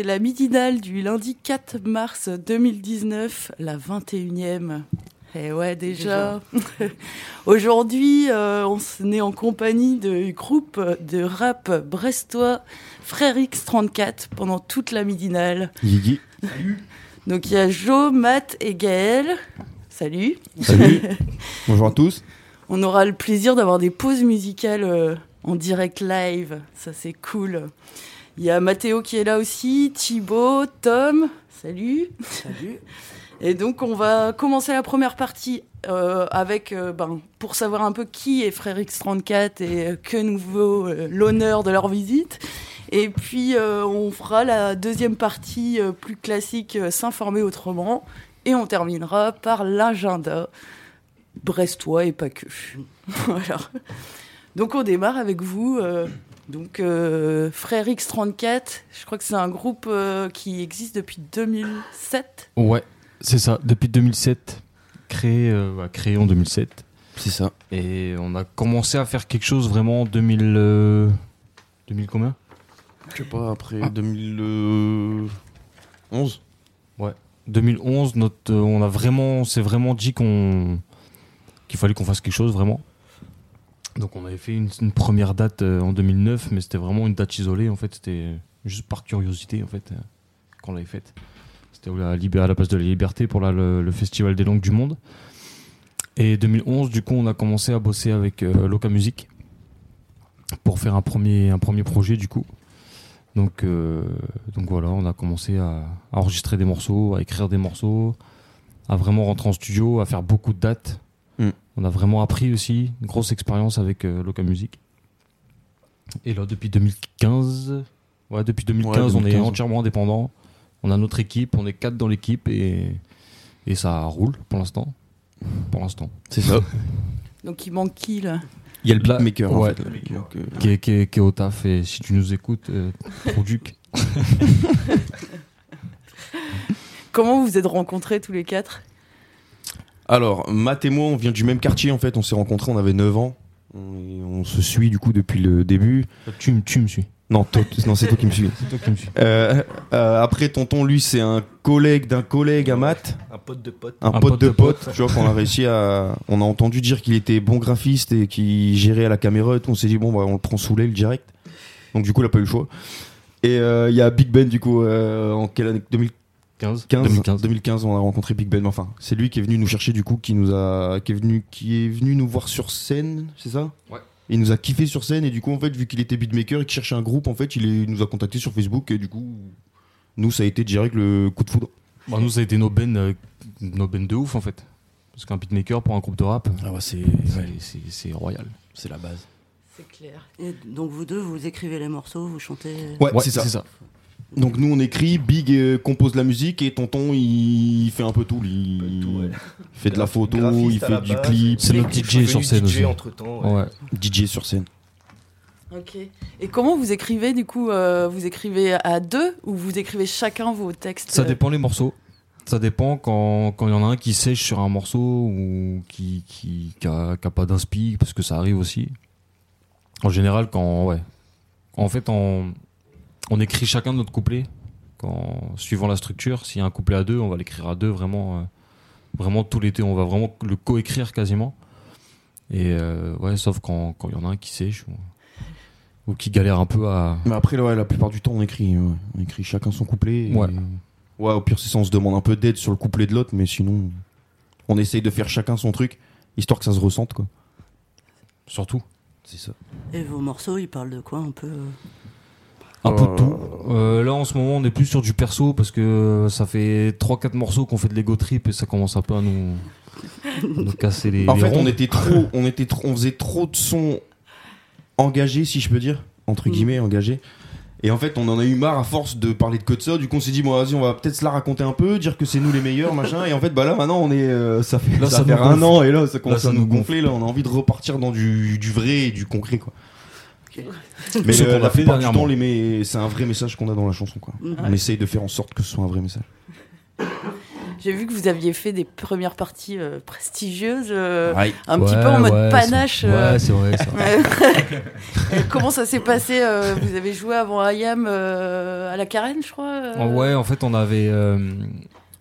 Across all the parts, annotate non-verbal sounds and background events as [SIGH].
C'est la midinale du lundi 4 mars 2019, la 21e. Eh ouais, déjà. [LAUGHS] Aujourd'hui, euh, on est en compagnie du groupe de rap brestois Frère X34 pendant toute la midinale. Yigi. Donc il y a Jo, Matt et Gaël. Salut. Salut. [LAUGHS] Bonjour à tous. On aura le plaisir d'avoir des pauses musicales euh, en direct live. Ça, c'est cool. Il y a Mathéo qui est là aussi, Thibaut, Tom. Salut. Salut. [LAUGHS] Et donc, on va commencer la première partie euh, avec, euh, ben, pour savoir un peu qui est Frère X34 et euh, que nous vaut euh, l'honneur de leur visite. Et puis, on fera la deuxième partie plus classique, s'informer autrement. Et on terminera par l'agenda brestois et pas que. [LAUGHS] voilà. Donc, on démarre avec vous. Euh, donc, euh, Frère X34, je crois que c'est un groupe euh, qui existe depuis 2007. Ouais, c'est ça. Depuis 2007, créé, euh, bah, créé en 2007. C'est ça. Et on a commencé à faire quelque chose vraiment en 2000. euh, 2000 combien? Je sais pas, après 2011. 2011, notre, euh, on a vraiment, c'est vraiment dit qu'on qu'il fallait qu'on fasse quelque chose vraiment. Donc on avait fait une, première date euh, en 2009, mais c'était vraiment une date isolée en fait. C'était juste par curiosité en fait euh, qu'on l'avait faite. C'était à, la place de la Liberté pour le, festival des langues du monde. Et 2011, du coup, on a commencé à bosser avec euh, Music pour faire un premier projet du coup. Donc, euh, donc voilà, on a commencé à enregistrer des morceaux, à écrire des morceaux, à vraiment rentrer en studio, à faire beaucoup de dates. On a vraiment appris aussi, une grosse expérience avec euh, Loca Music. Et là, depuis 2015, ouais, depuis 2015, Ouais, on est 2015. entièrement indépendant. On a notre équipe, on est quatre dans l'équipe et, et ça roule pour l'instant. Pour l'instant. C'est ça. [LAUGHS] Donc, il manque qui là? Il y a le beatmaker en ouais. fait. là. Donc, euh, Qui est, qui est- qui est au taf et si tu nous écoutes, euh, Produc. [LAUGHS] Comment vous vous êtes rencontrés tous les quatre? Alors, Matt et moi, on vient du même quartier en fait. On s'est rencontrés, on avait 9 ans. On, on se suit du coup depuis le début. Tu, me- tu me suis. Non, toi- non c'est toi qui me suis. [LAUGHS] C'est toi qui me suis. Euh, euh, après, tonton, lui, c'est un collègue d'un collègue à Matt. Un pote de pote. Un, pote, de pote, tu vois, qu'on a réussi à. On a entendu dire qu'il était bon graphiste et qu'il gérait à la caméra et tout. On s'est dit, bon, bah, on le prend sous l'aile direct. Donc, du coup, il a pas eu le choix. Et euh, il y a Big Ben, du coup, euh, en quelle année? 2015 15 2015. 2015, on a rencontré Big Ben. Enfin, c'est lui qui est venu nous chercher, du coup, qui nous a. qui est venu, qui est venu nous voir sur scène, c'est ça? Ouais. Il nous a kiffé sur scène et du coup, en fait, vu qu'il était beatmaker et qu'il cherchait un groupe, en fait, il, est- il nous a contacté sur Facebook et du coup, nous, ça a été direct le coup de foudre. Bah, nous, ça a été nos bennes, euh, nos bennes de ouf en fait. Parce qu'un beatmaker pour un groupe de rap, Ah ouais, c'est c'est- c'est c'est royal. c'est la base. C'est clair. Et donc vous deux, vous écrivez les morceaux, vous chantez. Ouais, c'est ça. Donc nous on écrit, Big euh, compose la musique et Tonton il fait un peu tout. Il tout, ouais. [LAUGHS] fait de la photo, Graphiste il fait du base, clip, C'est notre DJ sur scène DJ aussi. entre temps. Ouais. DJ sur scène. Ok. Et comment vous écrivez du coup euh, Vous écrivez à deux ou vous écrivez chacun vos textes Ça euh, dépend les morceaux. Ça dépend quand quand il y en a un qui sèche sur un morceau ou qui qui, qui a, qui a pas d'inspi parce que ça arrive aussi. En général, quand ouais, en fait on on écrit chacun notre couplet. Quand suivant la structure, s'il y a un couplet à deux, on va l'écrire à deux vraiment euh, vraiment tout l'été. On va vraiment le coécrire quasiment. Et euh, ouais, sauf quand quand il y en a un qui sèche ou, ou qui galère un peu à Mais après ouais, la plupart du temps on écrit, ouais. on écrit chacun son couplet. et- Ouais. Ouais, au pire c'est ça, on se demande un peu d'aide sur le couplet de l'autre, mais sinon on essaye de faire chacun son truc, histoire que ça se ressente quoi. surtout. C'est ça. Et vos morceaux, ils parlent de quoi un peu euh? Un peu de Euh, tout. Euh, là, en ce moment, on est plus sur du perso parce que ça fait 3-4 morceaux qu'on fait de l'ego trip et ça commence un peu à nous, à nous casser les. En les fait, ronds. on était trop, on était trop, on faisait trop de sons engagés, si je peux dire, entre Mm. guillemets, engagés. Et en fait, on en a eu marre à force de parler de que de ça. Du coup, on s'est dit, bon, vas-y, on va peut-être se la raconter un peu, dire que c'est nous les meilleurs, machin. Et en fait, bah là, maintenant, on est, euh, ça fait, Là, ça ça fait un gonfle. an et là, ça commence ça à nous nous gonfler. Là, on a envie de repartir dans du, du vrai et du concret, quoi. Mais Ce euh, qu'on a la fait plupart du dernièrement. temps, les c'est un vrai message qu'on a dans la chanson, quoi. Mhm. On essaye de faire en sorte que ce soit un vrai message. [LAUGHS] J'ai vu que vous aviez fait des premières parties euh, prestigieuses, euh, Ouais. un petit Ouais, peu en mode ouais, panache. c'est- euh, Ouais, c'est vrai. c'est [LAUGHS] vrai. Comment ça s'est passé euh, Vous avez joué avant IAM euh, à la Carène, je crois Ouais, en fait, on avait. euh,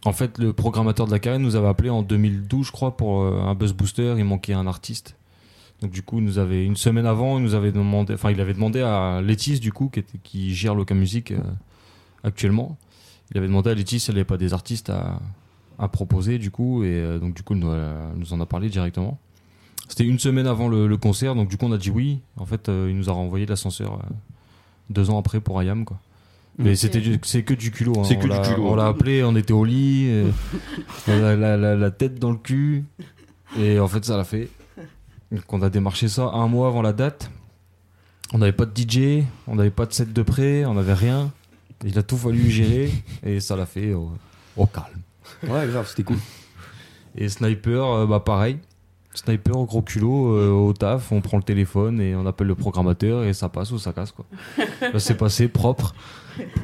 en fait, le programmateur de la carène nous avait appelé en 2012, je crois, pour euh, un buzz booster. Il manquait un artiste. Donc, du coup, il nous avait une semaine avant, il nous avait demandé. Enfin, il avait demandé à Létis, du coup, qui, était, qui gère Loca Music euh, actuellement. Il avait demandé à Létis si elle n'avait pas des artistes à, à proposer, du coup. Et euh, donc, du coup, il nous, nous en a parlé directement. C'était une semaine avant le, le concert, donc du coup, on a dit oui. En fait, euh, il nous a renvoyé l'ascenseur euh, deux ans après pour IAM, quoi. Mais c'était c'est que du culot. hein. C'est que On du l'a- culot, On l'a appelé, on était au lit, euh, [LAUGHS] la, la- la tête dans le cul. Et en fait, ça l'a fait. Donc, on a démarché ça un mois avant la date. On n'avait pas de DJ, on n'avait pas de set de prêt, on n'avait rien. Il a tout fallu gérer [LAUGHS] et ça l'a fait au, au calme. Ouais, grave, c'était cool. Et Sniper, euh, bah pareil. Sniper au gros culot, euh, au taf, on prend le téléphone et on appelle le programmateur et ça passe ou ça casse quoi. [LAUGHS] Là c'est passé propre.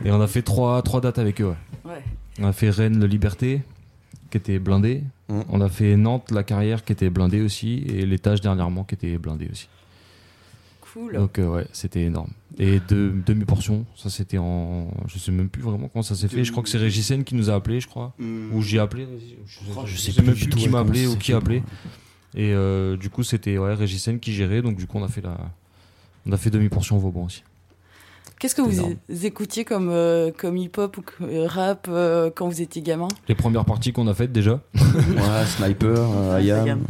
Et on a fait trois, trois dates avec eux. ouais. Ouais. On a fait Rennes, le Liberté, qui était blindé. Mm. On a fait Nantes, la carrière, qui était blindé aussi. Et l'étage dernièrement, qui était blindé aussi. Cool. Donc euh, ouais, c'était énorme. Et de demi-portion, ça c'était en. Je sais même plus vraiment comment ça s'est fait. Je crois que c'est Régicène qui nous a appelé, je crois. Ou j'ai appelé. Je, je je sais, sais même plus qui m'a appelé ou qui a appelé. Et euh, du coup, c'était ouais, qui gérait. Donc du coup, on a fait la. On a fait demi-portion au Vauban aussi. Qu'est-ce que vous énorme. écoutiez comme, euh, comme hip-hop ou euh, rap euh, quand vous étiez gamin? Les premières parties qu'on a faites déjà. [LAUGHS] Ouais, Sniper, euh, IAM.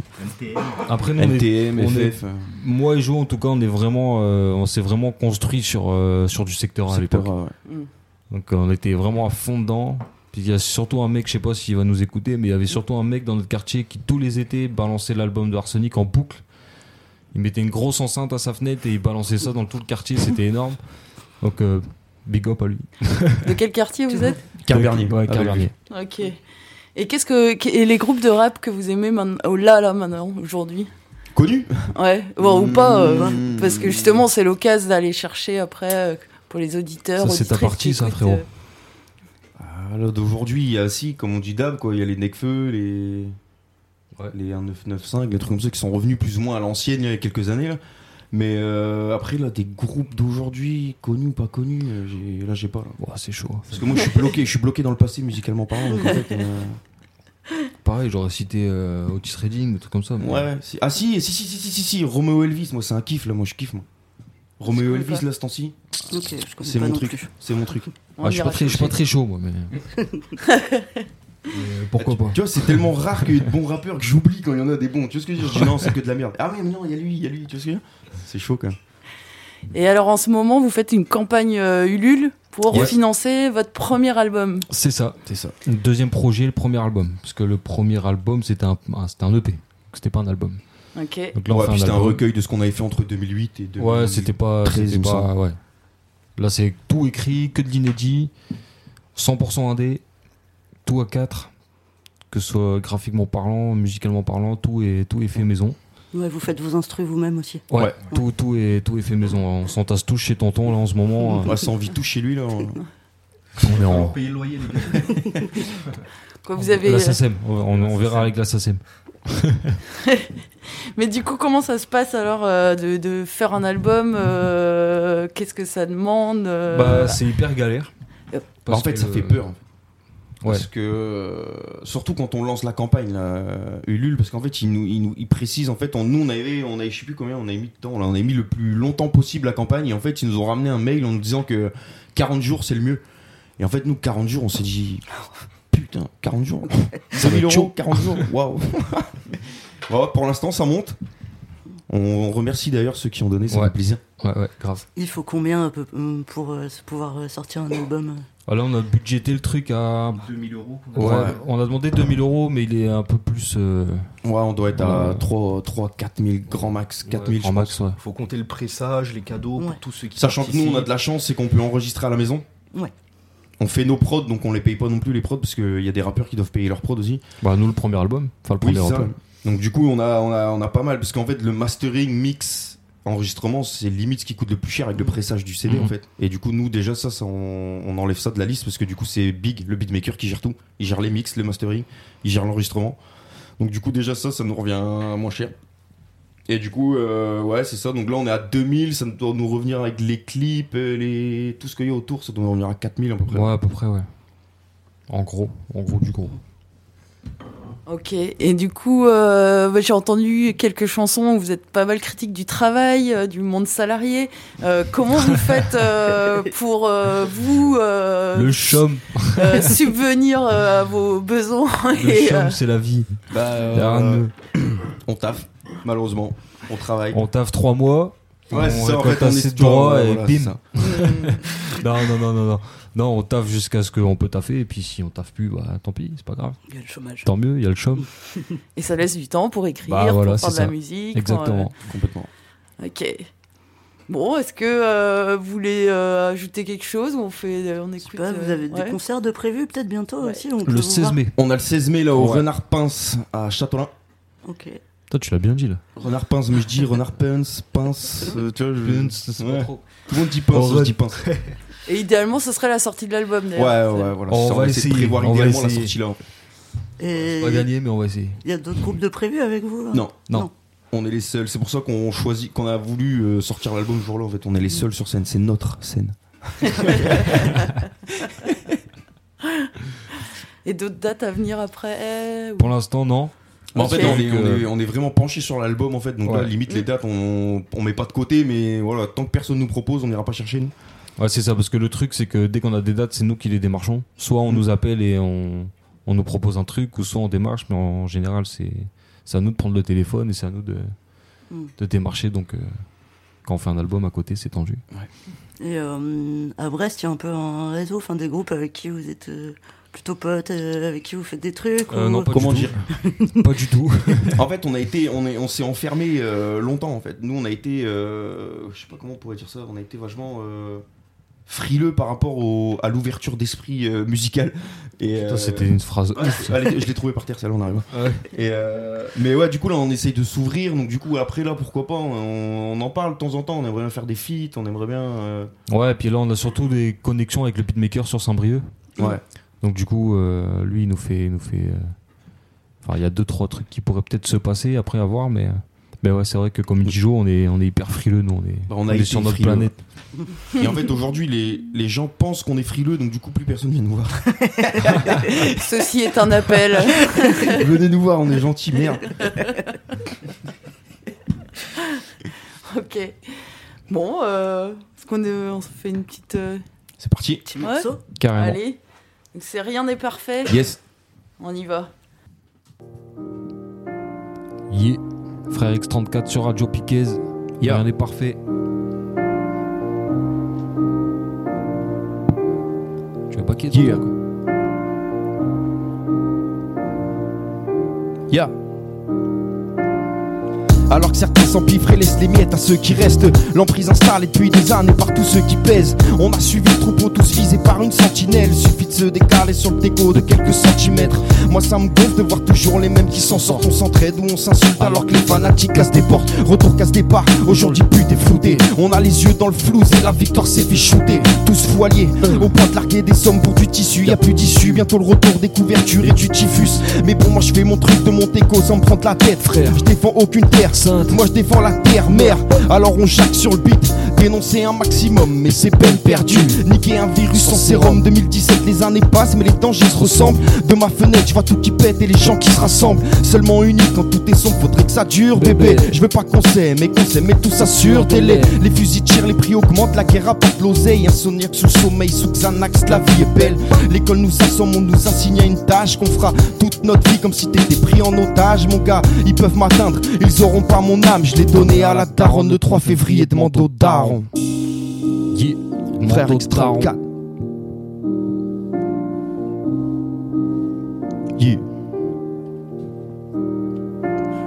Après, nous, on est- NTM, on est- FF. moi et Jo, en tout cas, on est vraiment, euh, on s'est vraiment construit sur euh, sur du secteur à secteur, l'époque. ouais. Donc on était vraiment à fond dedans. Puis il y a surtout un mec, je sais pas s'il va nous écouter, mais il y avait surtout un mec dans notre quartier qui tous les étés balançait l'album de Arsenic en boucle. Il mettait une grosse enceinte à sa fenêtre et il balançait ça dans tout le quartier, c'était énorme. Donc euh, big up à lui. De quel quartier vous êtes? Carbernier. Ouais, Carbernier. Ok. Et qu'est-ce que qu- et les groupes de rap que vous aimez maintenant oh, là là maintenant aujourd'hui? Connu? Ouais, bon, ou pas euh, Mmh. parce que justement c'est l'occasion d'aller chercher après euh, pour les auditeurs. Ça, c'est ta partie, ça, frérot. Ah, là, d'aujourd'hui, il y a si, comme on dit d'hab, quoi. Il y a les Necfeu, les. Ouais. Les 1995, les trucs comme ça qui sont revenus plus ou moins à l'ancienne il y a quelques années, là. Mais euh, après, là, des groupes d'aujourd'hui, connus ou pas connus, euh, là, j'ai pas. c'est chaud. Parce que moi, je suis bloqué, je suis bloqué dans le passé musicalement parlant. Donc, en fait, euh, [LAUGHS] Pareil, j'aurais cité euh, Otis Redding, des trucs comme ça. mais- ouais. si- Ah, si, si, si, si, si, si, si, Romeo Elvis, moi, c'est un kiff, là. Moi, je kiffe, moi. Romeo Elvis, là, ce temps-ci, Ok, je connais c'est mon truc. C'est mon truc. Ah, je suis ira pas très, je suis pas très chaud, moi, mais. [LAUGHS] [LAUGHS] Mais pourquoi pas Tu vois, c'est tellement rare qu'il y ait de bons rappeurs que j'oublie quand il y en a des bons. Tu vois ce que je veux dire Je dis non, c'est que de la merde. Ah, mais non, il y a lui, il y a lui. Tu vois ce que je veux dire C'est chaud, quand même. Et alors en ce moment vous faites une campagne euh, Ulule pour Ouais. financer votre premier album. C'est ça. C'est ça. Deuxième projet, le premier album. Parce que le premier album, c'était un, un- c'était un EP. C'était pas un album. Ok. Donc là, Ouais, c'était un recueil de ce qu'on avait fait entre 2008 et 2000. Ouais, c'était pas. 13, c'était il me pas ouais. Là, c'est tout écrit, que de l'inédit, 100% indé, tout à 4. Que ce soit graphiquement parlant, musicalement parlant, tout est, tout est fait maison. Ouais, vous faites vos instrus vous-même aussi. Ouais, Ouais. Tout, tout, est, tout est fait maison. On s'entasse tous chez Tonton, là, en ce moment. [LAUGHS] Ouais, ça en vit tout chez lui, là. [LAUGHS] On est en. payer le loyer, les gars. [LAUGHS] Quoi, vous avez. La SACEM, on, on verra avec la SACEM. Mais du coup comment ça se passe alors euh, de, de faire un album euh, Qu'est-ce que ça demande euh, Bah, c'est hyper galère. Euh, Bah, en fait, que ça le- fait peur. Parce que, euh, surtout quand on lance la campagne, là, euh, Ulule, parce qu'en fait, il nous, il nous il précise, en fait, on, nous, on avait, on avait, je sais plus combien, on avait mis de temps, là, on avait mis le plus longtemps possible la campagne, et en fait, ils nous ont ramené un mail en nous disant que 40 jours, c'est le mieux. Et en fait, nous, 40 jours, on s'est dit, putain, 40 jours, 100 va 000 être euros, 40 jours, waouh. [LAUGHS] Ouais, pour l'instant, ça monte. On remercie d'ailleurs ceux qui ont donné, ça Ouais. fait plaisir. Ouais, ouais, grave. Il faut combien peu, hum, pour euh, pouvoir euh, sortir un album euh Ah, Là, on a budgété le truc à. 2000 euros Ouais, on a demandé 2000 euros, mais il est un peu plus. euh, Ouais, on doit être à Ouais. 3, 3 4 000 grand max, 4 000 en max, ouais. Faut compter le pressage, les cadeaux pour tous ceux qui Sachant que nous, on a de la chance, c'est qu'on peut enregistrer à la maison. Ouais. On fait nos prods, donc on les paye pas non plus les prods, parce qu'il y a des rappeurs qui doivent payer leurs prods aussi. Bah, nous, le premier album. Enfin, le Oui, premier ça. album. Donc du coup, on a, on a, on a pas mal, parce qu'en fait, le mastering, mix, enregistrement, c'est limite ce qui coûte le plus cher avec le pressage du CD, Mhm. en fait. Et du coup, nous, déjà, ça, ça on, on enlève ça de la liste, parce que du coup, c'est Big, le beatmaker, qui gère tout. Il gère les mix, le mastering, il gère l'enregistrement. Donc du coup, déjà, ça, ça nous revient moins cher. Et du coup, euh, ouais, c'est ça. Donc là, on est à 2000, ça doit nous revenir avec les clips, euh, les... tout ce qu'il y a autour, ça doit nous revenir à 4000 à peu près. Ouais, à peu près, ouais. En gros, en gros du gros. Ok, et du coup, euh, bah, j'ai entendu quelques chansons où vous êtes pas mal critique du travail, euh, du monde salarié. Euh, comment vous faites euh, [LAUGHS] pour euh, vous euh, Le chum, euh, subvenir euh, à vos besoins le et, chum, euh, c'est la vie. Bah, euh, on taffe, malheureusement. On travaille. On taffe trois mois. Ouais, c'est on ça, en récolte fait, on droits et voilà, bim. [LAUGHS] Non, non, non, non, non. Non, on taffe jusqu'à ce qu'on peut taffer. Et puis si on taffe plus, bah tant pis, c'est pas grave. Il y a le chômage. Tant mieux, il y a le chum. [LAUGHS] et ça laisse du temps pour écrire, Bah, voilà, pour faire de c'est la musique. pour, Exactement. Complètement. euh, ok. Bon, est-ce que euh, vous voulez euh, ajouter quelque chose ou on fait, euh, on Je sais écoute pas, vous euh, avez ouais. des concerts de prévus peut-être bientôt Ouais. aussi Le vous 16 voir mai. On a le 16 mai là au Ouais. Renard Pince à Châtelain. Ok. Toi, tu l'as bien dit là. Renard Pince, mais je dis Renard Pince, Pince. euh, tu vois, je- c'est Ouais. trop. Tout le monde dit Pince, Oh, je dis Pince. [LAUGHS] Et idéalement, ce serait la sortie de l'album Ouais, ouais, voilà. On va essayer de prévoir on va idéalement la sortie là. Et On va gagner, mais on va essayer. il y a d'autres groupes de prévus avec vous là? Non. Non. On est les seuls. C'est pour ça qu'on choisit, qu'on a voulu euh, sortir l'album ce jour-là. En fait, on est les seuls sur scène. C'est notre scène. [LAUGHS] Et d'autres dates à venir après ou- Pour l'instant, non. En fait, on est, Donc, on, est, on est vraiment penché sur l'album en fait. Donc là, limite les dates, on, on met pas de côté, mais voilà, tant que personne nous propose, on n'ira pas chercher nous. Ouais, c'est ça, parce que le truc, c'est que dès qu'on a des dates, c'est nous qui les démarchons. Soit on nous appelle et on, on nous propose un truc, ou soit on démarche, mais en général, c'est c'est à nous de prendre le téléphone et c'est à nous de, Mm. de démarcher. Donc, euh, quand on fait un album à côté, c'est tendu. Et euh, à Brest, il y a un peu un réseau, enfin des groupes avec qui vous êtes euh, plutôt potes, euh, avec qui vous faites des trucs. Euh, ou- non, pas Comment du dire tout. [LAUGHS] [LAUGHS] pas du tout. [LAUGHS] En fait, on a été, on est, on s'est enfermé euh, longtemps en fait. Nous, on a été, euh, je sais pas comment on pourrait dire ça, on a été vachement euh, frileux par rapport au, à l'ouverture d'esprit euh, musical. Et Putain, euh, C'était une phrase. allez, je l'ai trouvé par terre, celle-là, on arrive. Ouais. Et euh, mais ouais, du coup là, on essaye de s'ouvrir. Donc du coup, après là, pourquoi pas On, on en parle de temps en temps. On aimerait bien faire des feats. On aimerait bien. euh, Ouais, et puis là, on a surtout des connexions avec le beatmaker sur Saint-Brieuc. Ouais. Donc, du coup, lui, il nous fait. il nous fait Enfin, il y a deux, trois trucs qui pourraient peut-être se passer après à voir, mais. Mais ouais, c'est vrai que comme il dit Joe, on est, on est hyper frileux, nous, on est, Bah, on a on est sur notre frileux. planète. Et en fait, aujourd'hui, les, les gens pensent qu'on est frileux, donc du coup, plus personne vient nous voir. [LAUGHS] Ceci est un appel. [LAUGHS] Venez nous voir, on est gentils, merde. [LAUGHS] ok. Bon, euh, est-ce qu'on on se fait une petite. euh, C'est parti. Petit morceau Carrément. Allez. Donc c'est rien n'est parfait. Yes. On y va. Yeah. Frère X34 sur Radio Piquez. Yeah. Rien n'est parfait. Tu vas pas quitter Yeah. Alors que certains s'empiffrent et laissent les miettes à ceux qui restent. L'emprise installée depuis des années par tous ceux qui pèsent. On a suivi le troupeau, tous visés par une sentinelle. Suffit de se décaler sur le déco de quelques centimètres. Moi, ça me gonfle de voir toujours les mêmes qui s'en sortent. On s'entraide ou on s'insulte alors que les fanatiques cassent des portes. Retour casse départ, aujourd'hui but est flouté. On a les yeux dans le flou et la victoire s'est fait shooter. Tous foiliers, au point de larguer des sommes pour du tissu. Y a plus d'issue, bientôt le retour des couvertures et du typhus. Mais bon, moi je fais mon truc de mon écho sans me prendre la tête, frère. Je défends aucune terre moi je défends la terre, mère. Alors on jacque sur le beat, Dénoncer un maximum, mais c'est peine perdue. Niquer un virus en sérum. 2017, les années passent, mais les dangers se ressemblent. De ma fenêtre, je vois tout qui pète et les gens qui se rassemblent. Seulement unique quand tout est sombre, faudrait que ça dure, bébé. Je veux pas qu'on s'aime, mais qu'on s'aime, mais tout ça sur télé. Les fusils tirent, les prix augmentent, la guerre apporte l'oseille. Insomniaque sous le sommeil, sous Xanax, la vie est belle. L'école nous assomme, on nous assigne à une tâche qu'on fera toute notre vie comme si t'étais pris en otage, mon gars. Ils peuvent m'atteindre, ils auront pas mon âme. Je l'ai donné à la daronne le 3 février, demande au daron. Yeah. Frère Mando Extra Daron. 4. Yeah.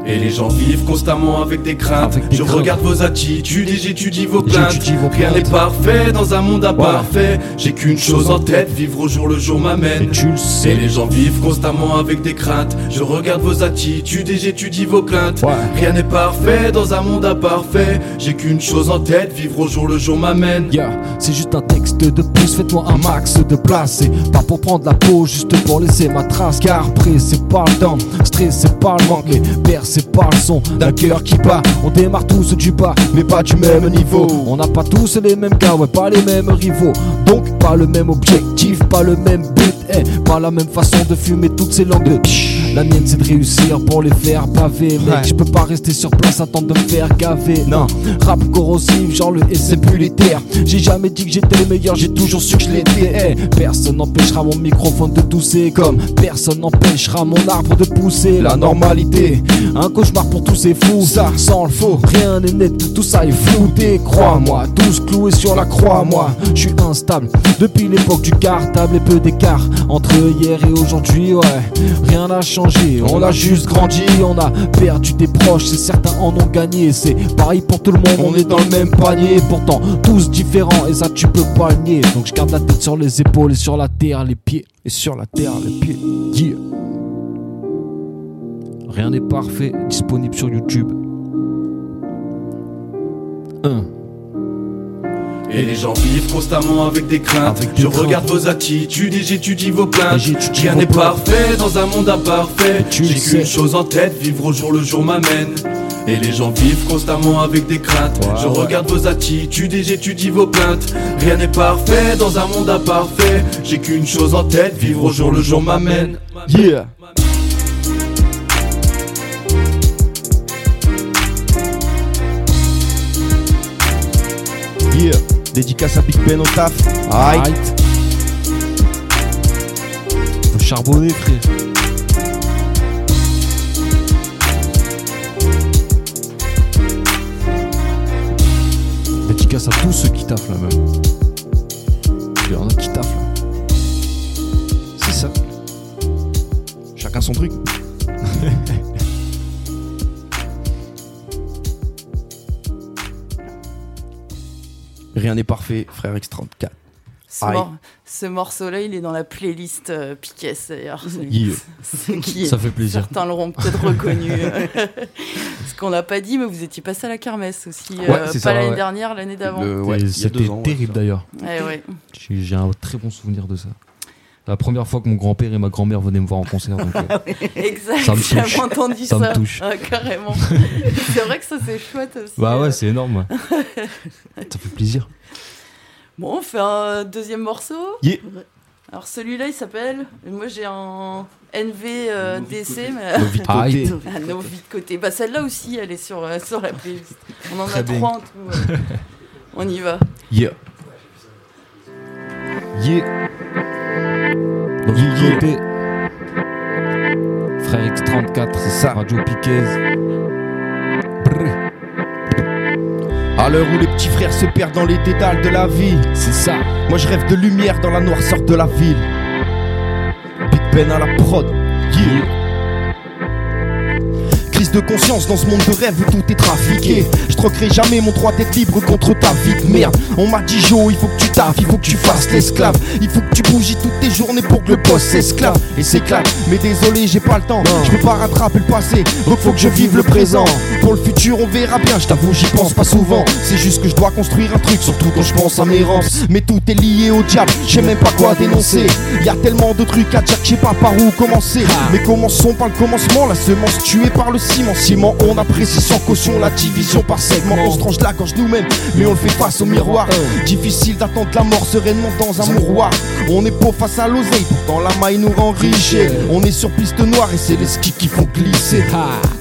Et les gens vivent constamment avec des craintes. Avec des je craintes. regarde vos attitudes et j'étudie vos plaintes. Vos Rien n'est parfait dans un monde imparfait. J'ai qu'une chose en tête, vivre au jour le jour Et m'amène. tu le Et sais. les gens vivent constamment avec des craintes. Je regarde vos attitudes et j'étudie vos plaintes. Ouais. Rien n'est parfait dans un monde imparfait. J'ai qu'une chose en tête, vivre au jour le jour m'amène. Yeah, c'est juste un texte de plus, faites-moi un max de place. C'est pas pour prendre la peau, juste pour laisser ma trace. Car pressé par le temps, stressé par le manque, et percé par le son d'un cœur qui bat. On démarre tous du bas, mais pas du même niveau. On n'a pas tous les mêmes gars, ouais, pas les mêmes rivaux. Donc pas le même objectif, pas le même but, eh, pas la même façon de fumer toutes ces langues de. La mienne c'est de réussir pour les faire baver. Mec je peux pas rester sur place attendre de me faire gaver. Non. Rap corrosif genre le et c'est plus les terres J'ai jamais dit que j'étais le meilleur J'ai toujours su que je l'étais. Eh, Personne n'empêchera mon microphone de tousser Comme personne n'empêchera mon arbre de pousser La normalité. Un cauchemar pour tous ces fous Ça sans le faux. Rien n'est net tout ça est flouté. Crois-moi tous cloués sur la croix Moi. Je suis instable Depuis l'époque du cartable Et peu d'écart entre hier et aujourd'hui Ouais. Rien n'a changé, on a juste grandi, on a perdu des proches, c'est certains en ont gagné, c'est pareil pour tout le monde, on est dans le même panier, pourtant tous différents et ça tu peux pas le nier. Donc je garde la tête sur les épaules et sur la terre les pieds, et sur la terre les pieds. Rien n'est parfait, disponible sur YouTube. 1. Et les gens vivent constamment avec des craintes. Avec des je craintes. regarde vos attitudes et j'étudie vos plaintes. Rien n'est parfait dans un monde imparfait. J'ai qu'une chose en tête, vivre au jour le jour m'amène. Et les gens vivent constamment avec des craintes. Je ouais. regarde vos attitudes et j'étudie vos plaintes. Rien n'est parfait dans un monde imparfait. J'ai qu'une chose en tête, vivre au jour le jour m'amène. Yeah. Yeah. Dédicace à Big Ben au taf. Aïe. Right. Faut charbonner, frère. Dédicace à tous ceux qui taffent là même. Il y a qui taffent là. C'est ça. Chacun son truc. Rien n'est parfait, frère X34. Ce, Aïe. mor- ce morceau-là, il est dans la playlist euh, Piquet, d'ailleurs. Yeah. [LAUGHS] Ça fait plaisir. Certains l'auront peut-être reconnu. [LAUGHS] Ce qu'on n'a pas dit, mais vous étiez passé à la kermesse aussi. Ouais, euh, c'est pas ça, l'année ouais. dernière, l'année d'avant. Ouais, C'était terrible d'ailleurs. Eh j'ai un très bon souvenir de ça. La première fois que mon grand-père et ma grand-mère venaient me voir en concert. Donc, euh, [LAUGHS] Exact, Ça me touche. entendu Ça ça. me touche. Ah, carrément. [LAUGHS] c'est vrai que ça, c'est chouette aussi. bah euh. ouais, c'est énorme. [LAUGHS] ça fait plaisir. Bon, on fait un deuxième morceau. Yeah. Alors celui-là, il s'appelle. Moi, j'ai un NV euh, DC, mais. Nos vies de Aïe. côté. Ah, nos vies de côté. Bah, celle-là aussi, elle est sur, euh, sur la playlist. On en Très a bien. trois en tout. ouais. On y va. Yeah. Yeah. Côté, Frère X34, C'est ça. Radio Piquez. À l'heure où les petits frères se perdent dans les dédales de la vie, C'est ça. moi je rêve de lumière dans la noirceur de la ville. Big Ben à la prod. Yeah. Crise de conscience dans ce monde de rêve où tout est trafiqué. Je troquerai jamais mon droit d'être libre contre ta vie de merde. On m'a dit Jo, il faut que tu taffes, il faut que tu fasses l'esclave. Il faut que tu bougies toutes tes journées pour que le boss s'esclave et s'éclate. Mais désolé, j'ai pas le temps. Je peux pas rattraper le passé, donc faut que je vive le présent. Pour le futur, on verra bien. Je t'avoue, j'y pense pas souvent. C'est juste que je dois construire un truc, surtout quand je pense à mes rampes. Mais tout est lié au diable, je sais même pas quoi dénoncer. Y a tellement de trucs à dire que je sais pas par où commencer. Mais commençons par le commencement, la semence tuée par le ciment, ciment, on apprécie sans caution la division par segment. On se tranche la gorge nous-mêmes, mais on le fait face au miroir. Difficile d'attendre la mort sereinement dans un mouroir. On est pauvre face à l'oseille, pourtant la maille nous rend. On est sur piste noire et c'est les skis qui font glisser.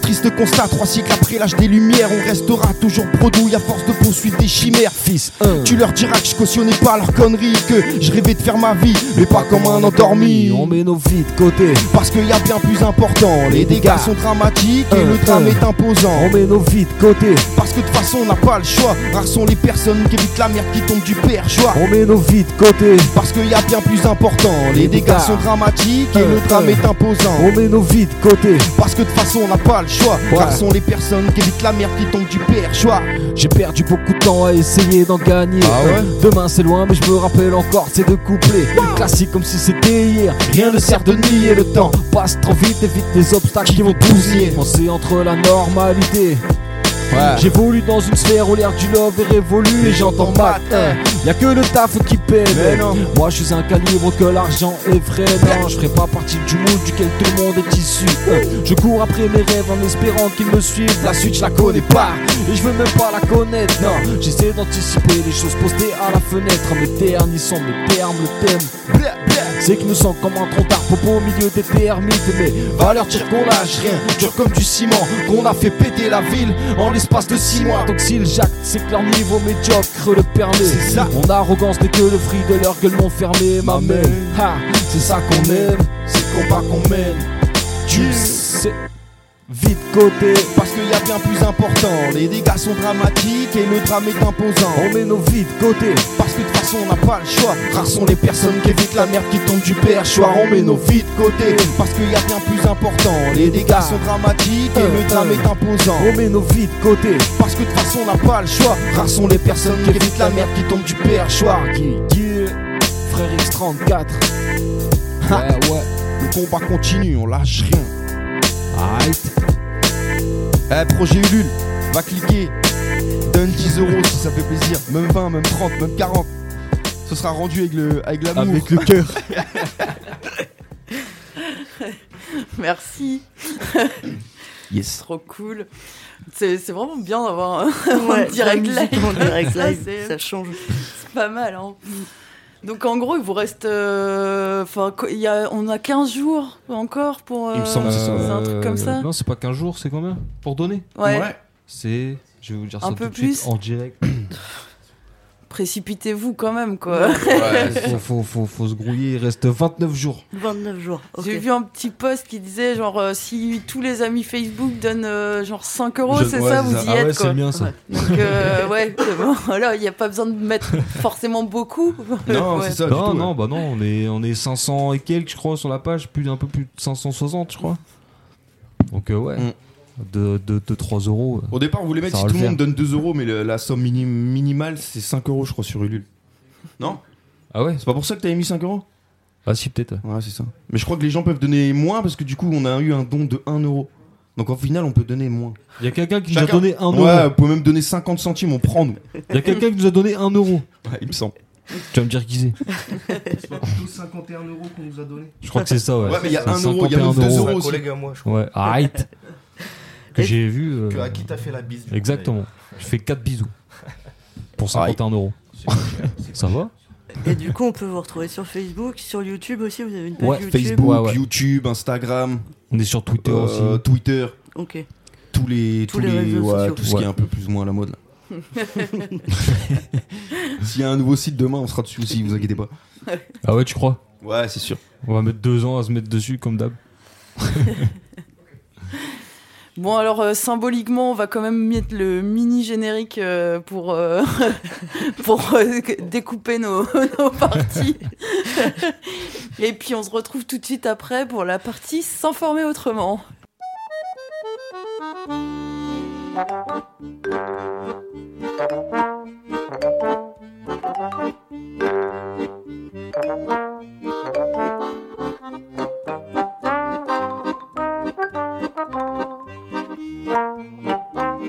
Triste constat, trois siècles après l'âge des lumières, on restera toujours bredouille à force de poursuivre des chimères. Fils, tu leur diras que je cautionnais pas leurs conneries, que je rêvais de faire ma vie, mais pas comme un endormi. On met nos vies de côté, Parce qu'il y a bien plus important, les dégâts sont dramatiques et le drame est imposant. on met nos vies de côté, Parce que de toute façon on n'a pas le choix, rares sont les personnes qui évitent la merde qui tombe du perchoir. on met nos vies de côté, Parce qu'il y a bien plus important, les dégâts sont dramatiques et le drame est imposant. on met nos vies de côté. Parce que de toute façon on n'a pas le choix, Ouais. rares sont les personnes qui évitent la merde qui tombe du perchoir. J'ai perdu beaucoup de temps à essayer d'en gagner. Ah ouais Demain c'est loin, mais je me rappelle encore ces deux couplets. Classique comme si c'était hier. Rien ne sert de nier le temps. Passe trop vite, évite les obstacles qui vont bousiller. Penser entre la normalité. J'évolue dans une sphère où l'air du love est révolu et j'entends mat. hein. Y a que le taf qui paie. Mais non. Moi je suis un calibre que l'argent est vrai. Non, je ferai pas partie du moule duquel tout le monde est issu. hein. Je cours après mes rêves en espérant qu'ils me suivent. La suite je la connais pas et je veux même pas la connaître. Non, j'essaie d'anticiper les choses postées à la fenêtre. Mes ternissants, mes termes, le thème. C'est que nous sommes comme un trontard popo au milieu des termites. Mais Valeur tire qu'on lâche rien, dur comme du ciment, qu'on a fait péter la ville en l'espace de six mois. Donc s'ils jactent, c'est que leur niveau médiocre le permet. Ça. Mon arrogance n'est que le fruit de leur gueule non fermée. Ma mère, c'est ça qu'on aime. C'est le combat qu'on mène. Tu sais, vite côté. Parce qu'il y a bien plus important, les dégâts sont dramatiques et le drame est imposant. On met nos vies de côté. Parce que de toute façon on n'a pas le choix, rares sont les personnes qui évitent la merde qui tombe du perchoir. On met nos vies de côté, parce qu'il y a bien plus important, les dégâts sont dramatiques et le drame est imposant. On met nos vies de côté. Parce que de toute façon on n'a pas le choix, rares sont les personnes qui évitent la merde qui tombe du perchoir. Qui, qui, frère X34. Ouais, ouais. [LAUGHS] Le combat continue, on lâche rien. Aïe. Eh, projet Ulule, va cliquer. Donne 10 euros si ça fait plaisir. Même 20, même 30, même 40. Ce sera rendu avec le avec l'amour. Avec le cœur. [LAUGHS] Merci. [LAUGHS] Yes. Trop cool. C'est c'est vraiment bien d'avoir un, [LAUGHS] Ouais, un direct live. direct Ça, live, c'est- ça change. C'est pas mal, hein. Donc en gros, il vous reste. euh, Enfin, co- il y a, on a 15 jours encore pour. Il me semble que c'est ça. C'est un truc comme ça Euh, Non, c'est pas 15 jours, c'est combien? Pour donner? Ouais. C'est. Je vais vous dire Un ça peu tout de suite plus. en direct. [CLEARS THROAT] Précipitez-vous quand même, quoi. [LAUGHS] faut, faut, faut, faut se grouiller, il reste 29 jours. 29 jours. J'ai vu un petit post qui disait genre euh, si tous les amis Facebook donnent euh, genre 5 euros, c'est ouais, ça, vous ça. y Ah êtes ouais, quoi. c'est bien ça. Donc euh, [LAUGHS] ouais, c'est bon. Voilà, il n'y a pas besoin de mettre forcément beaucoup. [LAUGHS] Non, Ouais. c'est ça. du Non, tout, non, ouais. bah non, on est, on est 500 et quelques, je crois, sur la page, plus, un peu plus de 560, je crois. Donc, euh, ouais, Mm. De, de, de 3 euros. Au départ, on voulait mettre si tout le monde donne 2 euros, mais le- la somme mini- minimale c'est 5 euros, je crois, sur Ulule. Non? Ah ouais? C'est pas pour ça que t'avais mis 5 euros? Ah si, peut-être. Ouais, c'est ça. Mais je crois que les gens peuvent donner moins parce que du coup, on a eu un don de 1 euro. Donc au final, on peut donner moins. Il y a quelqu'un qui nous a Chacun- donné 1 euro. Ouais, vous pouvez même donner 50 centimes, on prend nous. Il y a quelqu'un qui nous a donné 1 euro. [LAUGHS] Ouais, il me semble. Tu vas me dire qui c'est C'est pas plutôt 51 euros qu'on nous a donné Je crois que c'est ça, ouais. Ouais, mais il y a C'est 1 euro, il y a même 51 2 C'est euros un aussi. collègue à moi, je crois. Ouais, arrête. Que j'ai vu. euh, Que- à qui t'as fait la bise du coup, Exactement. Je fais 4 bisous. Pour 51 euros. d'ailleurs. C'est cher, c'est [LAUGHS] Ça va Et du coup, on peut vous retrouver sur Facebook, sur YouTube aussi. Vous avez une page Ouais, YouTube. Facebook, Ouais, ouais. YouTube, Instagram, On est sur Twitter euh, aussi. Twitter, Ok. tous les, Tous les réseaux ouais, sociaux. tout ce qui est un peu plus ou moins à la mode là. [LAUGHS] S'il y a un nouveau site demain, on sera dessus aussi, vous inquiétez pas. Ah ouais, tu crois? Ouais, c'est sûr. On va mettre deux ans à se mettre dessus, comme d'hab. [LAUGHS] Bon alors euh, symboliquement, on va quand même mettre le mini générique euh, pour euh, [LAUGHS] pour découper nos, [LAUGHS] nos parties. [LAUGHS] Et puis on se retrouve tout de suite après pour la partie s'informer autrement.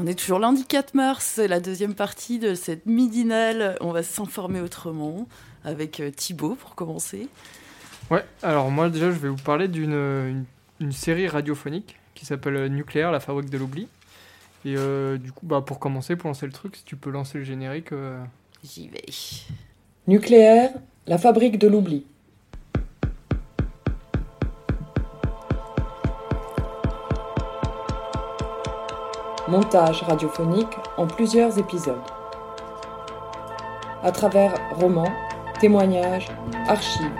On est toujours lundi 4 mars, c'est la deuxième partie de cette midinale. On va s'informer autrement avec euh, Thibaut pour commencer. Ouais, alors moi déjà je vais vous parler d'une une, une série radiophonique qui s'appelle euh, Nucléaire, la fabrique de l'oubli. Et euh, du coup, bah, pour commencer, pour lancer le truc, si tu peux lancer le générique. euh, J'y vais. Nucléaire, la fabrique de l'oubli. Montage radiophonique en plusieurs épisodes. À travers romans, témoignages, archives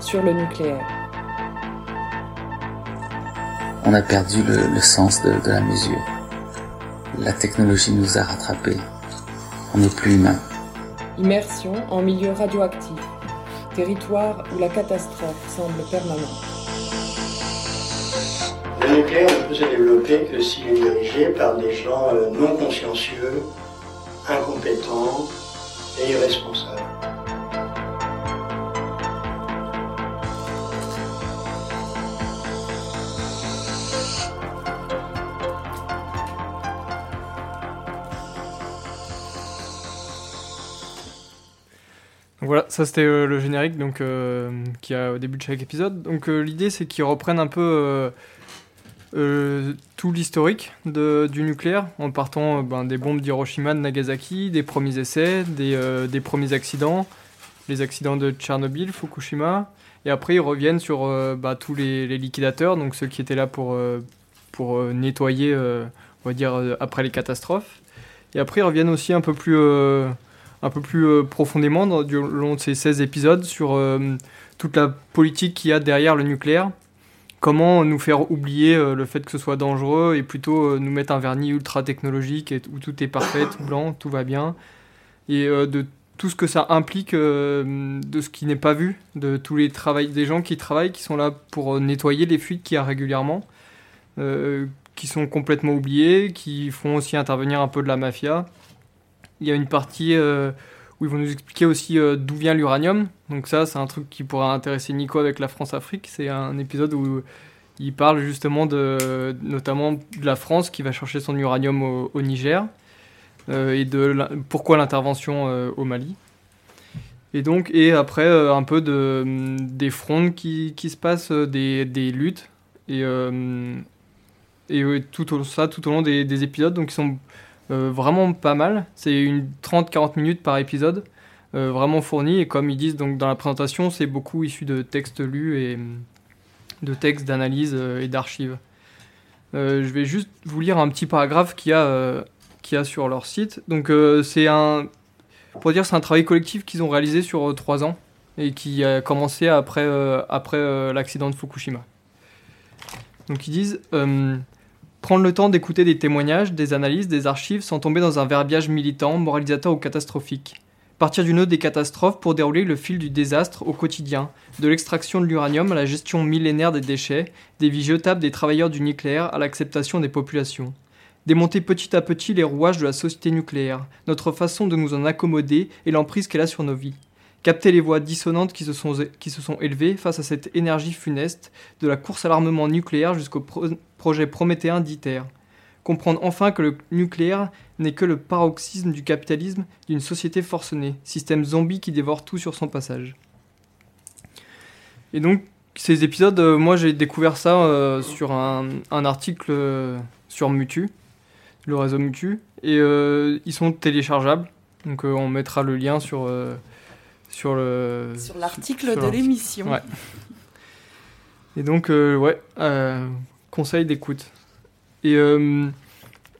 sur le nucléaire. On a perdu le, le sens de, de la mesure. La technologie nous a rattrapés. On n'est plus humain. Immersion en milieu radioactif. Territoire où la catastrophe semble permanente. Le nucléaire ne peut se développer que s'il est dirigé par des gens euh, non consciencieux, incompétents et irresponsables. Voilà, ça c'était euh, le générique donc euh, qui a au début de chaque épisode. Donc l'idée c'est qu'ils reprennent un peu euh, tout l'historique du nucléaire en partant euh, ben, des bombes d'Hiroshima, de Nagasaki, des premiers essais, des, euh, des premiers accidents, les accidents de Tchernobyl, Fukushima, et après ils reviennent sur bah, tous les, les liquidateurs, donc ceux qui étaient là pour, pour nettoyer, on va dire après les catastrophes. Et après ils reviennent aussi un peu plus un peu plus profondément dans, du long de ces 16 épisodes sur toute la politique qu'il y a derrière le nucléaire. Comment nous faire oublier euh, le fait que ce soit dangereux et plutôt euh, nous mettre un vernis ultra technologique où tout est parfait, tout blanc, tout va bien. Et euh, de tout ce que ça implique de ce qui n'est pas vu, de tous les travails, des gens qui travaillent, qui sont là pour nettoyer les fuites qu'il y a régulièrement, qui sont complètement oubliés, qui font aussi intervenir un peu de la mafia. Il y a une partie où ils vont nous expliquer aussi euh, d'où vient l'uranium. Donc ça, c'est un truc qui pourra intéresser Nico avec la France-Afrique. C'est un épisode où il parle justement de, notamment de la France qui va chercher son uranium au, Niger euh, et de pourquoi l'intervention euh, au Mali. Et donc, et après, un peu de, des frondes qui, qui se passent, des, des luttes, et, et tout au, ça tout au long des, des épisodes, donc ils sont vraiment pas mal. C'est une 30-40 minutes par épisode, euh, vraiment fourni, et comme ils disent donc dans la présentation, c'est beaucoup issu de textes lus et hum, de textes d'analyse euh, et d'archives. Euh, je vais juste vous lire un petit paragraphe qu'il y a, euh, qu'il y a sur leur site. Donc euh, c'est un, pour dire, c'est un travail collectif qu'ils ont réalisé sur euh, trois ans et qui a commencé après, euh, après euh, l'accident de Fukushima. Donc ils disent euh, prendre le temps d'écouter des témoignages, des analyses, des archives sans tomber dans un verbiage militant, moralisateur ou catastrophique. Partir du nœud des catastrophes pour dérouler le fil du désastre au quotidien, de l'extraction de l'uranium à la gestion millénaire des déchets, des vies jetables des travailleurs du nucléaire à l'acceptation des populations. Démonter petit à petit les rouages de la société nucléaire, notre façon de nous en accommoder et l'emprise qu'elle a sur nos vies. Capter les voix dissonantes qui se sont, qui se sont élevées face à cette énergie funeste, de la course à l'armement nucléaire jusqu'au pro- projet prométhéen d'ITER. Comprendre enfin que le nucléaire n'est que le paroxysme du capitalisme d'une société forcenée, système zombie qui dévore tout sur son passage. Et donc, ces épisodes, euh, moi j'ai découvert ça euh, sur un, article euh, sur Mutu, le réseau Mutu, et ils sont téléchargeables. Donc on mettra le lien sur, sur le... Sur l'article de l'émission. Ouais. Et donc, euh, ouais, euh, conseil d'écoute. Et euh,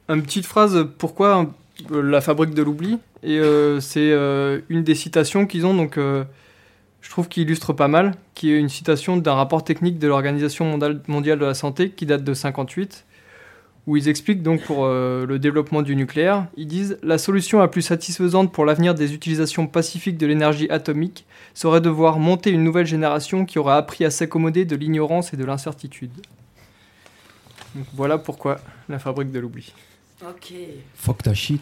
une petite phrase, pourquoi euh, la fabrique de l'oubli? Et euh, c'est une des citations qu'ils ont, donc je trouve qu'il illustre pas mal, qui est une citation d'un rapport technique de l'Organisation mondiale- mondiale de la santé qui date de 58, où ils expliquent donc pour euh, le développement du nucléaire, ils disent la solution la plus satisfaisante pour l'avenir des utilisations pacifiques de l'énergie atomique serait de voir monter une nouvelle génération qui aura appris à s'accommoder de l'ignorance et de l'incertitude. Donc voilà pourquoi la fabrique de l'oubli. Ok. Fuck ta shit.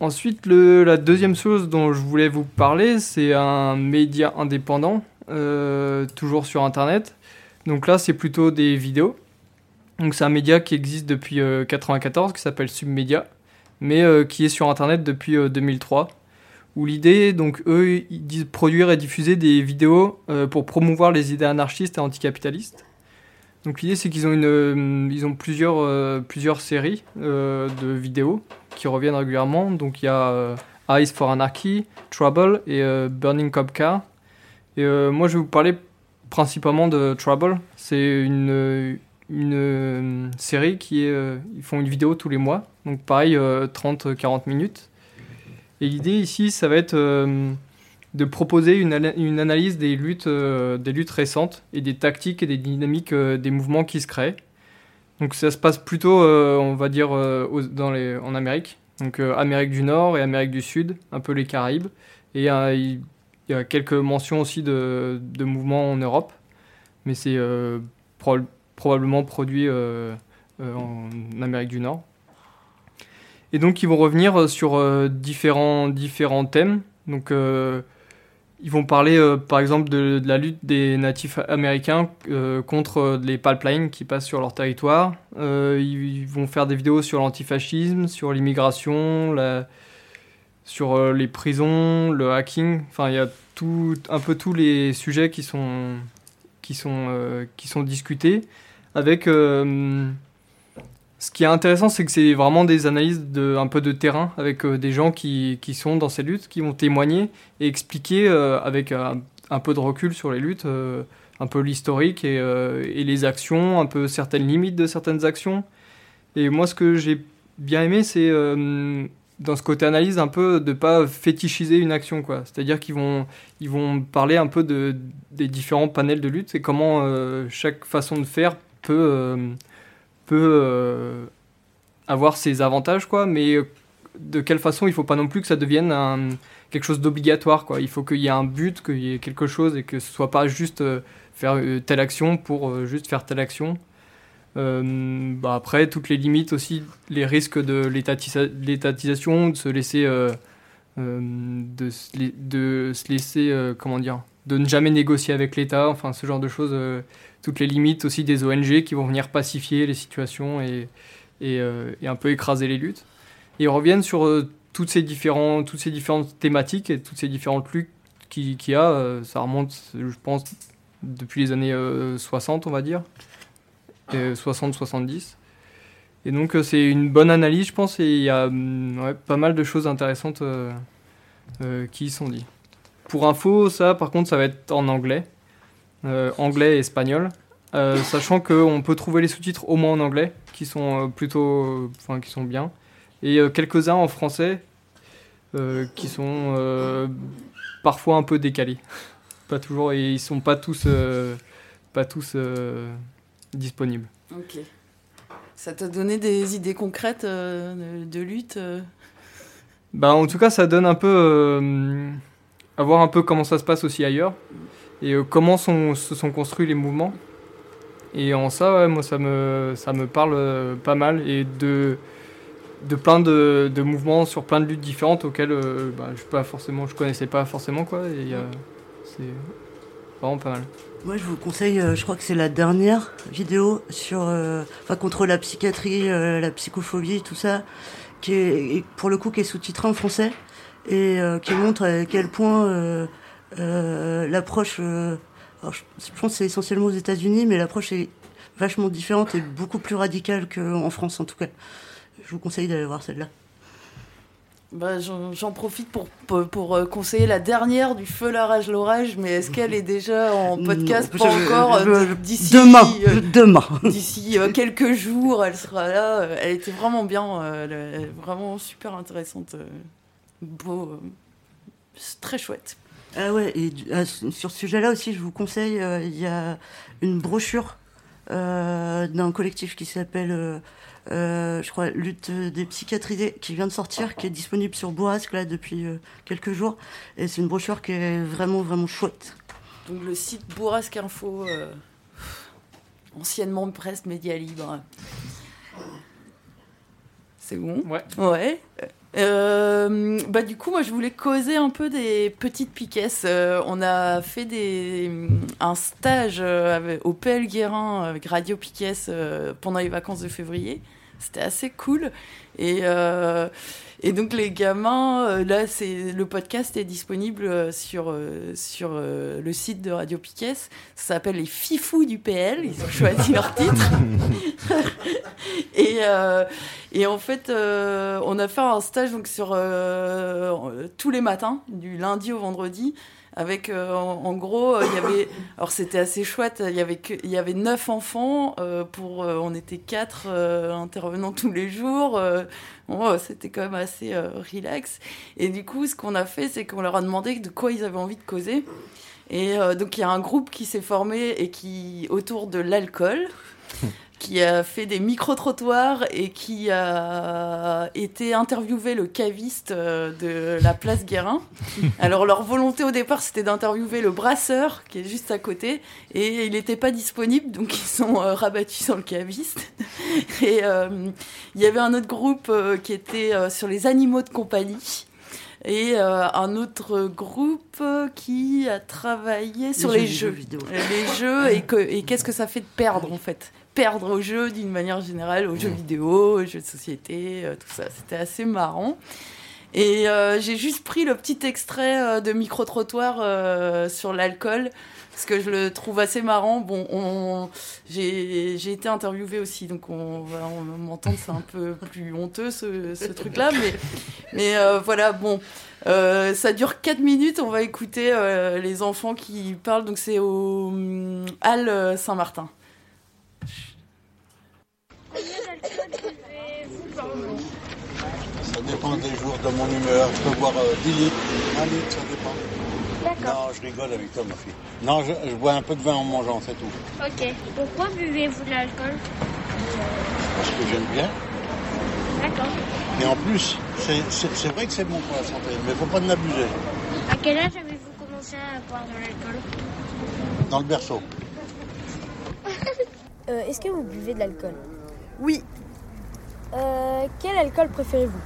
Ensuite, le- la deuxième chose dont je voulais vous parler, c'est un média indépendant, euh, toujours sur Internet. Donc là, c'est plutôt des vidéos. Donc c'est un média qui existe depuis 1994, qui s'appelle Submedia, mais euh, qui est sur Internet depuis euh, 2003. Où l'idée, donc eux, ils produire et diffuser des vidéos euh, pour promouvoir les idées anarchistes et anticapitalistes. Donc l'idée, c'est qu'ils ont, une, euh, plusieurs, euh, plusieurs séries euh, de vidéos qui reviennent régulièrement. Donc il y a euh, Eyes for Anarchy, Trouble et euh, Burning Cop Car. Et euh, moi, je vais vous parler principalement de Trouble. C'est une, euh, série qui est. euh, ils font une vidéo tous les mois. Donc pareil, euh, 30-40 minutes. Et l'idée ici, ça va être euh, de proposer une, ana- une analyse des luttes, euh, des luttes récentes et des tactiques et des dynamiques euh, des mouvements qui se créent. Donc ça se passe plutôt, euh, on va dire, euh, dans les, en Amérique. Donc euh, Amérique du Nord et Amérique du Sud, un peu les Caraïbes. Et euh, il y a quelques mentions aussi de, mouvements en Europe. Mais c'est euh, pro- probablement produit euh, euh, en Amérique du Nord. Et donc ils vont revenir sur différents, thèmes. Donc ils vont parler par exemple de, la lutte des natifs américains contre les pipelines qui passent sur leur territoire. Ils, ils vont faire des vidéos sur l'antifascisme, sur l'immigration, la- sur euh, les prisons, le hacking. Enfin, il y a tout, un peu tous les sujets qui sont, qui sont, euh, qui sont discutés. Avec, euh, ce qui est intéressant, c'est que c'est vraiment des analyses de, un peu de terrain avec des gens qui, qui sont dans ces luttes, qui vont témoigner et expliquer avec un, un peu de recul sur les luttes, un peu l'historique et, et les actions, un peu certaines limites de certaines actions. Et moi, ce que j'ai bien aimé, c'est dans ce côté analyse un peu de pas fétichiser une action, quoi. C'est-à-dire qu'ils vont, ils vont parler un peu de, des différents panels de lutte et comment euh, chaque façon de faire peut, euh, peut euh, avoir ses avantages, quoi, mais de quelle façon il faut pas non plus que ça devienne quelque chose d'obligatoire, quoi. Il faut qu'il y ait un but, qu'il y ait quelque chose et que ce soit pas juste faire telle action pour juste faire telle action. Euh, bah après, toutes les limites aussi, les risques de l'étatisa- l'étatisation, de se laisser, euh, euh, de, se laisser, comment dire, de ne jamais négocier avec l'État, enfin ce genre de choses, toutes les limites aussi des ONG qui vont venir pacifier les situations et, et, un peu écraser les luttes. Et ils reviennent sur toutes, ces différents, toutes ces différentes thématiques et toutes ces différentes luttes qu'il y a. ça remonte, je pense, depuis les années euh, 60, on va dire. Et 60-70. Et donc euh, c'est une bonne analyse, je pense, et il y a ouais, pas mal de choses intéressantes euh, euh, qui y sont dites. Pour info, ça, par contre, ça va être en anglais, anglais et espagnol, sachant qu'on peut trouver les sous-titres au moins en anglais, qui sont plutôt, enfin, qui sont bien, et quelques-uns en français, qui sont parfois un peu décalés. [LAUGHS] pas toujours, et ils sont pas tous, pas tous disponibles. Ok. Ça t'a donné des idées concrètes euh, de, lutte [LAUGHS] Bah, en tout cas, ça donne un peu. euh, à voir un peu comment ça se passe aussi ailleurs. Et euh, comment sont, se sont construits les mouvements. Et en ça, ouais, moi, ça me, ça me parle pas mal. Et de, de plein de, de mouvements sur plein de luttes différentes auxquelles bah, je, pas forcément, je connaissais pas forcément. Quoi, et c'est vraiment pas mal. Moi, je vous conseille, euh, je crois que c'est la dernière vidéo sur, euh, contre la psychiatrie, euh, la psychophobie, tout ça, qui est, pour le coup, qui est sous-titré en français et qui montre à quel point l'approche, je pense que c'est essentiellement aux États-Unis, mais l'approche est vachement différente et beaucoup plus radicale qu'en France, en tout cas. Je vous conseille d'aller voir celle-là. Bah, J'en profite pour, pour, pour, euh, conseiller la dernière du feu, la rage, l'orage, mais est-ce qu'elle est déjà en podcast Non, Pas je- encore. D'ici demain, euh, demain. [LAUGHS] D'ici euh, quelques jours, elle sera là. Elle était vraiment bien, euh, elle est vraiment super intéressante. Beau, très chouette. Ah ouais, et ah, sur ce sujet-là aussi, je vous conseille, il y a une brochure d'un collectif qui s'appelle, euh, je crois, Lutte des psychiatrisés, qui vient de sortir, qui est disponible sur Bourrasque là depuis euh, quelques jours, et c'est une brochure qui est vraiment vraiment chouette. Donc le site Bourrasque Info, euh, anciennement Presse Média Libre. C'est bon? Ouais. Ouais. Euh, bah du coup, moi, je voulais causer un peu des petites piquesses. Euh, on a fait des, un stage euh, avec- au PL Guérin avec Radio Piquet euh, pendant les vacances de février. C'était assez cool. Et, euh, et donc les gamins, euh, là, c'est le podcast est disponible euh, sur sur le site de Radio Piquet. Ça s'appelle les Fifous du PL. Ils ont choisi leur titre. [LAUGHS] et euh, et en fait, euh, on a fait un stage donc sur tous les matins, du lundi au vendredi. Avec euh, en, gros, euh, il y avait [COUGHS] alors c'était assez chouette. Il y avait il y avait neuf enfants euh, pour on était quatre intervenants tous les jours. bon, c'était quand même assez relax. Et du coup, ce qu'on a fait, c'est qu'on leur a demandé de quoi ils avaient envie de causer. Et donc il y a un groupe qui s'est formé et qui autour de l'alcool [LAUGHS] qui a fait des micro-trottoirs et qui a été interviewé le caviste euh, de la place Guérin. [LAUGHS] Alors leur volonté au départ c'était d'interviewer le brasseur qui est juste à côté et il n'était pas disponible donc ils sont euh, rabattus sur le caviste. [LAUGHS] Et euh, il y avait un autre groupe euh, qui était euh, sur les animaux de compagnie. Et euh, un autre groupe qui a travaillé sur les jeux. vidéo. Les jeux et, que- et qu'est-ce que ça fait de perdre en fait? Perdre au jeu d'une manière générale, aux jeux vidéo, aux jeux de société, euh, tout ça. C'était assez marrant. Et euh, j'ai juste pris le petit extrait euh, de micro-trottoir euh, sur l'alcool parce que je le trouve assez marrant. Bon, on, j'ai, j'ai été interviewée aussi, donc on va m'entendre, c'est un peu plus honteux ce, ce truc-là, mais, mais voilà, bon. Ça dure 4 minutes, on va écouter les enfants qui parlent, donc c'est au euh. Ça dépend des jours de mon humeur. Je peux boire euh, 10 litres, 1 litre, ça dépend. D'accord. Non, je rigole avec toi, ma fille. Non, je, je bois un peu de vin en mangeant, c'est tout. Ok. Pourquoi buvez-vous de l'alcool? Parce que j'aime bien. D'accord. Et en plus, c'est vrai que c'est bon pour la santé, mais il faut pas en abuser. À quel âge avez-vous commencé à boire de l'alcool? Dans le berceau. Euh, Est-ce que vous buvez de l'alcool? Oui. Euh, quel alcool préférez-vous?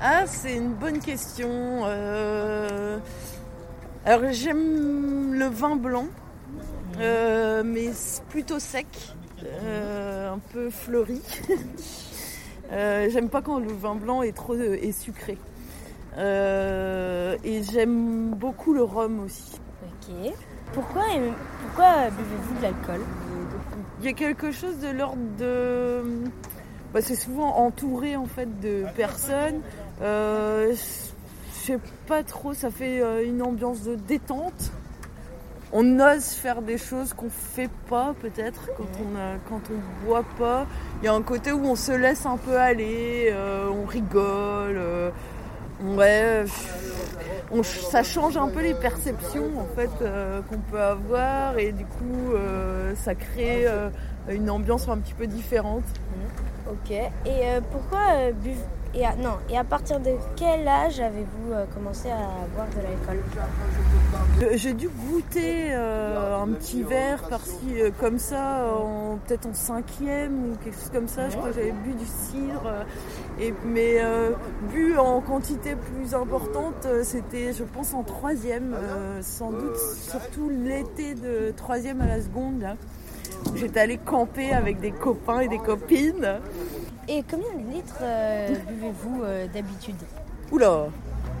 Ah, c'est une bonne question. Euh, Alors, j'aime le vin blanc, euh, mais plutôt sec, un peu fleuri. [LAUGHS] J'aime pas quand le vin blanc est trop est sucré. Et j'aime beaucoup le rhum aussi. Ok. Pourquoi buvez-vous de l'alcool? Il y a quelque chose de l'ordre de. Bah, c'est souvent entouré en fait de personnes. Euh, je sais pas trop, ça fait euh, une ambiance de détente. On ose faire des choses qu'on fait pas peut-être quand on a- quand on boit pas. Il y a un côté où on se laisse un peu aller, euh, on rigole. euh, ouais, on- ça change un peu les perceptions en fait euh, qu'on peut avoir et du coup euh, ça crée euh, une ambiance un petit peu différente. Ok. Et euh, pourquoi euh, et à, non, et à partir de quel âge avez-vous euh, commencé à boire de l'alcool Euh, J'ai dû goûter euh, un petit verre par-ci comme ça, peut-être en cinquième ou quelque chose comme ça. Je crois que j'avais bu du cidre, et, mais bu en quantité plus importante, c'était je pense en troisième, sans doute surtout l'été de troisième à la seconde. là. J'étais allée camper avec des copains et des copines. Et combien de litres euh, buvez-vous euh, d'habitude Oula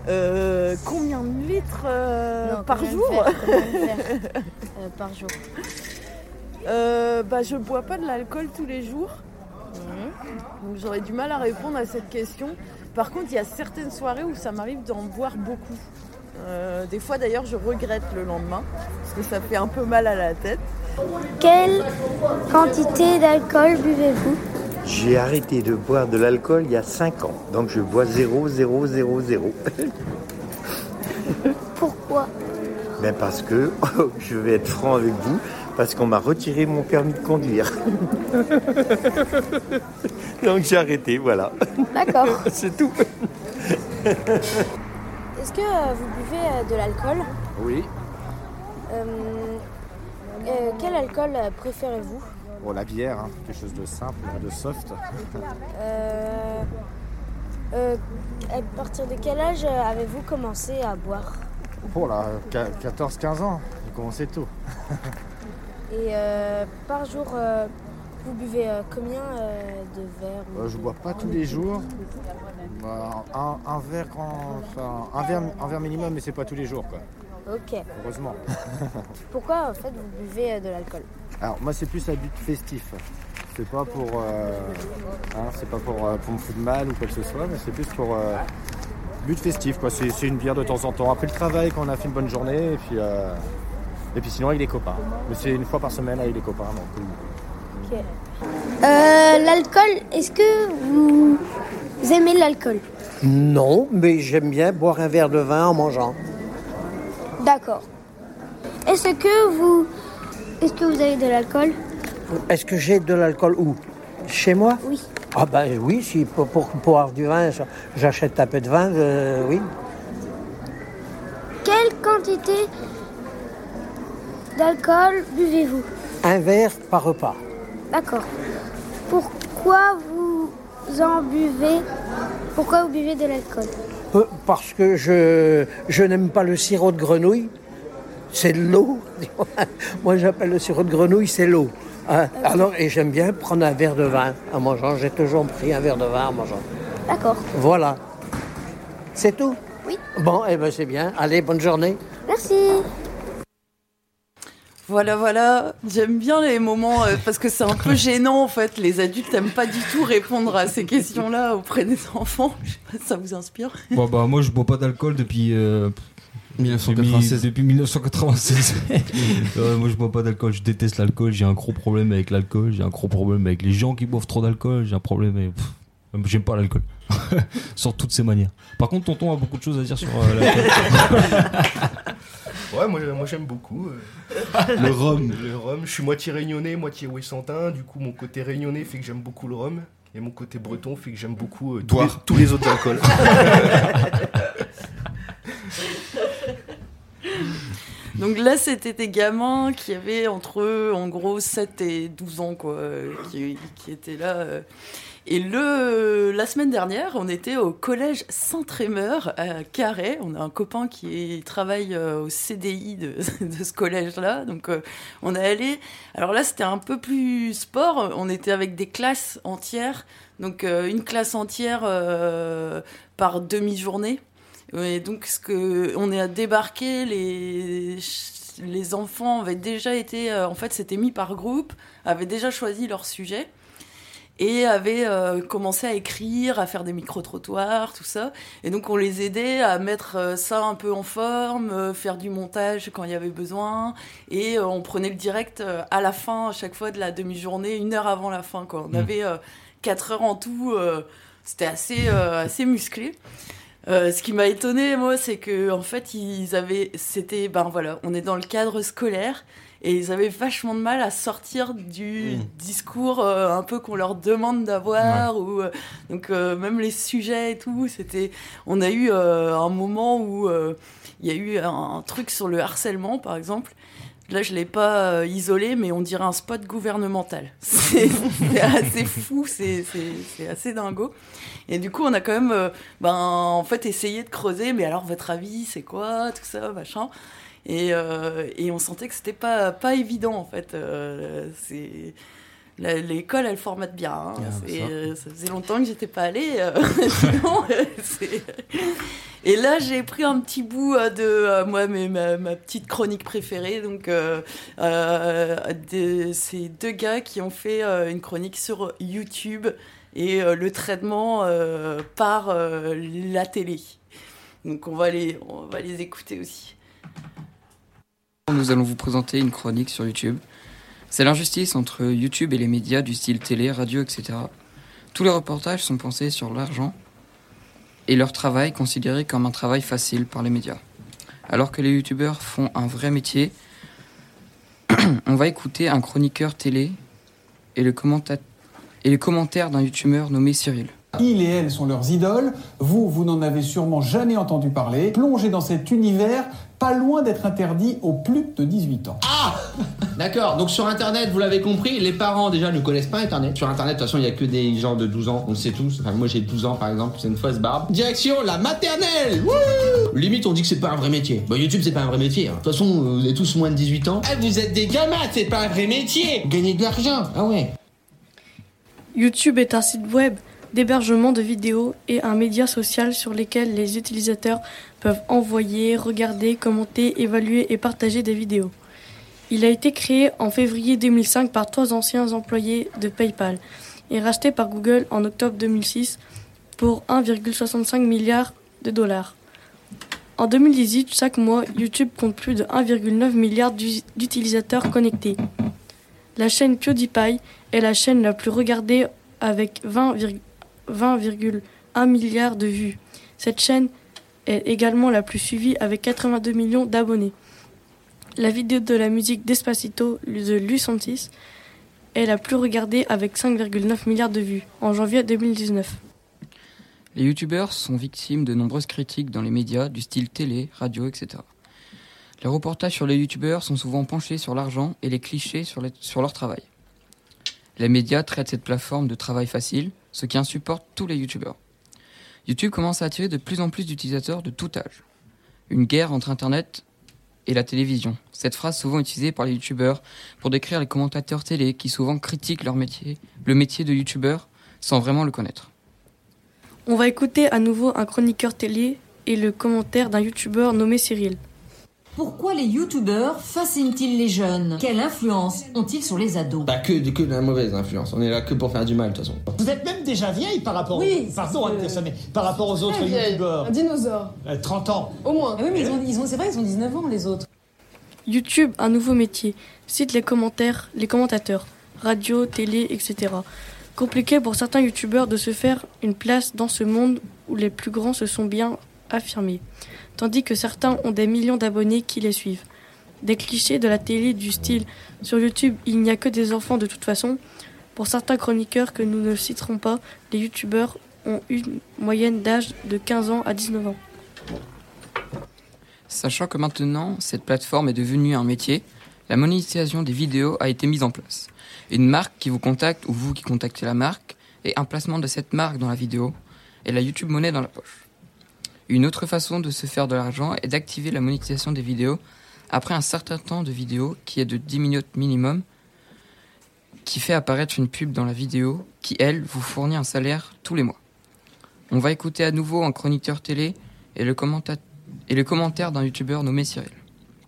euh, Combien de litres euh, Non, par combien jour verres, [LAUGHS] euh, par jour Euh, bah, je bois pas de l'alcool tous les jours. Donc j'aurais du mal à répondre à cette question. Par contre, il y a certaines soirées où ça m'arrive d'en boire beaucoup. Euh, des fois d'ailleurs, je regrette le lendemain parce que ça fait un peu mal à la tête. Quelle quantité d'alcool buvez-vous? J'ai arrêté de boire de l'alcool il y a 5 ans, donc je bois 0, 0, 0, 0. Pourquoi? Mais parce que, [LAUGHS] je vais être franc avec vous, parce qu'on m'a retiré mon permis de conduire. [LAUGHS] donc j'ai arrêté, voilà. D'accord. [LAUGHS] C'est tout. Est-ce que euh, vous buvez euh, de l'alcool? Oui. Euh, Quel alcool préférez-vous? Bon, la bière, hein, quelque chose de simple, de soft. Euh, euh, à partir de quel âge euh, avez-vous commencé à boire? Oh là, 14-15 ans, j'ai commencé tôt. [LAUGHS] Et euh, par jour, vous buvez combien de verres je bois pas tous les jours. Bah, un, un verre grand, enfin, un verre, un verre minimum, mais c'est pas tous les jours, quoi. Ok. Heureusement. [LAUGHS] Pourquoi en fait vous buvez euh, de l'alcool Alors moi c'est plus à but festif. C'est pas pour, euh, hein, c'est pas pour, euh, pour me foutre mal ou quoi que ce soit, mais c'est plus pour euh, but festif. Quoi. C'est, c'est une bière de temps en temps après le travail quand on a fait une bonne journée et puis, euh, et puis sinon avec les copains. Mais c'est une fois par semaine avec les copains. donc, Ok. Euh, l'alcool, est-ce que vous, vous aimez l'alcool? Non, mais j'aime bien boire un verre de vin en mangeant. D'accord. Est-ce que vous, est-ce que vous avez de l'alcool? Est-ce que j'ai de l'alcool où? Chez moi? Oui. Ah ben oui, si pour, pour boire du vin, j'achète un peu de vin, euh, oui. Quelle quantité d'alcool buvez-vous? Un verre par repas. D'accord. Pourquoi vous en buvez? Pourquoi vous buvez de l'alcool? Parce que je, je n'aime pas le sirop de grenouille. C'est de l'eau. [LAUGHS] Moi j'appelle le sirop de grenouille, c'est l'eau. Hein, Alors, et j'aime bien prendre un verre de vin en mangeant. J'ai toujours pris un verre de vin en mangeant. D'accord. Voilà. C'est tout? Oui. Bon, eh ben c'est bien. Allez, bonne journée. Merci. Voilà, voilà. J'aime bien les moments euh, parce que c'est un peu gênant en fait. Les adultes n'aiment pas du tout répondre à ces questions-là auprès des enfants. Je sais pas si ça vous inspire. Bon, bah, moi, je bois pas d'alcool depuis. euh, 1996. Depuis 1996. [LAUGHS] Ouais, moi, je bois pas d'alcool. Je déteste l'alcool. J'ai un gros problème avec l'alcool. J'ai un gros problème avec les gens qui boivent trop d'alcool. J'ai un problème avec. J'aime pas l'alcool. [LAUGHS] Sur toutes ses manières. Par contre, tonton a beaucoup de choses à dire sur euh, l'alcool. [LAUGHS] Ouais, moi, moi j'aime beaucoup. euh, [LAUGHS] Le rhum. Le rhum. Je suis moitié réunionnais, moitié ouessantin. Du coup, mon côté réunionnais fait que j'aime beaucoup le rhum. Et mon côté breton fait que j'aime beaucoup euh, tous, les, Boire. tous les autres alcools. [LAUGHS] Donc là, c'était des gamins qui avaient entre en gros 7 et 12 ans, quoi, euh, qui, qui étaient là. euh. Et le, la semaine dernière, on était au collège Saint-Trémeur à Carhaix. On a un copain qui travaille euh, au CDI [LAUGHS] de, ce collège-là. Donc euh, on est allé. Alors là, c'était un peu plus sport. On était avec des classes entières. Donc euh, une classe entière par demi-journée. Et donc, ce que on est à débarquer, les, les enfants avaient déjà été, en fait, c'était mis par groupe, avaient déjà choisi leur sujet et avaient euh, commencé à écrire, à faire des micro-trottoirs, tout ça. Et donc, on les aidait à mettre euh, ça un peu en forme, euh, faire du montage quand il y avait besoin. Et on prenait le direct à la fin, à chaque fois de la demi-journée, une heure avant la fin. Quoi. On Mm. avait quatre heures en tout. c'était assez, assez musclé. Euh, ce qui m'a étonné, moi, c'est que en fait, ils avaient, c'était, ben voilà, on est dans le cadre scolaire et ils avaient vachement de mal à sortir du discours euh, un peu qu'on leur demande d'avoir ou euh, donc euh, même les sujets et tout, c'était, on a eu un moment où il y a eu un, un truc sur le harcèlement, par exemple. Là, je l'ai pas isolé, mais on dirait un spot gouvernemental. [LAUGHS] C'est assez fou, c'est assez dingo. Et du coup, on a quand même, ben, en fait, essayé de creuser. Mais alors, votre avis, c'est quoi, tout ça, machin. Et, euh, et on sentait que c'était pas pas évident, en fait. Euh, c'est L'école, elle formate bien. hein. Ah, ça. euh, ça faisait longtemps que j'étais pas allée. euh, [LAUGHS] sinon, [LAUGHS] et là, j'ai pris un petit bout de euh, moi, mais ma, ma petite chronique préférée. Donc, euh, de deux gars qui ont fait une chronique sur YouTube et le traitement par la télé. Donc, on va les, on va les écouter aussi. Nous allons vous présenter une chronique sur YouTube. C'est l'injustice entre YouTube et les médias du style télé, radio, etc. Tous les reportages sont pensés sur l'argent et leur travail considéré comme un travail facile par les médias. Alors que les youtubeurs font un vrai métier, [CLEARS THROAT] on va écouter un chroniqueur télé et le, commenta- et les commentaires d'un youtubeur nommé Cyril. Il et elle sont leurs idoles. Vous, vous n'en avez sûrement jamais entendu parler. Plongez dans cet univers pas loin d'être interdit aux plus de 18 ans. Ah D'accord, donc sur internet, vous l'avez compris, les parents déjà ne connaissent pas internet. Sur internet, de toute façon, il y a que des gens de 12 ans, on le sait tous. Enfin, moi j'ai 12 ans par exemple, c'est une fausse barbe. Direction la maternelle Wouh Limite, on dit que c'est pas un vrai métier. Bah, YouTube, c'est pas un vrai métier. hein. De toute façon, vous êtes tous moins de 18 ans. Eh, vous êtes des gamins, c'est pas un vrai métier Gagner de l'argent Ah ouais YouTube est un site web d'hébergement de vidéos et un média social sur lequel les utilisateurs peuvent envoyer, regarder, commenter, évaluer et partager des vidéos. Il a été créé en février 2005 par trois anciens employés de PayPal et racheté par Google en octobre 2006 pour 1,65 milliard de dollars. En 2018, chaque mois, YouTube compte plus de 1,9 milliard d'utilisateurs connectés. La chaîne PewDiePie est la chaîne la plus regardée avec 20 virg- 20,1 milliards de vues. Cette chaîne est également la plus suivie avec 82 millions d'abonnés. La vidéo de la musique Despacito de Lucentis est la plus regardée avec 5,9 milliards de vues en janvier 2019. Les youtubeurs sont victimes de nombreuses critiques dans les médias du style télé, radio, etc. Les reportages sur les youtubeurs sont souvent penchés sur l'argent et les clichés sur, sur leur travail. Les médias traitent cette plateforme de travail facile, ce qui insupporte tous les youtubeurs. YouTube commence à attirer de plus en plus d'utilisateurs de tout âge. Une guerre entre Internet et la télévision. Cette phrase souvent utilisée par les youtubeurs pour décrire les commentateurs télé qui souvent critiquent leur métier, le métier de youtubeur, sans vraiment le connaître. On va écouter à nouveau un chroniqueur télé et le commentaire d'un youtubeur nommé Cyril. Pourquoi les youtubeurs fascinent-ils les jeunes? Quelle influence ont-ils sur les ados? Bah, que, que de la mauvaise influence. On est là que pour faire du mal, de toute façon. Vous êtes même déjà vieille par rapport, Oui, pardon hein, de dire ça, mais par rapport aux autres vieille. youtubeurs. Un dinosaure. Euh, 30 ans. Au moins. oui, mais ils ont, ils ont- c'est vrai, ils ont 19 ans, les autres. YouTube, un nouveau métier. Cite les commentaires, les commentateurs, radio, télé, etc. Compliqué pour certains youtubeurs de se faire une place dans ce monde où les plus grands se sont bien affirmés, tandis que certains ont des millions d'abonnés qui les suivent. Des clichés de la télé du style sur YouTube, il n'y a que des enfants de toute façon. Pour certains chroniqueurs que nous ne citerons pas, les youtubeurs ont une moyenne d'âge de 15 ans à 19 ans. Sachant que maintenant, cette plateforme est devenue un métier, la monétisation des vidéos a été mise en place. Une marque qui vous contacte ou vous qui contactez la marque et un placement de cette marque dans la vidéo et la YouTube monnaie dans la poche. Une autre façon de se faire de l'argent est d'activer la monétisation des vidéos après un certain temps de vidéo qui est de 10 minutes minimum qui fait apparaître une pub dans la vidéo qui, elle, vous fournit un salaire tous les mois. On va écouter à nouveau un chroniqueur télé et le, et le commentaire d'un youtubeur nommé Cyril.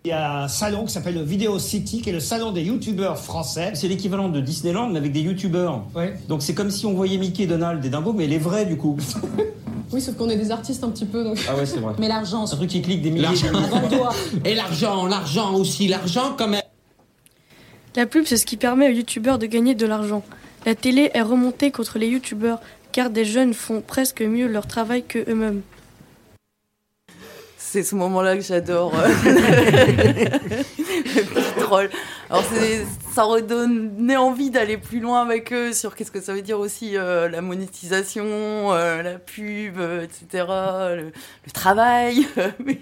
Il y a un salon qui s'appelle le Video City, qui est le salon des youtubeurs français. C'est l'équivalent de Disneyland, mais avec des youtubeurs. Donc c'est comme si on voyait Mickey, Donald, des dingos, mais les vrais du coup. [LAUGHS] Oui, sauf qu'on est des artistes un petit peu. Donc... Ah ouais, c'est vrai. Mais l'argent, Un truc qui clique des milliers de Et l'argent, l'argent aussi, l'argent quand même. La pub, c'est ce qui permet aux youtubeurs de gagner de l'argent. La télé est remontée contre les youtubeurs car des jeunes font presque mieux leur travail que eux-mêmes. C'est ce moment-là que j'adore. [LAUGHS] troll. Alors, ça redonnait envie d'aller plus loin avec eux sur qu'est-ce que ça veut dire aussi euh, la monétisation, euh, la pub, euh, etc., le, le travail. [LAUGHS] Mais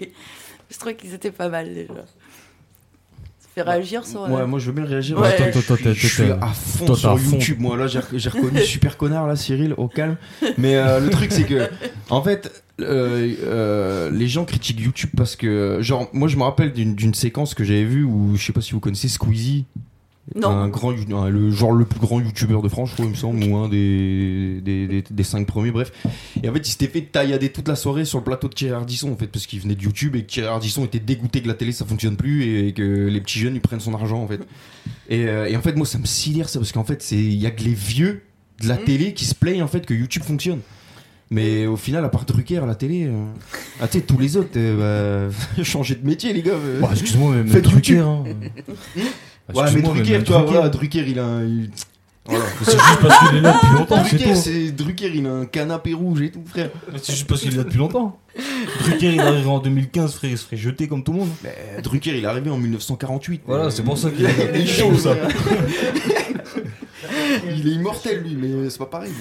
je trouvais qu'ils étaient pas mal déjà. Ça fait réagir sur. Ouais, moi je veux bien réagir. Ouais. Attends, Attends, je, suis- attends, je suis à fond Toi, sur à fond. YouTube. Moi là, j'ai reconnu super connard là, Cyril, au calme. Mais euh, le truc c'est que, en fait, euh, euh, les gens critiquent YouTube parce que, genre, moi je me rappelle d'une séquence que j'avais vue où je sais pas si vous connaissez Squeezie. Non. Un grand, you- un- le genre le plus grand youtubeur de France, je crois, il me semble, ou un des, des, des, des cinq premiers, bref. Et en fait, il s'était fait taillader toute la soirée sur le plateau de Thierry Ardisson, en fait, parce qu'il venait de YouTube et que Thierry Ardisson était dégoûté que la télé ça fonctionne plus et que les petits jeunes ils prennent son argent, en fait. Et, euh, et en fait, moi ça me sidère ça, parce qu'en fait, c'est il y a que les vieux de la télé qui se plaignent en fait que YouTube fonctionne. Mais au final, à part Drucker à la télé, euh, ah, tu sais, tous les autres, euh, bah, [LAUGHS] changez de métier, les gars. euh. Bah, excuse-moi, mais- mais Faites Drucker, YouTube. hein. Ouais, mais mais Drucker, même tu vois, Drucker. voilà, Drucker, il a un. il- Voilà. C'est juste parce qu'il est là depuis longtemps, c'est Drucker, c'est Drucker, il a un canapé rouge et tout, frère. C'est juste parce qu'il est là depuis longtemps. Drucker, il arriverait en 2015, frère, il se ferait jeter comme tout le monde. Mais Drucker, il est arrivé en 1948. Voilà, c'est pour ça qu'il il est chaud, ça. [LAUGHS] il est immortel, lui, mais c'est pas pareil.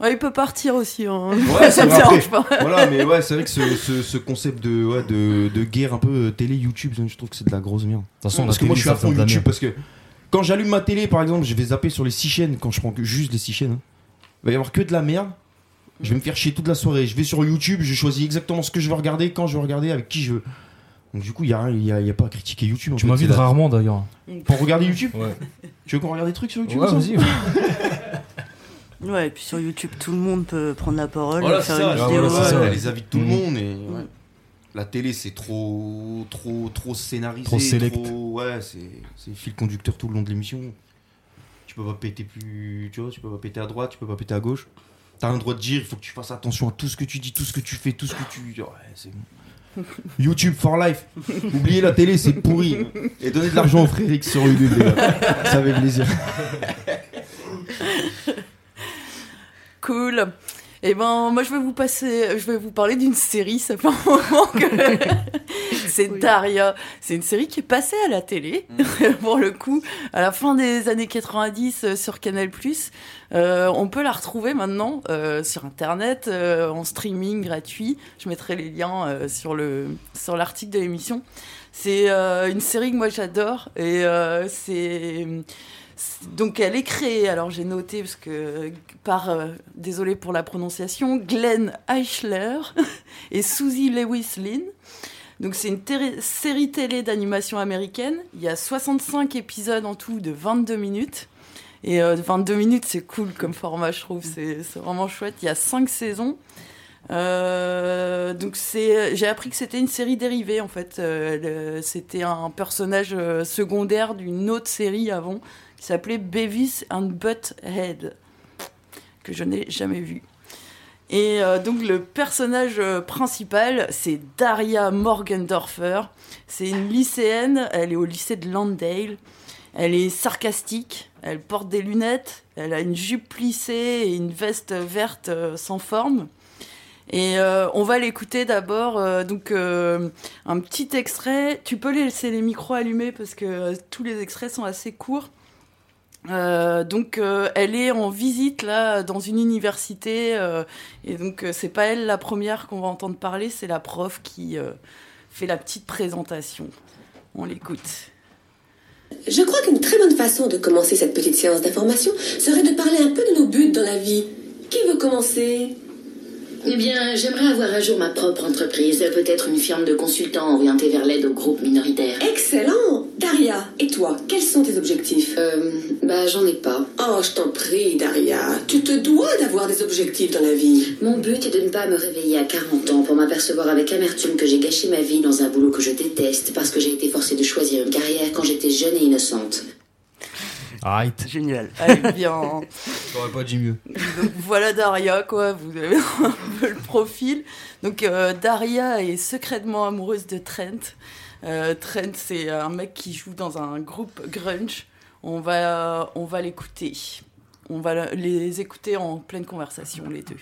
Ouais, il peut partir aussi. hein. Ouais, [LAUGHS] ça me dérange pas. Voilà, mais ouais, c'est vrai que ce, ce- ce concept de, ouais, de, de guerre un peu euh, télé YouTube, je trouve que c'est de la grosse merde. toute façon, parce que moi je suis à fond de YouTube parce que quand j'allume ma télé par exemple, je vais zapper sur les six chaînes quand je prends que juste les six chaînes. hein. Il va y avoir que de la merde. Je vais me faire chier toute la soirée. Je vais sur YouTube, je choisis exactement ce que je veux regarder, quand je veux regarder, avec qui je veux. Donc du coup, il n'y a, y a, il y a pas à critiquer YouTube. en Tu m'invites rarement d'ailleurs. Pour regarder YouTube Ouais. Tu veux qu'on regarde des trucs sur YouTube Ouais, vas-y. [LAUGHS] Ouais, et puis sur YouTube, tout le monde peut prendre la parole, Voilà, faire c'est ça, une vidéo. voilà, ça, euh, les avis de tout le Mhm. monde et ouais. la télé c'est trop trop trop scénarisé Trop select. trop- ouais c'est fil conducteur tout le long de l'émission tu peux pas péter plus tu vois tu peux pas péter à droite tu peux pas péter à gauche t'as un droit de dire il faut que tu fasses attention à tout ce que tu dis tout ce que tu fais tout ce que tu ouais c'est bon [LAUGHS] YouTube for life oubliez la télé c'est pourri et donnez de l'argent au frérix sur gars ça fait plaisir [LAUGHS] Cool. Et ben, moi, je vais vous passer, je vais vous parler d'une série. Ça fait un moment que [LAUGHS] c'est Daria. C'est une série qui est passée à la télé, [LAUGHS] pour le coup, à la fin des années 90 euh, sur Canal+. Euh, on peut la retrouver maintenant euh, sur Internet, euh, en streaming gratuit. Je mettrai les liens sur le sur l'article de l'émission. C'est une série que moi j'adore et c'est- donc elle est créée, alors j'ai noté parce que par, euh, désolé pour la prononciation, Glenn Eichler [LAUGHS] et Susie Lewis Lynn. Donc c'est une série télé d'animation américaine. Il y a 65 épisodes en tout de 22 minutes. Et euh, 22 minutes, c'est cool comme format, je trouve. C'est vraiment chouette. Il y a 5 saisons. Euh, donc j'ai appris que c'était une série dérivée en fait. Euh, c'était un personnage euh, secondaire d'une autre série avant qui s'appelait Beavis and Butthead que je n'ai jamais vu. Et euh, donc le personnage euh, principal, c'est Daria Morgendorfer. C'est une lycéenne, elle est au lycée de Landale. Elle est sarcastique, elle porte des lunettes, elle a une jupe plissée et une veste verte euh, sans forme. Et on va l'écouter d'abord. donc un petit extrait. Tu peux laisser les micros allumés parce que tous les extraits sont assez courts. Euh, donc euh, elle est en visite là dans une université euh, et donc c'est pas elle la première qu'on va entendre parler, c'est la prof qui fait la petite présentation. On l'écoute. Je crois qu'une très bonne façon de commencer cette petite séance d'information serait de parler un peu de nos buts dans la vie. Qui veut commencer? Eh bien, j'aimerais avoir un jour ma propre entreprise, peut-être une firme de consultants orientée vers l'aide aux groupes minoritaires. Excellent Daria, et toi, quels sont tes objectifs? Euh, bah, j'en ai pas. Oh, je t'en prie, Daria. Tu te dois d'avoir des objectifs dans la vie. Mon but est de ne pas me réveiller à 40 ans pour m'apercevoir avec amertume que j'ai gâché ma vie dans un boulot que je déteste parce que j'ai été forcée de choisir une carrière quand j'étais jeune et innocente. Arrête. Génial. Allez, [LAUGHS] bien. J'aurais pas dit mieux. Donc voilà Daria, quoi. Vous avez [LAUGHS] un peu le profil. Donc euh, Daria est secrètement amoureuse de Trent. Euh, Trent, c'est un mec qui joue dans un groupe grunge. On va, on va l'écouter. On va les écouter en pleine conversation, les deux.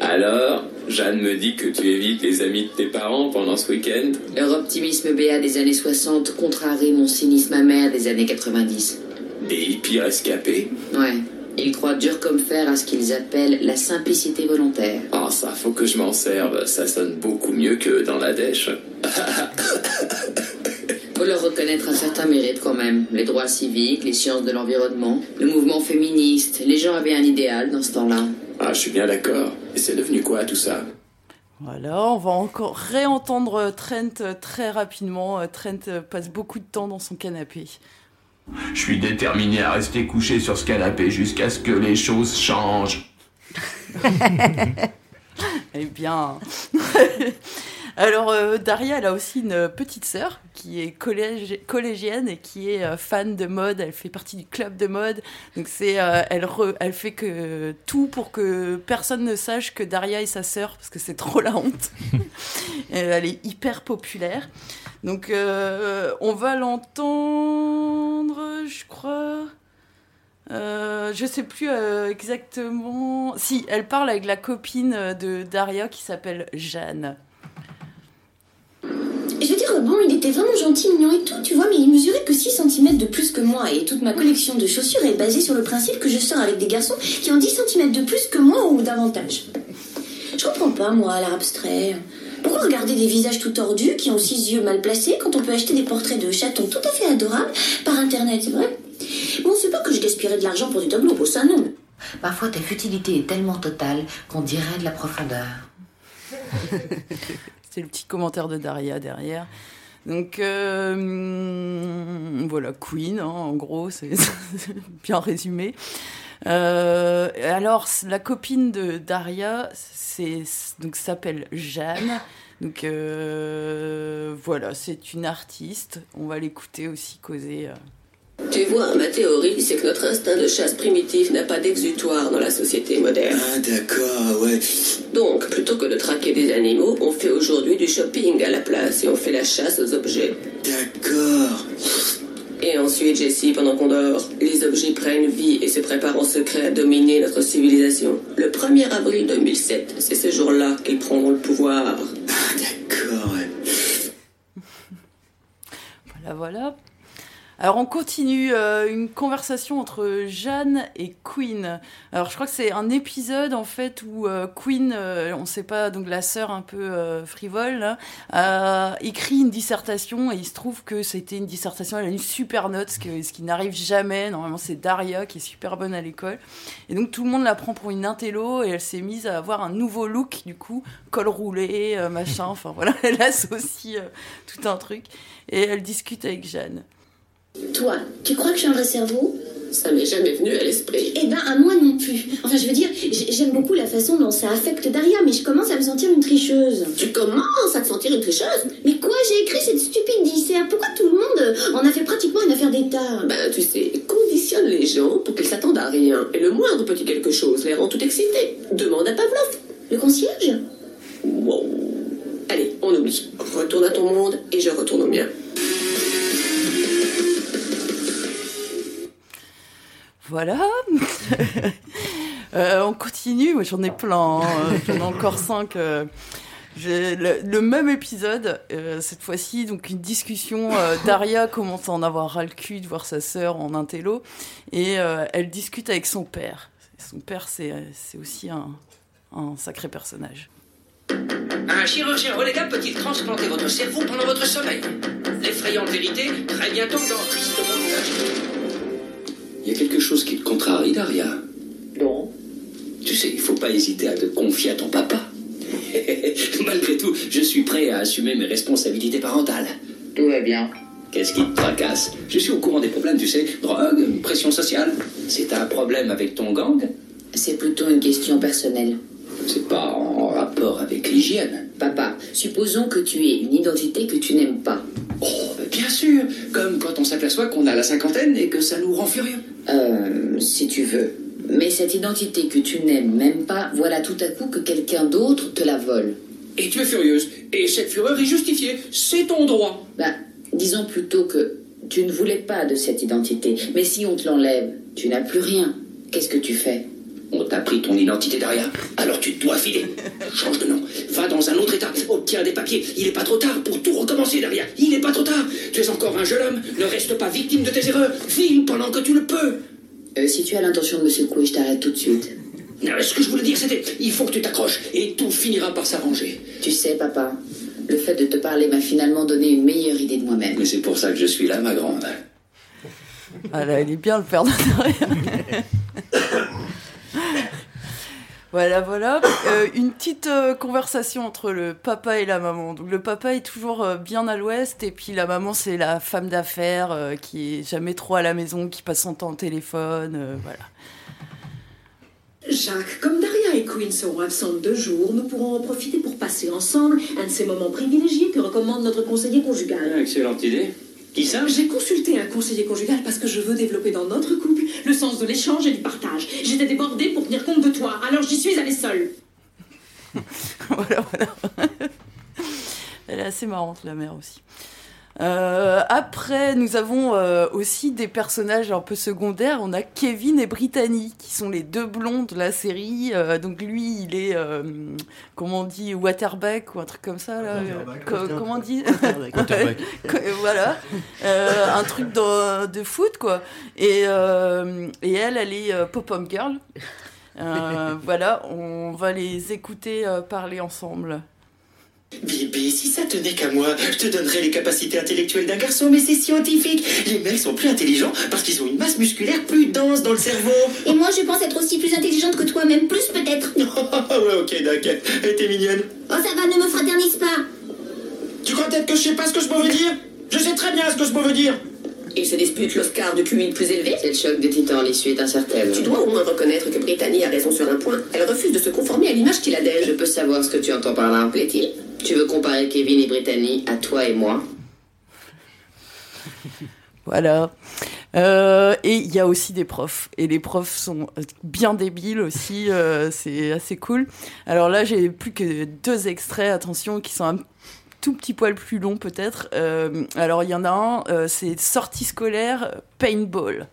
Alors, Jeanne me dit que tu évites les amis de tes parents pendant ce week-end Leur optimisme béat des années 60 contrarie mon cynisme amer des années 90. Des hippies rescapés Ouais. Ils croient dur comme fer à ce qu'ils appellent la simplicité volontaire. Ah, ça, faut que je m'en serve. Ça sonne beaucoup mieux que dans la dèche. [LAUGHS] Faut leur reconnaître un certain mérite quand même. Les droits civiques, les sciences de l'environnement, le mouvement féministe. Les gens avaient un idéal dans ce temps-là. Ah, je suis bien d'accord. Et c'est devenu quoi tout ça? Voilà, on va encore réentendre Trent très rapidement. Trent passe beaucoup de temps dans son canapé. Je suis déterminé à rester couché sur ce canapé jusqu'à ce que les choses changent. [LAUGHS] Eh bien. [LAUGHS] Alors, euh, Daria, elle a aussi une petite sœur qui est collégienne et qui est euh, fan de mode. Elle fait partie du club de mode. Donc, c'est, euh, elle, fait que tout pour que personne ne sache que Daria est sa sœur parce que c'est trop la honte. [LAUGHS] Elle est hyper populaire. Donc, on va l'entendre, je crois. Euh, je sais plus euh, exactement. Si, elle parle avec la copine de Daria qui s'appelle Jeanne. Bon, il était vraiment gentil, mignon et tout, tu vois, mais il mesurait que 6 cm de plus que moi. Et toute ma collection de chaussures est basée sur le principe que je sors avec des garçons qui ont 10 cm de plus que moi ou davantage. Je comprends pas, moi, l'art abstrait. Pourquoi regarder des visages tout tordus qui ont six yeux mal placés quand on peut acheter des portraits de chatons tout à fait adorables par internet, c'est vrai? Bon, c'est pas que je gaspillerais de l'argent pour du tableau, pour ça, non. Parfois, ta futilité est tellement totale qu'on dirait de la profondeur. [LAUGHS] C'est le petit commentaire de Daria derrière. Donc euh, voilà, Queen, hein, en gros, c'est [LAUGHS] bien résumé. Euh, alors, la copine de Daria, c'est s'appelle Jeanne. Donc euh, voilà, c'est une artiste. On va l'écouter aussi causer. Tu vois, ma théorie, c'est que notre instinct de chasse primitif n'a pas d'exutoire dans la société moderne. Ah, d'accord, ouais. Donc, plutôt que de traquer des animaux, on fait aujourd'hui du shopping à la place et on fait la chasse aux objets. D'accord. Et ensuite, Jessie, pendant qu'on dort, les objets prennent vie et se préparent en secret à dominer notre civilisation. Le 1er avril 2007, c'est ce jour-là qu'ils prendront le pouvoir. D'accord, ouais. Voilà, voilà. Alors on continue euh, une conversation entre Jeanne et Queen. Alors je crois que c'est un épisode en fait où euh, Queen, euh, on sait pas, donc la sœur un peu euh, frivole, là, a écrit une dissertation et il se trouve que c'était une dissertation, elle a une super note, ce, que- ce qui n'arrive jamais. Normalement c'est Daria qui est super bonne à l'école. Et donc tout le monde la prend pour une intello et elle s'est mise à avoir un nouveau look du coup, col roulé, euh, machin, enfin voilà, [LAUGHS] elle associe euh, tout un truc et elle discute avec Jeanne. Toi, tu crois que j'ai un vrai cerveau? Ça m'est jamais venu à l'esprit. Eh ben, à moi non plus. Enfin, je veux dire, j'aime beaucoup la façon dont ça affecte Daria, mais je commence à me sentir une tricheuse. Tu commences à te sentir une tricheuse? Mais quoi, j'ai écrit cette stupide dissert? Pourquoi tout le monde euh, en a fait pratiquement une affaire d'État? Ben, tu sais, conditionne les gens pour qu'ils s'attendent à rien. Et le moindre petit quelque chose les rend tout excités. Demande à Pavlov. Le concierge? Wow. Allez, on oublie. Retourne à ton monde et je retourne au mien. Voilà. [LAUGHS] Euh, on continue. J'en ai plein. hein. J'en ai encore cinq. euh. Le, même épisode, euh, cette fois-ci, donc une discussion. Daria commence à en avoir ras le cul de voir sa sœur en intello, et elle discute avec son père. Son père, c'est aussi un, sacré personnage. Un chirurgien renégat peut-il transplanter votre cerveau pendant votre sommeil? L'effrayante vérité, très bientôt dans Triste Monde Il y a quelque chose qui te contrarie, Daria Non. Tu sais, il faut pas hésiter à te confier à ton papa. [LAUGHS] Malgré tout, je suis prêt à assumer mes responsabilités parentales. Tout va bien. Qu'est-ce qui te tracasse? Je suis au courant des problèmes, tu sais. Drogue, pression sociale. C'est un problème avec ton gang? C'est plutôt une question personnelle. C'est pas en rapport avec l'hygiène. Papa, supposons que tu aies une identité que tu n'aimes pas. Oh, mais bien sûr Comme quand on s'aperçoit qu'on a la cinquantaine et que ça nous rend furieux. Euh, si tu veux. Mais cette identité que tu n'aimes même pas, voilà tout à coup que quelqu'un d'autre te la vole. Et tu es furieuse. Et cette fureur est justifiée. C'est ton droit. Ben, disons plutôt que tu ne voulais pas de cette identité. Mais si on te l'enlève, tu n'as plus rien. Qu'est-ce que tu fais? On t'a pris ton identité, Daria. Alors tu dois filer. Change de nom. Va dans un autre état. Obtiens des papiers. Il n'est pas trop tard pour tout recommencer, Daria. Il n'est pas trop tard. Tu es encore un jeune homme. Ne reste pas victime de tes erreurs. File pendant que tu le peux. Euh, Si tu as l'intention de me secouer, je t'arrête tout de suite. Non, Ce que je voulais dire, c'était il faut que tu t'accroches et tout finira par s'arranger. Tu sais, papa, le fait de te parler m'a finalement donné une meilleure idée de moi-même. Mais c'est pour ça que je suis là, ma grande. Ah là, il est bien le père de Daria. [LAUGHS] Voilà, voilà. Euh, une petite euh, conversation entre le papa et la maman. Donc le papa est toujours euh, bien à l'ouest et puis la maman c'est la femme d'affaires euh, qui est jamais trop à la maison, qui passe son temps au téléphone, euh, voilà. Jacques, comme Daria et Queen seront absentes deux jours, nous pourrons en profiter pour passer ensemble un de ces moments privilégiés que recommande notre conseiller conjugal. Excellente idée. Qui ça J'ai consulté un conseiller conjugal parce que je veux développer dans notre couple le sens de l'échange et du partage. J'étais débordée pour tenir compte de toi, alors j'y suis allée seule. [LAUGHS] voilà, voilà. [LAUGHS] Elle est assez marrante, la mère aussi. Euh, après, nous avons euh, aussi des personnages un peu secondaires. On a Kevin et Brittany, qui sont les deux blonds de la série. Euh, donc lui, il est, euh, comment on dit, waterback ou un truc comme ça. Là. Co- comment on dit Quarterback. [LAUGHS] Co- Voilà. Euh, un truc de, de foot, quoi. Et, euh, et elle, elle est euh, pop-up girl. Euh, voilà, on va les écouter euh, parler ensemble. Bibi, si ça tenait qu'à moi, je te donnerais les capacités intellectuelles d'un garçon, mais c'est scientifique. Les mecs sont plus intelligents parce qu'ils ont une masse musculaire plus dense dans le cerveau. Et moi, je pense être aussi plus intelligente que toi, même plus peut-être. [LAUGHS] ouais, ok, d'accord. Elle était mignonne. Oh, ça va, ne me fraternise pas. Tu crois peut-être que je sais pas ce que je peux veux dire? Je sais très bien ce que je peux veux dire. Ils se disputent l'Oscar de QI le plus élevé C'est le choc des titans, l'issue est incertaine. Tu dois au moins reconnaître que Brittany a raison sur un point. Elle refuse de se conformer à l'image qu'il a d'elle. Je peux savoir ce que tu entends par là, plaît-il? Tu veux comparer Kevin et Brittany à toi et moi [LAUGHS] Voilà. Euh, et il y a aussi des profs. Et les profs sont bien débiles aussi. euh, c'est assez cool. Alors là, j'ai plus que deux extraits, attention, qui sont un tout petit poil plus longs peut-être. Euh, alors il y en a un, euh, c'est sortie scolaire paintball.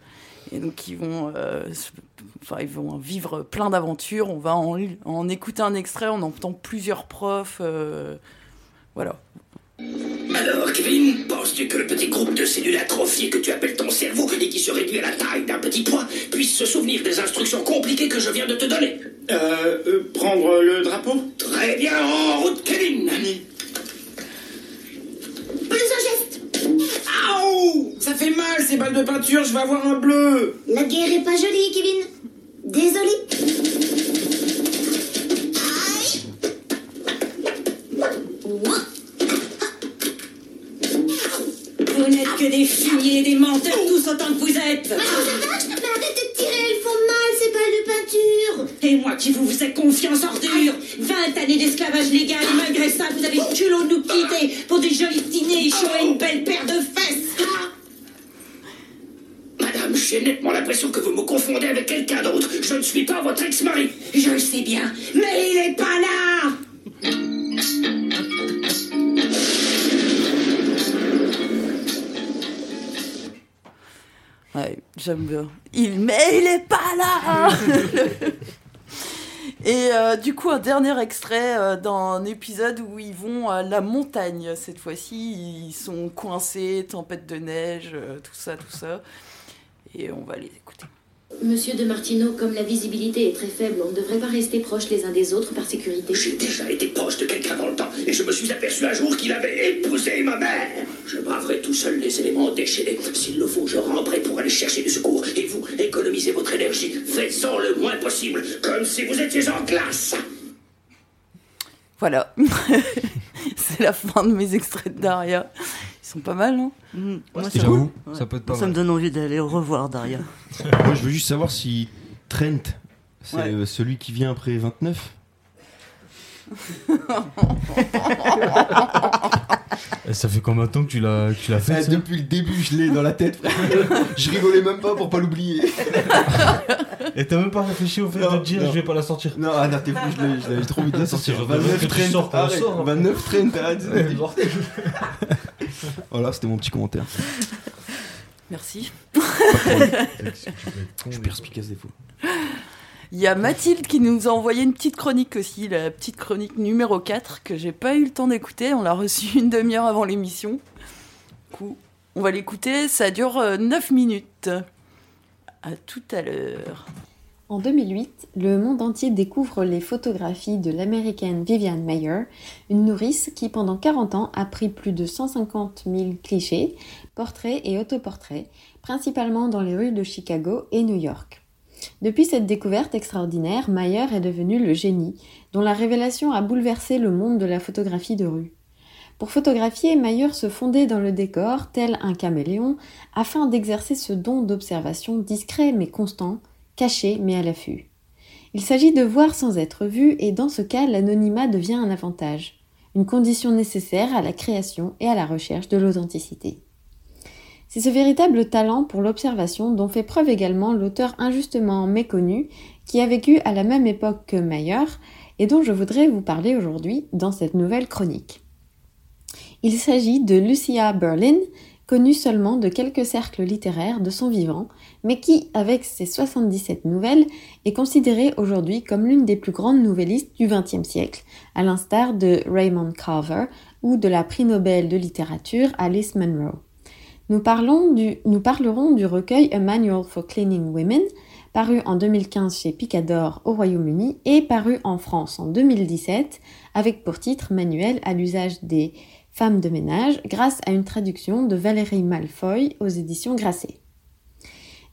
Et donc ils vont, euh, enfin, ils vont vivre plein d'aventures. On va en, en écouter un extrait, on entend plusieurs profs. euh, voilà. Alors, Kevin, penses-tu que le petit groupe de cellules atrophiées que tu appelles ton cerveau et qui se réduit à la taille d'un petit pois puisse se souvenir des instructions compliquées que je viens de te donner? Euh, euh, prendre le drapeau? Très bien, en route, Kevin Plus un geste. Aouh Ça fait mal ces balles de peinture, je vais avoir un bleu La guerre est pas jolie, Kevin. Désolé. Vous n'êtes que des fumiers, des menteurs, tous autant que vous êtes. Mais arrêtez de tirer, elles font mal, ces Et moi qui vous faisais confiance ordure 20 années d'esclavage légal et malgré ça vous avez le de nous quitter pour des jolis dîners chauds et une belle paire de fesses Madame, j'ai nettement l'impression que vous me confondez avec quelqu'un d'autre. Je ne suis pas votre ex-mari. Je le sais bien, mais il est pas là Ouais, j'aime bien. Il, mais il est pas là [LAUGHS] Et euh, du coup, un dernier extrait euh, d'un épisode où ils vont à la montagne. Cette fois-ci, ils sont coincés, tempête de neige, euh, tout ça, tout ça. Et on va les écouter. Monsieur de Martino, comme la visibilité est très faible, on ne devrait pas rester proches les uns des autres par sécurité. J'ai déjà été proche de quelqu'un dans le temps et je me suis aperçu un jour qu'il avait épousé ma mère. Je braverai tout seul les éléments déchaînés. S'il le faut, je ramperai pour aller chercher du secours. Et vous, économisez votre énergie. Faites-en le moins possible, comme si vous étiez en classe. Voilà. [LAUGHS] C'est la fin de mes extraits de Daria. Sont pas mal, non j'avoue, ouais. ça peut être pas Ça mal. me donne envie d'aller revoir Daria. [LAUGHS] Moi, je veux juste savoir si Trent, c'est Ouais. euh, celui qui vient après 29. [LAUGHS] Et ça fait combien de temps que tu l'as que tu l'as fait Ah, ça depuis le début, je l'ai dans la tête, frère. [LAUGHS] je rigolais même pas pour pas l'oublier. Et t'as même pas réfléchi au fait Non, de te dire non. je vais pas la sortir Non, ah, non, t'es fou, je l'avais trop envie de la sortir. C'est genre de 29 que tu Trent, sortes, on la arrête. sort, hein. 29 Trent, arrête. [LAUGHS] Voilà, c'était mon petit commentaire. Merci. Je suis perspicace des fois. Il y a Mathilde qui nous a envoyé une petite chronique aussi, la petite chronique numéro 4, que j'ai pas eu le temps d'écouter. On l'a reçue une demi-heure avant l'émission. Du coup, on va l'écouter. Ça dure euh, 9 minutes. À tout à l'heure. En 2008, le monde entier découvre les photographies de l'américaine Vivian Mayer, une nourrice qui pendant 40 ans a pris plus de 150 000 clichés, portraits et autoportraits, principalement dans les rues de Chicago et New York. Depuis cette découverte extraordinaire, Mayer est devenue le génie, dont la révélation a bouleversé le monde de la photographie de rue. Pour photographier, Mayer se fondait dans le décor, tel un caméléon, afin d'exercer ce don d'observation discret mais constant, caché mais à l'affût. Il s'agit de voir sans être vu et dans ce cas l'anonymat devient un avantage, une condition nécessaire à la création et à la recherche de l'authenticité. C'est ce véritable talent pour l'observation dont fait preuve également l'auteur injustement méconnu qui a vécu à la même époque que Mayer et dont je voudrais vous parler aujourd'hui dans cette nouvelle chronique. Il s'agit de Lucia Berlin, connue seulement de quelques cercles littéraires de son vivant, mais qui, avec ses 77 nouvelles, est considérée aujourd'hui comme l'une des plus grandes nouvellistes du XXe siècle, à l'instar de Raymond Carver ou de la prix Nobel de littérature Alice Munro. Nous, parlons du, nous parlerons du recueil A Manual for Cleaning Women, paru en 2015 chez Picador au Royaume-Uni et paru en France en 2017, avec pour titre Manuel à l'usage des Femme de ménage grâce à une traduction de Valérie Malfoy aux éditions Grasset.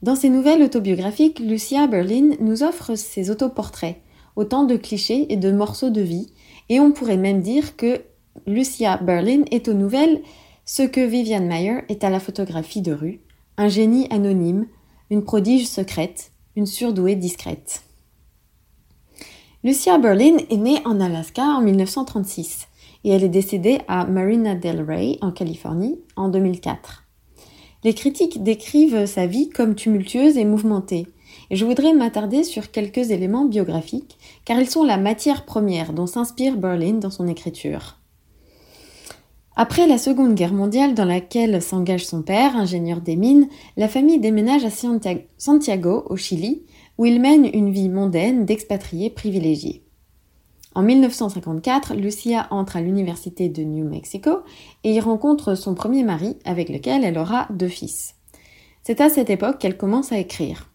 Dans ses nouvelles autobiographiques, Lucia Berlin nous offre ses autoportraits, autant de clichés et de morceaux de vie, et on pourrait même dire que Lucia Berlin est aux nouvelles ce que Vivian Mayer est à la photographie de rue, un génie anonyme, une prodige secrète, une surdouée discrète. Lucia Berlin est née en Alaska en 1936 et elle est décédée à Marina del Rey, en Californie, en 2004. Les critiques décrivent sa vie comme tumultueuse et mouvementée, et je voudrais m'attarder sur quelques éléments biographiques, car ils sont la matière première dont s'inspire Berlin dans son écriture. Après la Seconde Guerre mondiale dans laquelle s'engage son père, ingénieur des mines, la famille déménage à Santiago, au Chili, où il mène une vie mondaine d'expatriés privilégiés. En 1954, Lucia entre à l'université de New Mexico et y rencontre son premier mari avec lequel elle aura deux fils. C'est à cette époque qu'elle commence à écrire.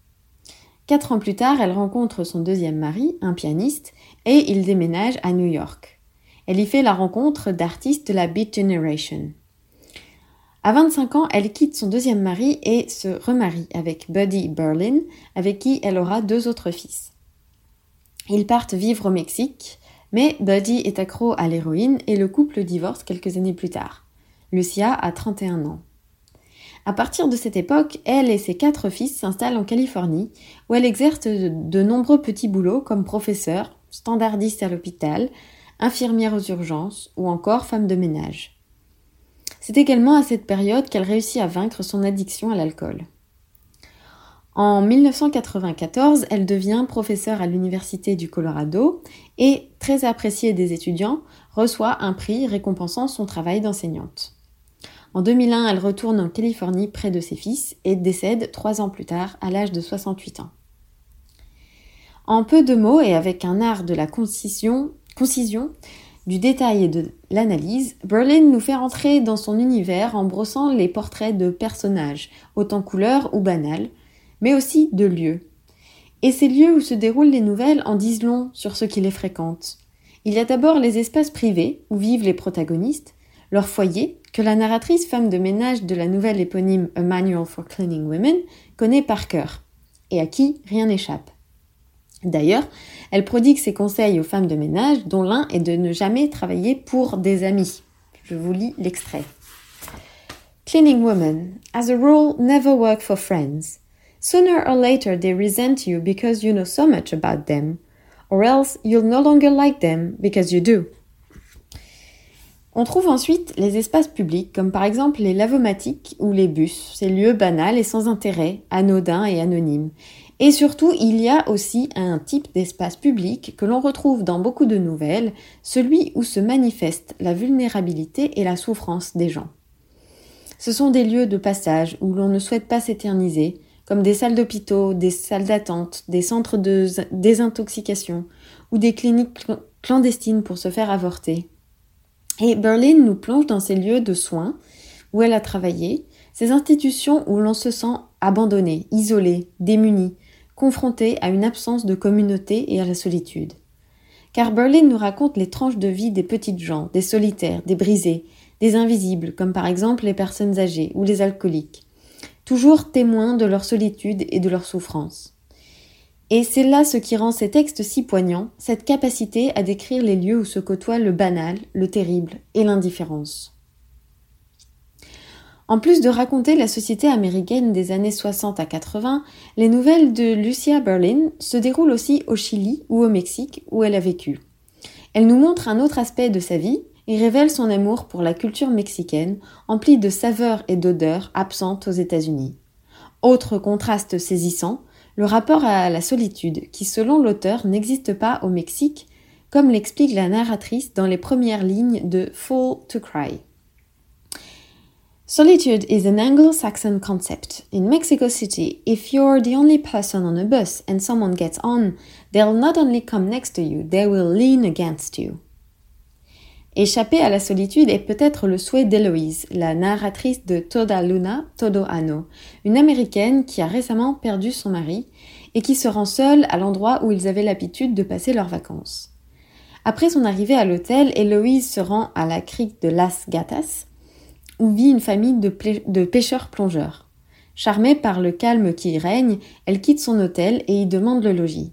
Quatre ans plus tard, elle rencontre son deuxième mari, un pianiste, et il déménage à New York. Elle y fait la rencontre d'artistes de la Beat Generation. À 25 ans, elle quitte son deuxième mari et se remarie avec Buddy Berlin, avec qui elle aura deux autres fils. Ils partent vivre au Mexique, mais Buddy est accro à l'héroïne et le couple divorce quelques années plus tard. Lucia a 31 ans. À partir de cette époque, elle et ses quatre fils s'installent en Californie, où elle exerce de, nombreux petits boulots comme professeur, standardiste à l'hôpital, infirmière aux urgences ou encore femme de ménage. C'est également à cette période qu'elle réussit à vaincre son addiction à l'alcool. En 1994, elle devient professeure à l'Université du Colorado et, très appréciée des étudiants, reçoit un prix récompensant son travail d'enseignante. En 2001, elle retourne en Californie près de ses fils et décède trois ans plus tard à l'âge de 68 ans. En peu de mots et avec un art de la concision, du détail et de l'analyse, Berlin nous fait entrer dans son univers en brossant les portraits de personnages, autant couleurs ou banals, mais aussi de lieux. Et ces lieux où se déroulent les nouvelles en disent long sur ceux qui les fréquentent. Il y a d'abord les espaces privés où vivent les protagonistes, leur foyer, que la narratrice femme de ménage de la nouvelle éponyme A Manual for Cleaning Women connaît par cœur, et à qui rien n'échappe. D'ailleurs, elle prodigue ses conseils aux femmes de ménage, dont l'un est de ne jamais travailler pour des amis. Je vous lis l'extrait. Cleaning women, as a rule, never work for friends. Sooner or later they resent you because you know so much about them, or else you'll no longer like them because you do. On trouve ensuite les espaces publics, comme par exemple les lavomatiques ou les bus, ces lieux banals et sans intérêt, anodins et anonymes. Et surtout, il y a aussi un type d'espace public que l'on retrouve dans beaucoup de nouvelles, celui où se manifeste la vulnérabilité et la souffrance des gens. Ce sont des lieux de passage où l'on ne souhaite pas s'éterniser, comme des salles d'hôpitaux, des salles d'attente, des centres de désintoxication ou des cliniques clandestines pour se faire avorter. Et Berlin nous plonge dans ces lieux de soins où elle a travaillé, ces institutions où l'on se sent abandonné, isolé, démuni, confronté à une absence de communauté et à la solitude. Car Berlin nous raconte les tranches de vie des petites gens, des solitaires, des brisés, des invisibles, comme par exemple les personnes âgées ou les alcooliques, toujours témoins de leur solitude et de leur souffrance. Et c'est là ce qui rend ces textes si poignants, cette capacité à décrire les lieux où se côtoient le banal, le terrible et l'indifférence. En plus de raconter la société américaine des années 60 à 80, les nouvelles de Lucia Berlin se déroulent aussi au Chili ou au Mexique où elle a vécu. Elle nous montre un autre aspect de sa vie, il révèle son amour pour la culture mexicaine, emplie de saveurs et d'odeurs absentes aux États-Unis. Autre contraste saisissant, le rapport à la solitude, qui selon l'auteur n'existe pas au Mexique, comme l'explique la narratrice dans les premières lignes de Full to Cry. Solitude is an Anglo Saxon concept. In Mexico City, if you're the only person on a bus and someone gets on, they'll not only come next to you, they will lean against you. Échapper à la solitude est peut-être le souhait d'Héloïse, la narratrice de Toda Luna, Todo Ano, une américaine qui a récemment perdu son mari et qui se rend seule à l'endroit où ils avaient l'habitude de passer leurs vacances. Après son arrivée à l'hôtel, Héloïse se rend à la crique de Las Gatas, où vit une famille de, pêcheurs-plongeurs. Charmée par le calme qui y règne, elle quitte son hôtel et y demande le logis.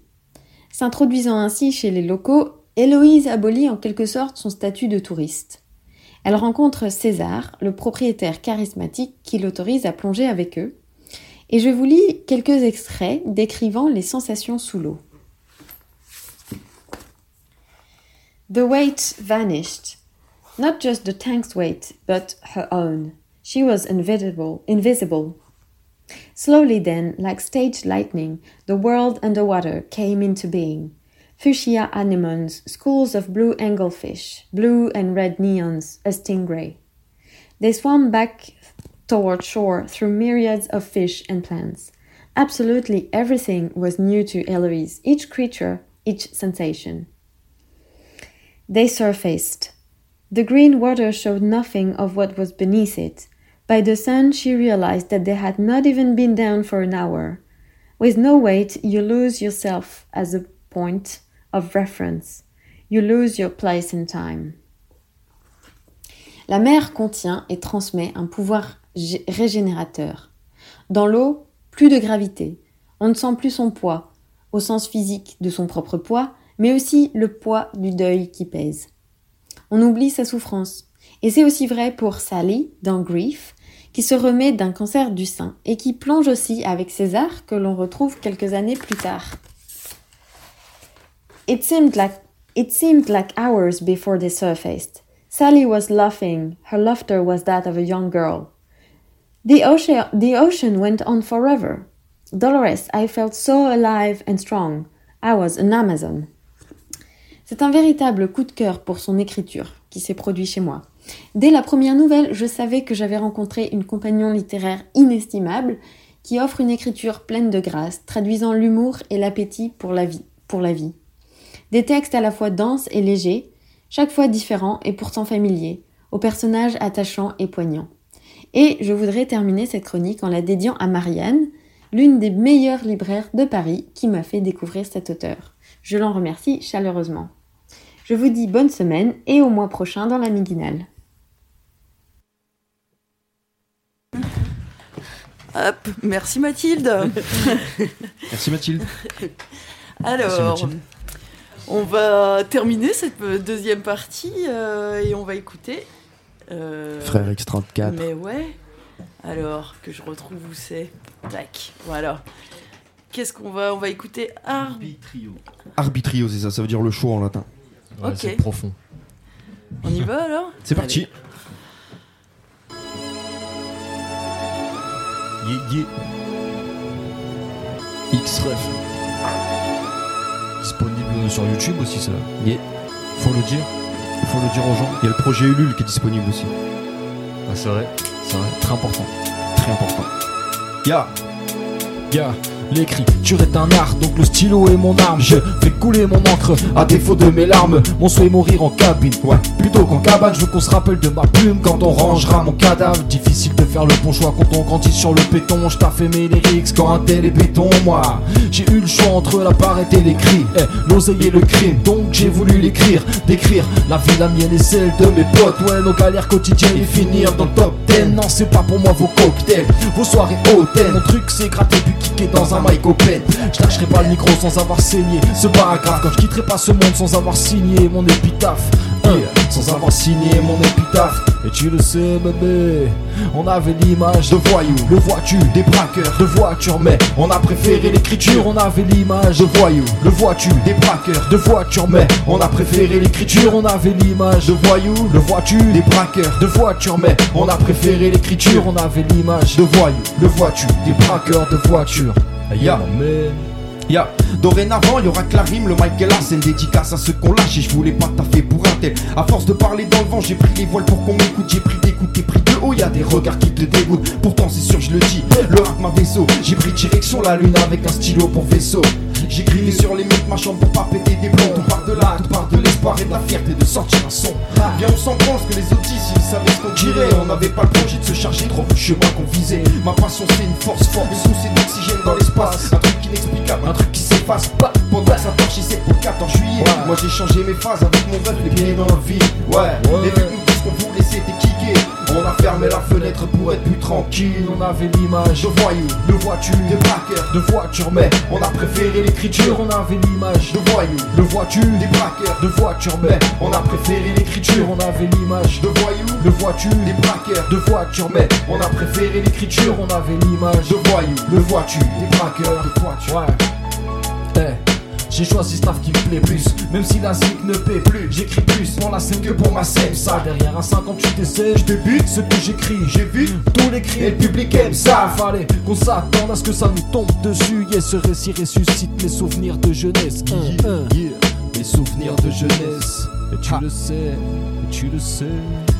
S'introduisant ainsi chez les locaux, Héloïse abolit en quelque sorte son statut de touriste. Elle rencontre César, le propriétaire charismatique qui l'autorise à plonger avec eux, et je vous lis quelques extraits décrivant les sensations sous l'eau. The weight vanished. Not just the tank's weight, but her own. She was invisible, invisible. Slowly then, like stage lightning, the world underwater came into being. Fuchsia anemones, schools of blue anglefish, blue and red neons, a stingray. They swam back toward shore through myriads of fish and plants. Absolutely everything was new to Eloise, each creature, each sensation. They surfaced. The green water showed nothing of what was beneath it. By the sun, she realized that they had not even been down for an hour. With no weight, you lose yourself as a point of reference. You lose your place in time. La mer contient et transmet un pouvoir régénérateur. Dans l'eau, plus de gravité. On ne sent plus son poids, au sens physique de son propre poids, mais aussi le poids du deuil qui pèse on oublie sa souffrance. Et c'est aussi vrai pour Sally dans Grief, qui se remet d'un cancer du sein et qui plonge aussi avec César que l'on retrouve quelques années plus tard. It seemed like it seemed like hours before they surfaced. Sally was laughing. Her laughter was that of a young girl. The ocean, the ocean went on forever. Dolores, I felt so alive and strong. I was an Amazon. C'est un véritable coup de cœur pour son écriture qui s'est produit chez moi. Dès la première nouvelle, je savais que j'avais rencontré une compagnon littéraire inestimable qui offre une écriture pleine de grâce, traduisant l'humour et l'appétit pour la vie. Pour la vie. Des textes à la fois denses et légers, chaque fois différents et pourtant familiers, aux personnages attachants et poignants. Et je voudrais terminer cette chronique en la dédiant à Marianne, l'une des meilleures libraires de Paris qui m'a fait découvrir cet auteur. Je l'en remercie chaleureusement. Je vous dis bonne semaine et au mois prochain dans la Miguinale. Hop, merci Mathilde. [LAUGHS] merci Mathilde. Alors, on va terminer cette deuxième partie euh, et on va écouter. Euh, Frère X34. Mais ouais. Alors, que je retrouve où c'est. Tac, voilà. Qu'est-ce qu'on va On va écouter Arbitrio. Arbitrio, c'est ça, ça veut dire le choix en latin ok. C'est profond. On y va alors [LAUGHS] C'est parti. Yeah, X-Ref. Disponible sur YouTube aussi, ça. Yeah. Faut le dire. Faut le dire aux gens. Il y a le projet Ulule qui est disponible aussi. Ah, c'est vrai? C'est vrai. Très important. Très important. Ya. Ya. L'écriture est un art, donc le stylo est mon arme. Je fais couler mon encre à défaut de mes larmes. Mon souhait mourir en cabine, ouais. Plutôt qu'en cabane, je veux qu'on se rappelle de ma plume quand on rangera mon cadavre. Difficile de faire le bon choix quand on grandit sur le béton. Je fait mes lyrics quand un tel est béton, moi. J'ai eu le choix entre la parette et l'écrit, eh, l'oseille et le crime. Donc j'ai voulu l'écrire, décrire la vie, la mienne et celle de mes potes. Ouais, nos galères quotidiennes et finir dans le top 10. Non, c'est pas pour moi vos cocktails, vos soirées hôtels. Mon truc c'est gratter puis kicker dans un je lâcherai pas le micro sans avoir saigné ce paragraphe. Quand je quitterai pas ce monde sans avoir signé mon épitaphe. Sans avoir signé mon épitaphe. Et tu le sais bébé On avait l'image de voyous. Le vois-tu des braqueurs de voitures. Mais on a préféré l'écriture. On avait l'image de voyous. Le vois-tu des braqueurs de voitures. Mais on a préféré l'écriture. On avait l'image de voyous. Le vois-tu des braqueurs de voitures. Mais on a préféré l'écriture. On avait l'image de voyous. Le vois-tu des braqueurs de voitures Ya Ya, dorénavant, y aura que la rime, le Michael Larsen dédicace à ceux qu'on lâche et je voulais pas taffer pour un tel. À force de parler dans le vent, j'ai pris les voiles pour qu'on m'écoute, j'ai pris d'écoute et pris de haut, y a des regards qui te dégoûtent. Pourtant, c'est sûr, je le dis, le rap ma vaisseau. J'ai pris direction la lune avec un stylo pour vaisseau. J'ai crié sur les de ma chambre pour pas péter des plombs. Tout part de là, tout part de l'espoir et de la fierté de sortir un son. Bien, on s'en pense que les ici, ils savaient ce qu'on dirait. On n'avait pas le projet de se charger trop le chemin qu'on visait. Ma passion, c'est une force forte, une source d'oxygène dans l'espace. Un truc inexplicable, un truc qui s'efface pas. Pendant que ça torchissait pour le 14 juillet. Moi, j'ai changé mes phases avec mon rêve, les pieds dans le vide. Ouais, les mecs nous disent qu'on voulait, c'était kické. On a fermé la fenêtre pour être plus tranquille. On avait l'image de voyous, de voitures, de braqueurs, de voitures, mais on a préféré l'écriture. On avait l'image de voyous, de voitures, des braqueurs, de voitures, mais on a préféré l'écriture. On avait l'image de voyous, de voitures, des braqueurs, de voitures, mais on a préféré l'écriture. On avait l'image de voyous, de voitures, des braqueurs, de voitures. Ouais. Eh. J'ai choisi staff qui me plaît plus, même si la zik ne paie plus. J'écris plus pour la scène que pour ma scène. Ça, derrière un 58 essais, je débute ce que j'écris. J'ai vu tous les cris et le public aime ça. Fallait qu'on s'attende à ce que ça nous tombe dessus. Yeah, ce récit ressuscite mes souvenirs de jeunesse. Un, un. Mes souvenirs de jeunesse. Et tu le sais, et tu le sais.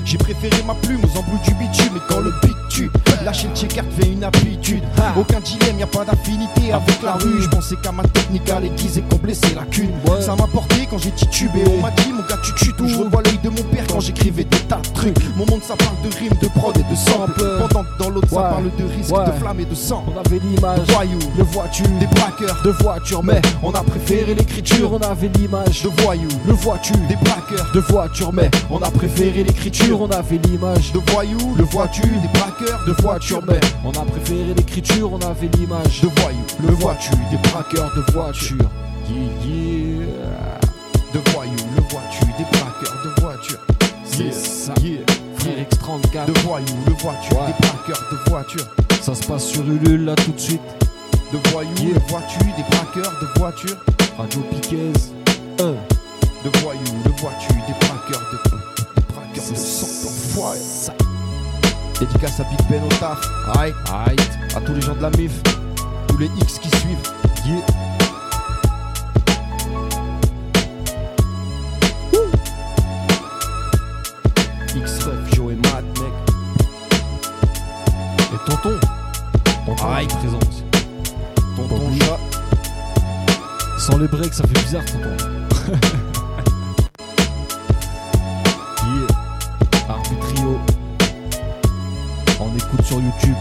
J'ai préféré ma plume aux embrouilles du bitume Et quand le beat tue, le checker fait une habitude. Aucun dilemme, y a pas d'affinité avec la rue. Je pensais qu'à ma technique à l'aiguise et qu'on blessait la cune Ça m'a porté quand j'ai titubé. On m'a dit mon gars tu tues tout. Je revois l'œil de mon père quand j'écrivais des tas de trucs. Mon monde ça parle de rimes, de prod et de sample Pendant que dans l'autre ça parle de risque, de flamme et de sang. On avait l'image de voyous, de voitures, des braqueurs, de voitures, mais on a préféré l'écriture. on avait l'image de voyous, de voitures, des braqueurs, de voitures, mais on a préféré l'écriture on avait l'image de voyous, de voitures, des braqueurs, de voitures, mais on a préféré l'écriture, on avait l'image de voyous, le voiture, des braqueurs de voitures. Yeah, yeah. de voyous, le voiture, des braqueurs, de voitures. C'est ça. yeah. Frère X34. De voyous, le voiture, Ouais. des braqueurs, de voitures. Ça se passe sur Ulule là tout de suite. De voyous, Yeah. le voiture, des braqueurs, de voitures. Radio Piquez. 1. De voyous, voiture, des braqueurs, de, des braqueurs de sang d'enfoirés. Dédicace à Big Ben au taf. Aïe, aïe. À tous les gens de la MIF. Tous les X qui suivent. Yeah. X-Ref, Joe et Matt, mec. Et tonton. Tonton Aïe. est présent aussi. Tonton chat. Sans les breaks, ça fait bizarre, tonton. YouTube.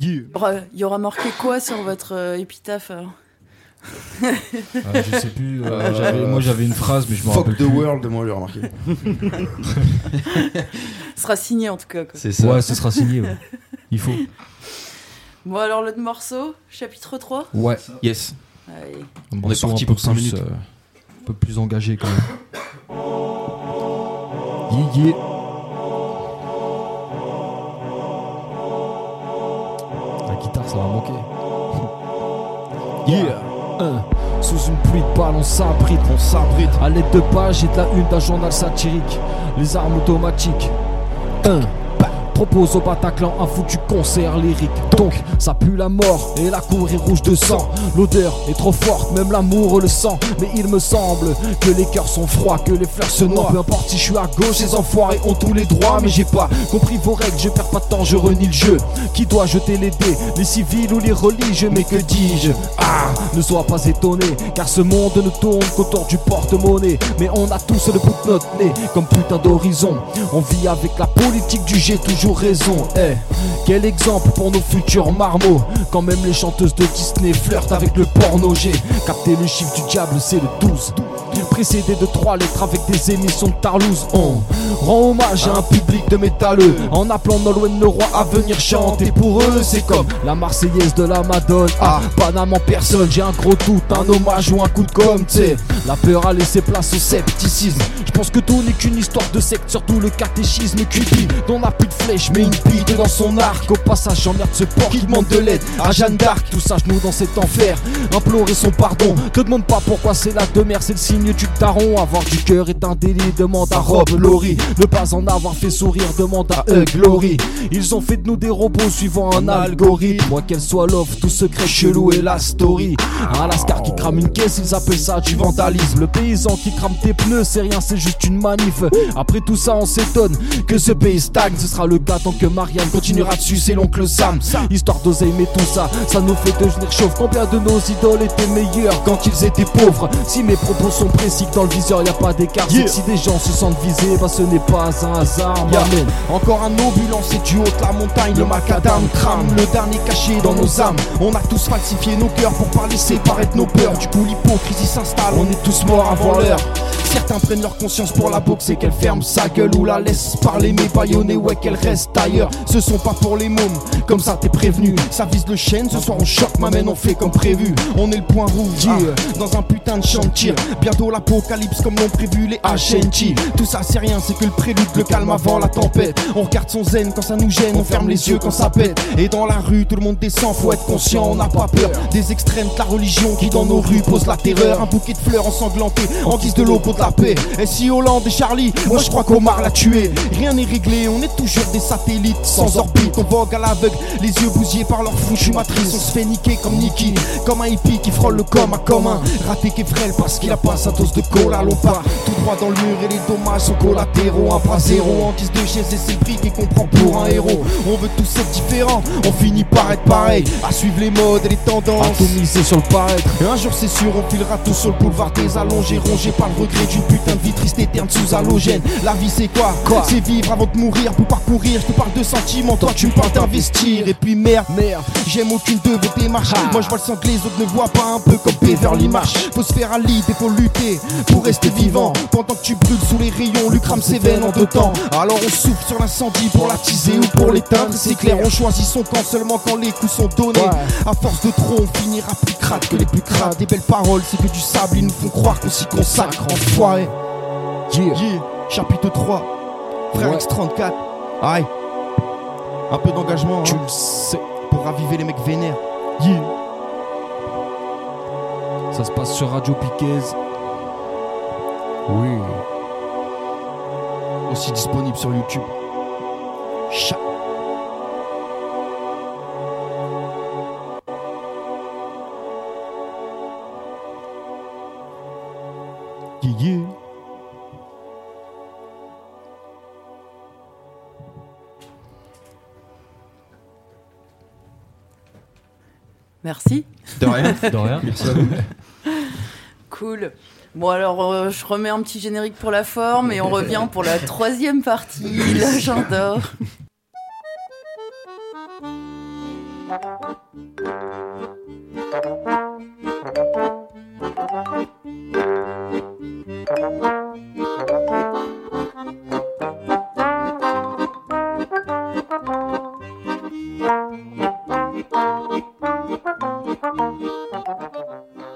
Yeah. Il y aura- Il y aura marqué quoi sur votre euh, épitaphe alors Ah, je sais plus. euh, j'avais- moi j'avais une phrase, mais je me Fuck rappelle the plus. world, moi j'ai remarqué. Ce sera signé en tout cas. quoi. C'est ça. Ouais, ce sera signé. ouais. Il faut. Bon alors l'autre morceau, chapitre 3 Ouais. Yes. Allez. Un On est parti pour cinq plus, minutes. euh, plus engagé quand même. La guitare, ça va manquer. [LAUGHS] Yeah. 1. Sous une pluie de balles, on s'abrite. On s'abrite. À l'aide de pages et de la une d'un journal satirique. Les armes automatiques. 1. Propose au Bataclan un foutu concert lyrique. Donc, ça pue la mort et la cour est rouge de sang. L'odeur est trop forte, même l'amour le sent. Mais il me semble que les cœurs sont froids, que les fleurs se noient. Peu importe si je suis à gauche, les enfoirés ont tous les droits. Mais j'ai pas compris vos règles, je perds pas de temps, je renie le jeu. Qui doit jeter les dés, les civils ou les religieux? Mais que dis-je? Ah, ne sois pas étonné, car ce monde ne tourne qu'autour du porte-monnaie. Mais on a tous le bout de notre nez, comme putain d'horizon. On vit avec la politique du j'ai toujours raison. Eh, quel exemple pour nos futurs marmots? Quand même les chanteuses de Disney flirtent avec le porno. J'ai capté le chiffre du diable, c'est le 12. Précédé de trois lettres avec des émissions de Tarlouse. On rend hommage à un public de métalleux en appelant Nolwenn le roi à venir chanter pour eux. C'est comme la Marseillaise de la Madone. Ah, Paname en personne, j'ai un gros doute, un hommage ou un coup de com', t'sais. La peur a laissé place au scepticisme. Je pense que tout n'est qu'une histoire de secte, surtout le catéchisme Cupid. Dont n'a plus de flèche, mais une bite dans son arc. Au passage, j'emmerde ce porc qui demande de l'aide à Jeanne d'Arc. Tout ça, nous dans cet enfer, implorer son pardon. Te demande pas pourquoi c'est la demeure, c'est le signe du taron. Avoir du cœur est un délit, demande à Rob Laurie. Ne pas en avoir fait sourire, demande à Hug Glory. Ils ont fait de nous des robots suivant un algorithme. Moi qu'elle soit love, tout secret chelou et la story. Un lascar qui crame une caisse, ils appellent ça du vandalisme. Le paysan qui crame tes pneus, c'est rien, c'est juste une manif. Après tout ça, on s'étonne que ce pays stagne. Ce sera le tant que Marianne continuera dessus, c'est l'oncle Sam. Histoire d'oser, mais tout ça, ça nous fait devenir chauve. Combien de nos idoles étaient meilleurs quand ils étaient pauvres? Si mes propos sont précis, que dans le viseur y a pas d'écart. Si des gens se sentent visés, bah ce n'est pas un hasard. Yeah. Encore un obus lancé du haut de la montagne, le macadam crame, le dernier caché dans nos âmes. On a tous falsifié nos cœurs pour pas laisser paraître nos peurs. Du coup, l'hypocrisie s'installe, on est tous morts avant l'heure. Certains prennent leur conscience pour la boxe et qu'elle ferme sa gueule ou la laisse parler, mais baïonnée, ouais, qu'elle reste ailleurs. Ce sont pas pour les mômes, comme ça t'es prévenu. Ça vise le chêne, ce soir on choque, m'amène, on fait comme prévu. On est le point rouge, ah, dans un putain de tir. Bientôt l'apocalypse comme l'ont prévu les HNT. Tout ça c'est rien, c'est que le prélude, le calme avant la tempête. On regarde son zen quand ça nous gêne, on ferme les yeux quand ça pète. Et dans la rue, tout le monde descend, faut être conscient, on n'a pas peur. Des extrêmes de la religion qui dans nos rues pose la terreur. Un bouquet de fleurs ensanglanté en guise de logo de la paix. Et si Hollande et Charlie, moi je crois qu'Omar l'a tué. Rien n'est réglé, on est toujours des satellites sans orbite. On vogue à l'aveugle, les yeux bousillés par leur fouche matrice. On se fait niquer comme Nicky, comme un hippie qui frôle le com à commun. Raté qui frêle parce qu'il a pas sa dose de cola. L'on part tout droit dans le mur et les dommages sont collatéraux. Un bras zéro en guise de chaise et c'est le prix qui comprend pour un héros. On veut tous être différents, on finit par être pareil. À suivre les modes et les tendances. Miser sur le paraître. Et un jour c'est sûr, on filera tout sur le boulevard des allongés, rongé par le regret d'une putain de vie triste éterne sous halogène. La vie c'est quoi, Quoi C'est vivre avant de mourir pour parcourir. Je te parle de sentiments, toi tu me parles d'investir. Et puis merde, merde, j'aime aucune de vos démarches. Moi je vois le sang que les autres ne voient pas un peu comme Beverly Marsh. Faut se faire un lit et faut lutter pour rester vivant. Pendant que tu brûles sous les rayons, lui crame ses veines en deux temps. Alors on souffle sur l'incendie pour l'attiser ou pour l'éteindre. C'est clair, on choisit son camp seulement quand les coups sont donnés. À force de trop, on finira plus crade que les plus crades. Des belles paroles, c'est que du sable, ils nous font croire qu'on s'y consacre. Enfoiré. Yeah. Chapitre 3. Frère Ouais. X34. Aïe. Un peu d'engagement. Tu hein, le sais. pour raviver les mecs vénères. Yeah. Ça se passe sur Radio Piquez. Oui. Aussi disponible sur YouTube. Chat. Merci. De rien. [LAUGHS] De rien. Merci à vous. Cool. Bon alors, euh, je remets un petit générique pour la forme et on revient pour la troisième partie, l'agenda. [LAUGHS]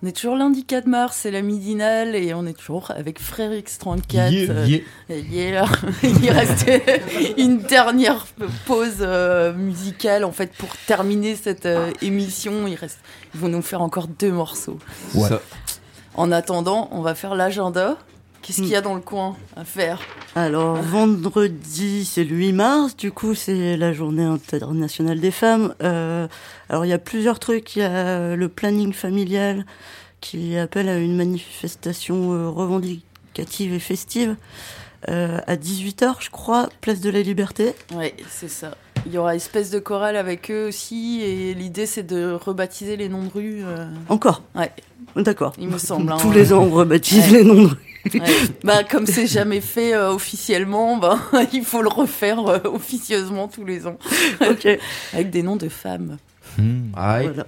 On est toujours lundi 4 mars, c'est la midinale et on est toujours avec Frère X34. Yeah, euh, yeah. yeah. [LAUGHS] Il reste [LAUGHS] une dernière pause euh, musicale en fait pour terminer cette euh, émission. Il reste, ils vont nous faire encore deux morceaux. Ouais. En attendant, on va faire l'agenda. Qu'est-ce qu'il y a dans le coin à faire Alors, vendredi, c'est le 8 mars, du coup, c'est la journée internationale des femmes. Euh, alors, il y a plusieurs trucs. Il y a le planning familial qui appelle à une manifestation euh, revendicative et festive euh, à 18h, je crois, place de la Liberté. Oui, c'est ça. Il y aura espèce de chorale avec eux aussi et l'idée c'est de rebaptiser les noms de rues. euh, Encore? Ouais. D'accord. Il me semble. hein. Tous les ans, on rebaptise Ouais. les noms de rues. Ouais. Bah, comme c'est jamais fait euh, officiellement, bah, [LAUGHS] il faut le refaire euh, officieusement tous les ans. [LAUGHS] Avec des noms de femmes. Aïe. Voilà.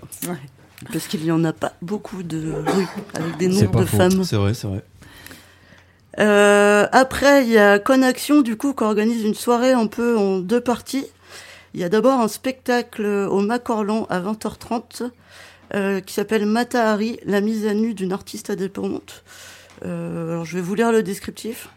Parce qu'il n'y en a pas beaucoup de rues avec des noms de faux. femmes. C'est vrai, c'est vrai. Euh, après, il y a Conaction, du coup, qui organise une soirée un peu en deux parties. Il y a d'abord un spectacle au Macorlan à 20h30 euh, qui s'appelle Matahari, la mise à nu d'une artiste indépendante. Euh, alors, je vais vous lire le descriptif.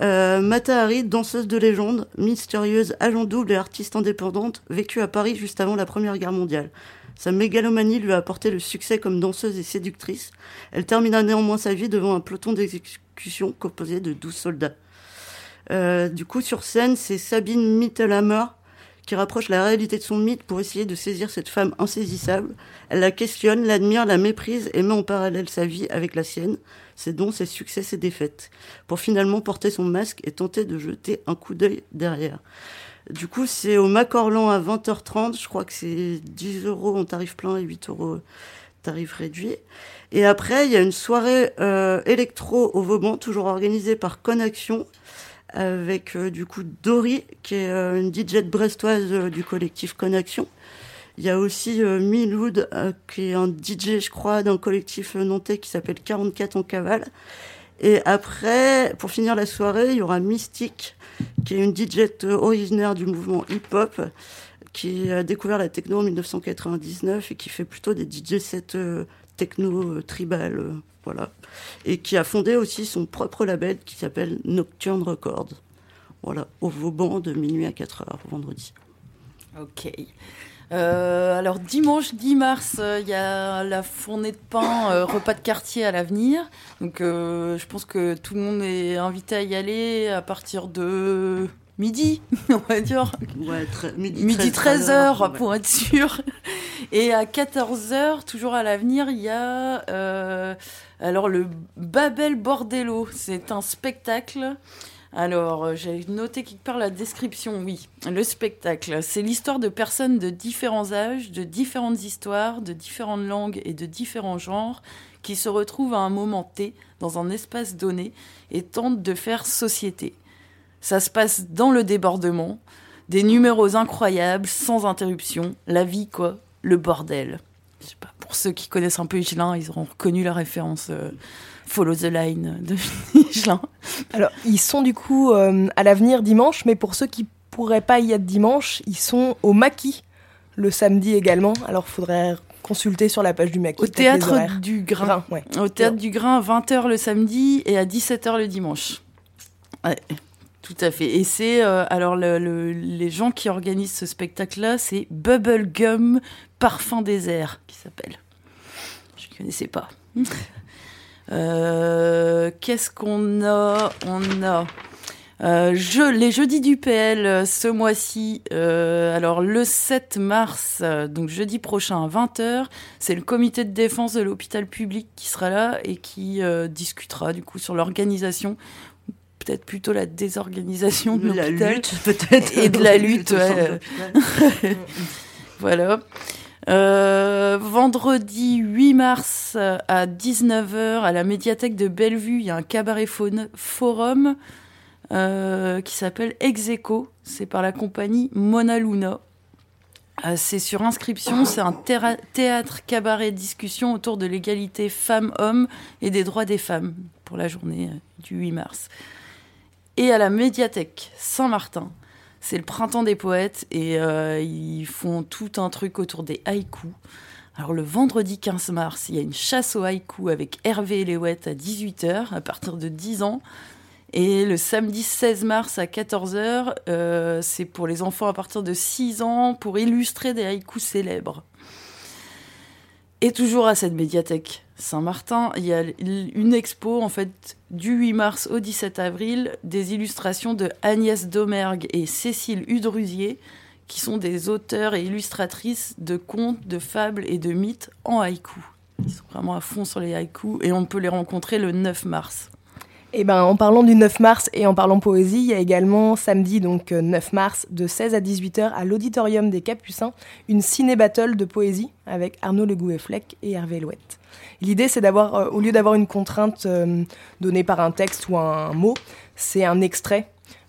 Euh, Matahari, danseuse de légende, mystérieuse, agent double et artiste indépendante, vécue à Paris juste avant la Première Guerre mondiale. Sa mégalomanie lui a apporté le succès comme danseuse et séductrice. Elle termina néanmoins sa vie devant un peloton d'exécution composé de 12 soldats. Euh, du coup, sur scène, c'est Sabine Mittelhammer qui rapproche la réalité de son mythe pour essayer de saisir cette femme insaisissable. Elle la questionne, l'admire, la méprise et met en parallèle sa vie avec la sienne, ses dons, ses succès, ses défaites, pour finalement porter son masque et tenter de jeter un coup d'œil derrière. Du coup, c'est au Macorlan à 20h30. Je crois que c'est 10 euros en tarif plein et 8 euros tarif réduit. Et après, il y a une soirée euh, électro au Vauban, toujours organisée par Conaction, avec euh, du coup Dory, qui est euh, une DJ brestoise euh, du collectif Conaction. Il y a aussi Miloud, qui est un DJ, je crois, d'un collectif nantais qui s'appelle 44 en cavale. Et après, pour finir la soirée, il y aura Mystique, qui est une DJ originaire du mouvement hip-hop, qui a découvert la techno en 1999 et qui fait plutôt des DJ sets techno tribal, voilà. Et qui a fondé aussi son propre label qui s'appelle Nocturne Records. Voilà, au Vauban de minuit à 4 heures, vendredi. Ok. Euh, alors dimanche 10 mars, euh, il y a la fournée de pain, euh, repas de quartier à l'avenir. Donc je pense que tout le monde est invité à y aller à partir de midi, [LAUGHS] on va dire. Ouais, midi, midi 13 13 heures ouais. pour être sûr. Et à 14 heures, toujours à l'avenir, il y a alors le Babel Bordello. C'est un spectacle. Alors, euh, j'ai noté quelque part la description, oui. Le spectacle, c'est l'histoire de personnes de différents âges, de différentes histoires, de différentes langues et de différents genres qui se retrouvent à un moment T dans un espace donné et tentent de faire société. Ça se passe dans le débordement, des numéros incroyables, sans interruption, la vie quoi, le bordel. Je sais pas, pour ceux qui connaissent un peu Higelin, ils auront reconnu la référence euh, Follow the Line de [LAUGHS] Higelin. Alors, ils sont du coup euh, à l'avenir dimanche, mais pour ceux qui pourraient pas y être dimanche, ils sont au Maquis le samedi également. Alors, faudrait consulter sur la page du Maquis. Au théâtre du Grain. ouais. Au théâtre du Grain, 20h le samedi et à 17h le dimanche. Ouais, tout à fait. Et c'est. euh, alors, le- le- les gens qui organisent ce spectacle-là, c'est Bubblegum Parfum Désert, qui s'appelle. Je ne connaissais pas. [LAUGHS] Euh, Qu'est-ce qu'on a? On a. Euh, les jeudis du PL ce mois-ci, alors le 7 mars, donc jeudi prochain à 20h, c'est le comité de défense de l'hôpital public qui sera là et qui discutera du coup sur l'organisation, peut-être plutôt la désorganisation de La l'hôpital. lutte, peut-être. Et de la [LAUGHS] lutte, ouais. [LAUGHS] voilà. Euh, vendredi 8 mars à 19h à la médiathèque de Bellevue, il y a un cabaret forum euh, qui s'appelle Execo. C'est par la compagnie Mona Luna. Euh, c'est sur inscription, c'est un théâtre cabaret discussion autour de l'égalité femmes-hommes et des droits des femmes pour la journée du 8 mars. Et à la médiathèque Saint-Martin, c'est le printemps des poètes et euh, ils font tout un truc autour des haïkus. Alors le vendredi 15 mars, il y a une chasse aux haïkus avec Hervé Eléouette à 18h à partir de 10 ans. Et le samedi 16 mars à 14h, euh, c'est pour les enfants à partir de 6 ans pour illustrer des haïkus célèbres. Et toujours à cette médiathèque Saint-Martin, il y a une expo en fait du 8 mars au 17 avril des illustrations de Agnès Domergue et Cécile Udrusier qui sont des auteurs et illustratrices de contes, de fables et de mythes en haïku. Ils sont vraiment à fond sur les haïkus et on peut les rencontrer le 9 mars. Et ben, en parlant du 9 mars et en parlant poésie, il y a également samedi, donc euh, 9 mars, de 16 à 18h à l'Auditorium des Capucins, une ciné-battle de poésie avec Arnaud Le Gouet-Fleck et Hervé Louette. L'idée, c'est d'avoir, euh, au lieu d'avoir une contrainte euh, donnée par un texte ou un mot, c'est un extrait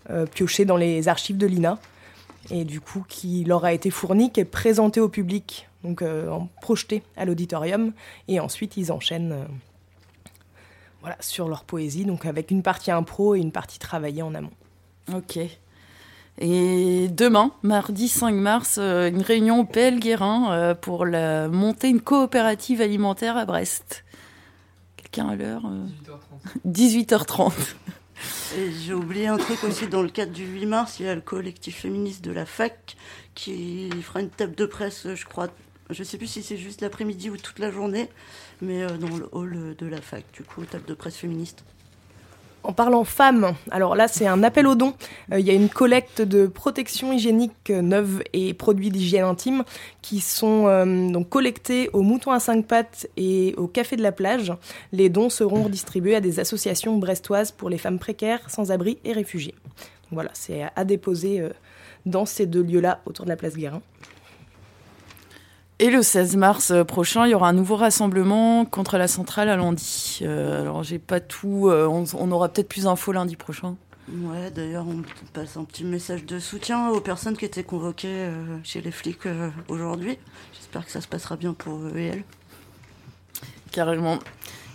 euh, pioché dans les archives de l'INA et du coup qui leur a été fourni, qui est présenté au public donc projeté à l'auditorium, et ensuite ils enchaînent voilà, sur leur poésie, donc avec une partie impro et une partie travaillée en amont. Ok. Et demain, mardi 5 mars, euh, une réunion au PL Guérin euh, pour la, monter une coopérative alimentaire à Brest. Quelqu'un à l'heure 18h30. 18h30. J'ai oublié un truc aussi dans le cadre du 8 mars, il y a le collectif féministe de la fac qui fera une table de presse, je crois, je ne sais plus si c'est juste l'après-midi ou toute la journée, mais euh, dans le hall de la fac, du coup, table de presse féministe. En parlant femmes, alors là c'est un appel aux dons. Euh, il y a une collecte de protection hygiénique neuve et produits d'hygiène intime qui sont euh, donc collectés au Mouton à cinq pattes et au Café de la plage. Les dons seront redistribués à des associations brestoises pour les femmes précaires, sans-abri et réfugiés. voilà, c'est à déposer euh, dans ces deux lieux-là autour de la place Guérin. Et le 16 mars euh, prochain, il y aura un nouveau rassemblement contre la centrale à Landy. Euh, alors, j'ai pas tout. Euh, on, aura peut-être plus d'infos lundi prochain. Ouais, d'ailleurs, on passe un petit message de soutien aux personnes qui étaient convoquées chez les flics aujourd'hui. J'espère que ça se passera bien pour eux et elles. Carrément.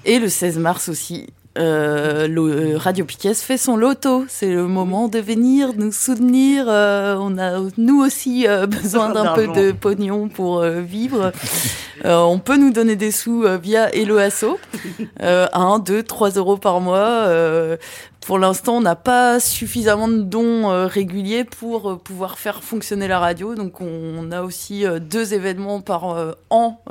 Et le 16 mars aussi, euh, euh, Radio Piquet fait son loto. C'est le moment de venir nous soutenir. Euh, on a nous aussi besoin d'un peu de pognon pour vivre. [LAUGHS] on peut nous donner des sous via Eloasso. 1, 2, 3 euros par mois pour l'instant, on n'a pas suffisamment de dons euh, réguliers pour euh, pouvoir faire fonctionner la radio. Donc, on, a aussi euh, deux événements par an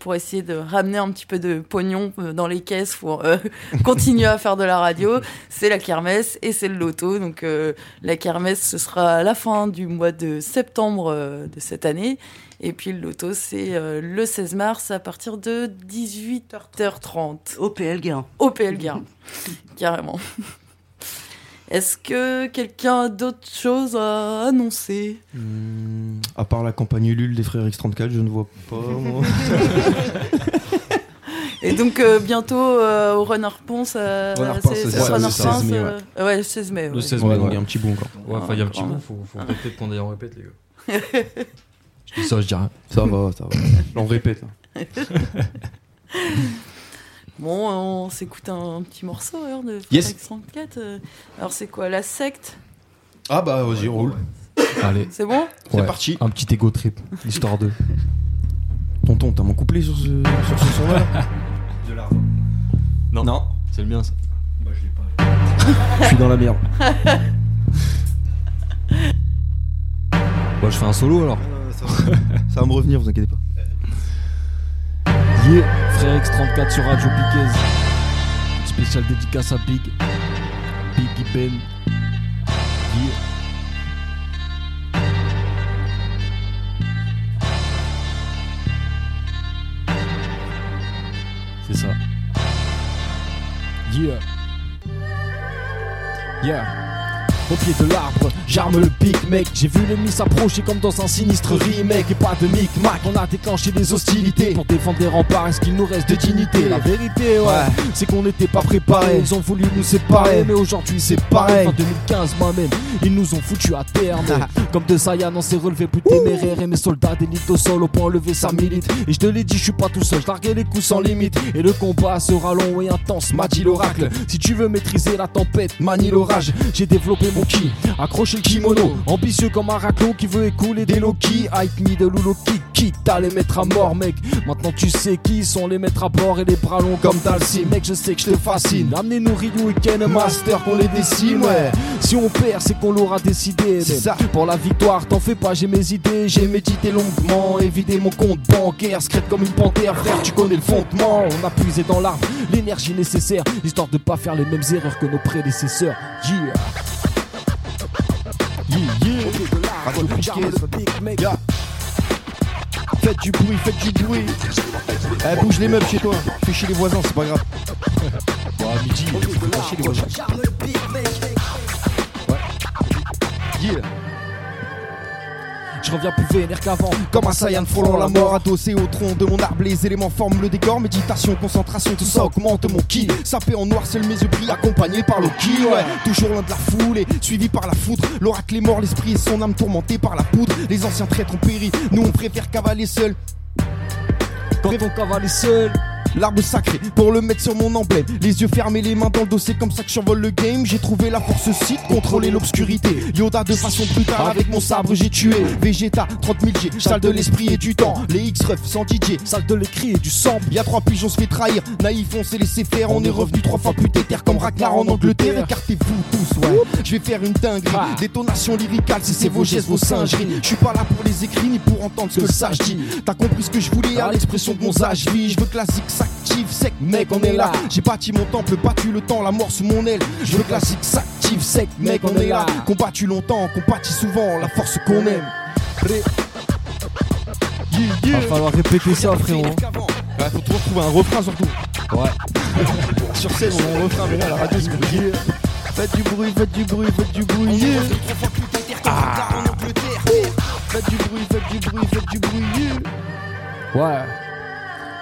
pour essayer de ramener un petit peu de pognon dans les caisses pour [LAUGHS] continuer à faire de la radio. C'est la kermesse et c'est le loto. Donc, la kermesse, ce sera à la fin du mois de septembre de cette année. Et puis le loto, c'est le 16 mars à partir de 18h30. Au PL Guérin. Au PL Guérin, [LAUGHS] carrément. Est-ce que quelqu'un a d'autres choses à annoncer? Hmm, À part la campagne Ulule des frères X34, je ne vois pas. [LAUGHS] Et donc euh, bientôt euh, au Runner Ponce, euh, c'est le 16 mai. Ouais. 16 mai. Le 16 mai, donc il y a un petit bout encore. Ouais, enfin il y a un petit bout, faut, faut répéter qu'on aille en répète les gars. [LAUGHS] ça, je dis rien. Ça va, ça va. On répète. Hein. [LAUGHS] Bon, on s'écoute un, petit morceau alors de yes. 34. Euh. Alors c'est quoi la secte? Ah bah vas-y, roule. Allez. C'est bon? C'est parti. Un petit ego trip, histoire de. Tonton, t'as mon couplet sur ce, sur ce son-là? De l'arbre. Non. Non. C'est le mien ça. Bah je l'ai pas. [LAUGHS] je suis dans la merde. [LAUGHS] Bon, je fais un solo alors. Ça, va, [LAUGHS] ça va me revenir, vous inquiétez pas. Yeah, frère X34 sur Radio Piquez. Spécial dédicace à Big. Biggie Ben. Yeah. C'est ça. Yeah. Yeah. Au pied de l'arbre, j'arme le pic mec. J'ai vu l'ennemi s'approcher comme dans un sinistre remake. Et pas de micmac, on a déclenché des hostilités. Pour défendre des remparts, est-ce qu'il nous reste de dignité? La vérité ouais, c'est qu'on n'était pas préparés. Ils ont voulu nous séparer, mais aujourd'hui c'est pareil. En 2015 moi-même, ils nous ont foutu à terre [LAUGHS] Comme de Saiyan on s'est relevé plus téméraire Et mes soldats d'élite au sol au point levé sa milite. Et je te l'ai dit, je suis pas tout seul, je les coups sans limite. Et le combat sera long et intense, m'a dit l'oracle. Si tu veux maîtriser la tempête, manie l'orage. J'ai développé qui Accrocher le kimono, ambitieux comme un qui veut écouler des Loki. Hype me de Luloki, quitte à les mettre à mort, mec. Maintenant tu sais qui sont les mettre à bord et les bras longs comme Dalcy. Mec, je sais que je te fascine. Amenez-nous Ryu et Ken Master qu'on les décime, ouais. Si on perd, c'est qu'on l'aura décidé. C'est ça. Pour la victoire, t'en fais pas, j'ai mes idées. J'ai médité longuement, évidé mon compte bancaire, secrète comme une panthère. Frère, tu connais le fondement. On a puisé dans l'arbre l'énergie nécessaire, histoire de pas faire les mêmes erreurs que nos prédécesseurs. Yeah. Faites du bruit, faites du bruit. Eh, bouge les meubles chez toi. Fais chier les voisins, c'est pas grave. Bon, à midi, chier les voisins. Ouais. Yeah. Je reviens plus vénère qu'avant. Comme un Saiyan frôlant la mort, adossé au tronc de mon arbre, les éléments forment le décor. Méditation, concentration, tout ça augmente mon ki. Sapé en noir, seul mes yeux accompagné par le ki. Ouais, toujours loin de la foule et suivi par la foudre. L'oracle est mort, l'esprit et son âme tourmentée par la poudre. Les anciens traîtres ont péri, nous on préfère cavaler seul. Quand ton cavale seul. L'arbre sacré pour le mettre sur mon emblème. Les yeux fermés, les mains dans le dos, c'est comme ça que survole le game. J'ai trouvé la force site, contrôler l'obscurité. Yoda de façon brutale, avec mon sabre j'ai tué. Vegeta, 30 000 G, salle de l'esprit et du temps. Les X-Ref sans DJ, salle de l'écrit et du sang. Y'a trois pigeons, on se fait trahir. Naïf, on s'est laissé faire. On est revenu trois fois plus terre comme Ragnar en Angleterre. Écartez-vous tous, ouais. Je vais faire une dinguerie. Détonation lyricale, si c'est vos gestes, vos singeries. Je suis pas là pour les écrits ni pour entendre ce que le sage dit. T'as compris ce que je voulais à l'expression de mon sage vie. Je veux classique s'active, sec, mec, on est là. J'ai bâti mon temple, battu le temps, la mort sous mon aile. Je veux classique s'active, sec, mec, on est là. Combattu longtemps, combattu souvent, la force qu'on aime. Ré- Yeah, yeah. Va falloir répéter ça, frérot. Ouais, faut toujours trouver un refrain surtout. Ouais. [LAUGHS] Sur scène, on a un refrain, mais là, la radio, c'est compliqué. Faites du bruit, faites du bruit, faites du bruit. yeah. Ah. Faites du bruit, faites du bruit, faites du bruit. yeah. Ouais.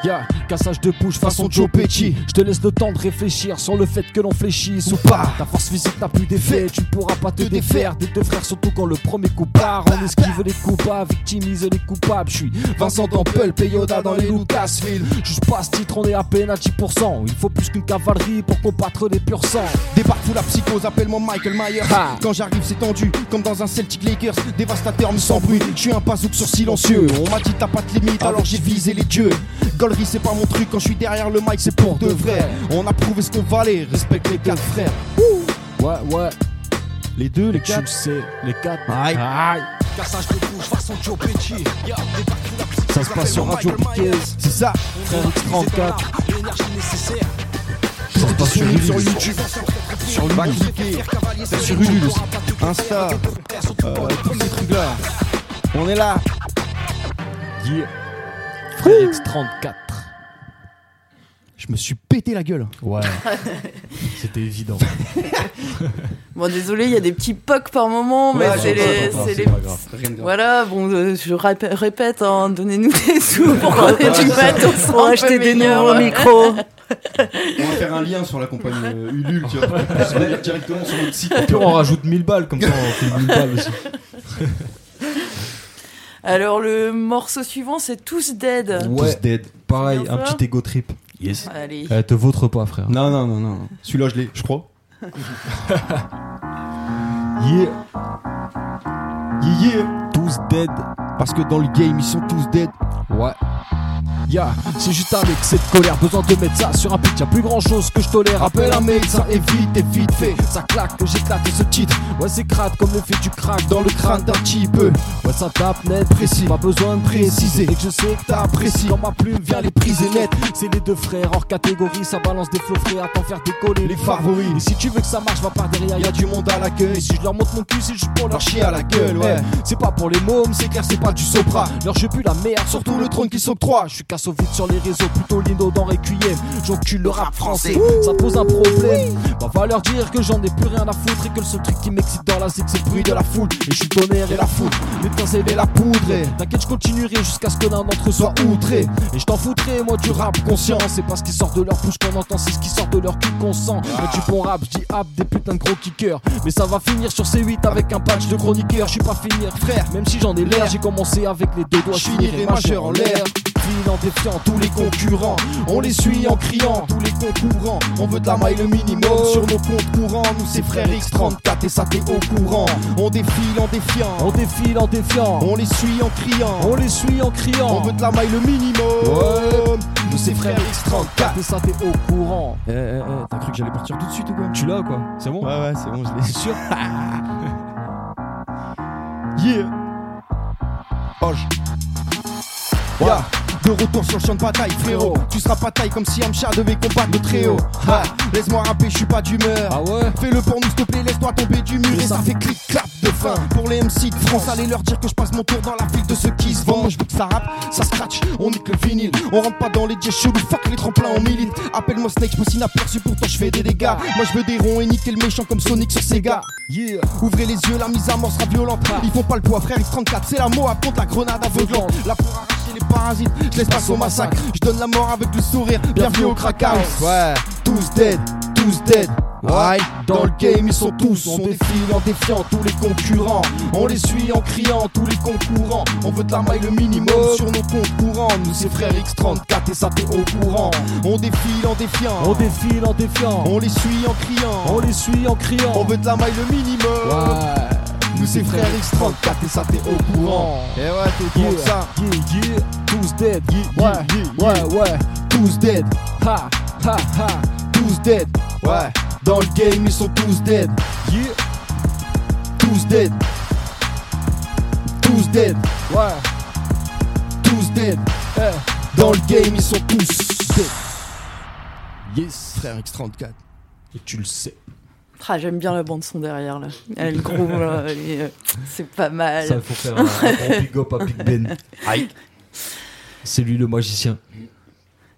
Yeah, cassage de bouche façon Joe Pesci. Je te laisse le temps de réfléchir sur le fait que l'on fléchisse ou pas. Ta force physique n'a plus d'effet, tu ne pourras pas te défaire des deux frères, surtout quand le premier coup part. On esquive les coupables, victimise les coupables. Je suis Vincent dans Pulp et Yoda dans les Lucasfilm. Juge pas ce titre, on est à peine à 10%. Il faut plus qu'une cavalerie pour combattre les purs sangs. Débarque sous la psychose, appelle-moi Michael Myers. Quand j'arrive, c'est tendu, comme dans un Celtic Lakers. Dévastateur, mais sans bruit. Je suis un bazouk sur silencieux. On m'a dit t'as pas de limite, alors j'ai visé les dieux. C'est pas mon truc. Quand je suis derrière le mic, c'est pour de vrai. On a prouvé ce qu'on valait. Respecte les quatre frères. Ouais, ouais. Les deux, les Tu quatre. le sais, les quatre. Aïe. Aïe. Cassage de bouche, façon Joe Pesci. Ça se passe sur Radio Piquet. C'est ça. Frère X34. L'énergie nécessaire. Ça se passe sur YouTube. Sur cliquer. Sur Ulule. Insta. Euh, tous ces trucs-là. On est là. Yeah. Frère X34. Je me suis pété la gueule. Ouais. [LAUGHS] C'était évident. [LAUGHS] Bon, désolé, il y a des petits pocs par moment, mais Ouais, c'est les. j'entends, c'est c'est les- pas grave, rien de grave. Voilà, bon, euh, je répète, hein, donnez-nous des sous pour qu'on ait du Ouais, matos. c'est ça. un peu meilleur. [LAUGHS] On va faire un lien sur la compagnie euh, Ulule, tu vois. pour qu'on directement sur notre site. Au pire, on rajoute 1000 balles, comme ça on fait 1000 balles aussi. Alors, le morceau suivant, c'est Tous Dead. Ouais. dead. Pareil, un ça petit ego trip. Yes. Allez. Elle te vautre pas, frère. Non, non, non, non. Celui-là, je l'ai, je crois. [LAUGHS] Yeah. Yeah, yeah. Tous dead. Parce que dans le game, ils sont tous dead. Ouais. Ya, c'est juste avec cette colère, besoin de mettre ça sur un pitch, y'a plus grand chose que je tolère. Appelle un médecin et vite, et vite fait. Ça claque que j'éclate ce titre. Ouais, c'est crade comme l'effet du crack Dans le crâne d'un petit peu. Ouais, ça tape net, Précis. Pas besoin de préciser. Et que je sais que t'apprécies. Quand ma plume vient les priser net. C'est les deux frères hors catégorie. Ça balance des flots frais à t'en faire décoller Les favoris. Et si tu veux que ça marche, va par derrière. Y a du monde à Et l'accueil. si je leur montre mon cul, c'est juste pour leur chier à la gueule, ouais. C'est pas pour les mômes, c'est clair, c'est pas du sopra. Leur jeu pue la merde, Surtout le trône qui s'octroie. je casse au vide sur les réseaux, plutôt lindo dans Requiem. J'encule le rap français, ça pose un problème. Bah, va leur dire que j'en ai plus rien à foutre et que le seul truc qui m'excite dans la zig, c'est le bruit de la foule. Et je suis tonnerre et la foule, l'étincelle et la poudre. Et T'inquiète, je continuerai jusqu'à ce que l'un d'entre eux soit outré. Et je t'en foutrai, moi, du rap conscient. C'est pas ce qui sort de leur bouche qu'on entend, c'est ce qui sort de leur cul qu'on sent. Mais du bon rap, je dis hap, des putains de gros kickers. Mais ça va finir sur C8 avec un patch de chroniqueur. Je suis pas finir, frère, même si j'en ai l'air. J'ai commencé avec les deux doigts, Je finirai majeur en l'air. File en défiant Tous les concurrents, on les suit en criant. Tous les concurrents, on veut de la maille le minimum. Sur nos comptes courants, nous c'est frères X34 et ça t'es au courant. On défile en défiant. On défile en défiant. On les suit en criant. On les suit en criant. On veut de la maille le minimum. Ouais. Nous c'est frères X34. Et ça, t'es au courant. Eh, eh, eh, t'as cru que j'allais partir tout de suite ou quoi? Tu l'as quoi? C'est bon? Ouais, ouais, c'est bon, je l'ai. C'est sûr? [LAUGHS] Yeah. Hoche. Yeah. De retour sur le champ de bataille, frérot. Tu seras pas taille comme si Amcha devait combattre le tréau. Ah, Laisse-moi rapper, je suis pas d'humeur. Ah ouais Fais-le pour nous, s'il te plaît, laisse-toi tomber du mur. Et ça fait clic-clap de fin. Pour les MC de France, allez leur dire que je passe mon tour dans la file de ceux qui se vendent. Je veux que ça rappe, ça scratch, on nique le vinyle. On rentre pas dans les jets chelous, fuck les tremplins, on milite. Appelle-moi Snake, je passe inaperçu, pourtant je fais des dégâts. Moi je veux des ronds et niquer le méchant comme Sonic sur Sega. Yeah. Ouvrez les yeux, la mise à mort sera violente. Ils font pas le poids, frère X34, c'est la mot à contre la grenade aveuglante. Là pour arracher les parasites, je laisse passer au massacre. Je donne la mort avec le sourire, bienvenue au crack house. Ouais, tous dead, tous dead. Ouais, dans le game, ils sont tous, on défile en défiant tous les concurrents. On les suit en criant tous les concurrents. On veut de la maille le minimum sur nos comptes courants. Nous, c'est frère X34 et ça t'es au courant. On défile en défiant. On défile en défiant. On les suit en criant. On les suit en criant. On veut de la maille le minimum. Ouais. Nous c'est frère X34 et ça t'es au courant. Et ouais, t'es de ça. Yeah, yeah, tous dead. Yeah, ouais, ouais, ouais, tous dead. Ha, ha, ha, tous dead. Ouais, dans le game ils sont tous dead. Yeah, tous dead. Tous dead. ouais, Tous dead. eh. Dans le game ils sont tous dead. Yes. Frère X34. Et tu le sais. Ah, J'aime bien la bande son derrière là. Elle groove là, [LAUGHS] euh, c'est pas mal. Ça, il faut faire un, un big up à Big Ben. [LAUGHS] Aïe. C'est lui le magicien.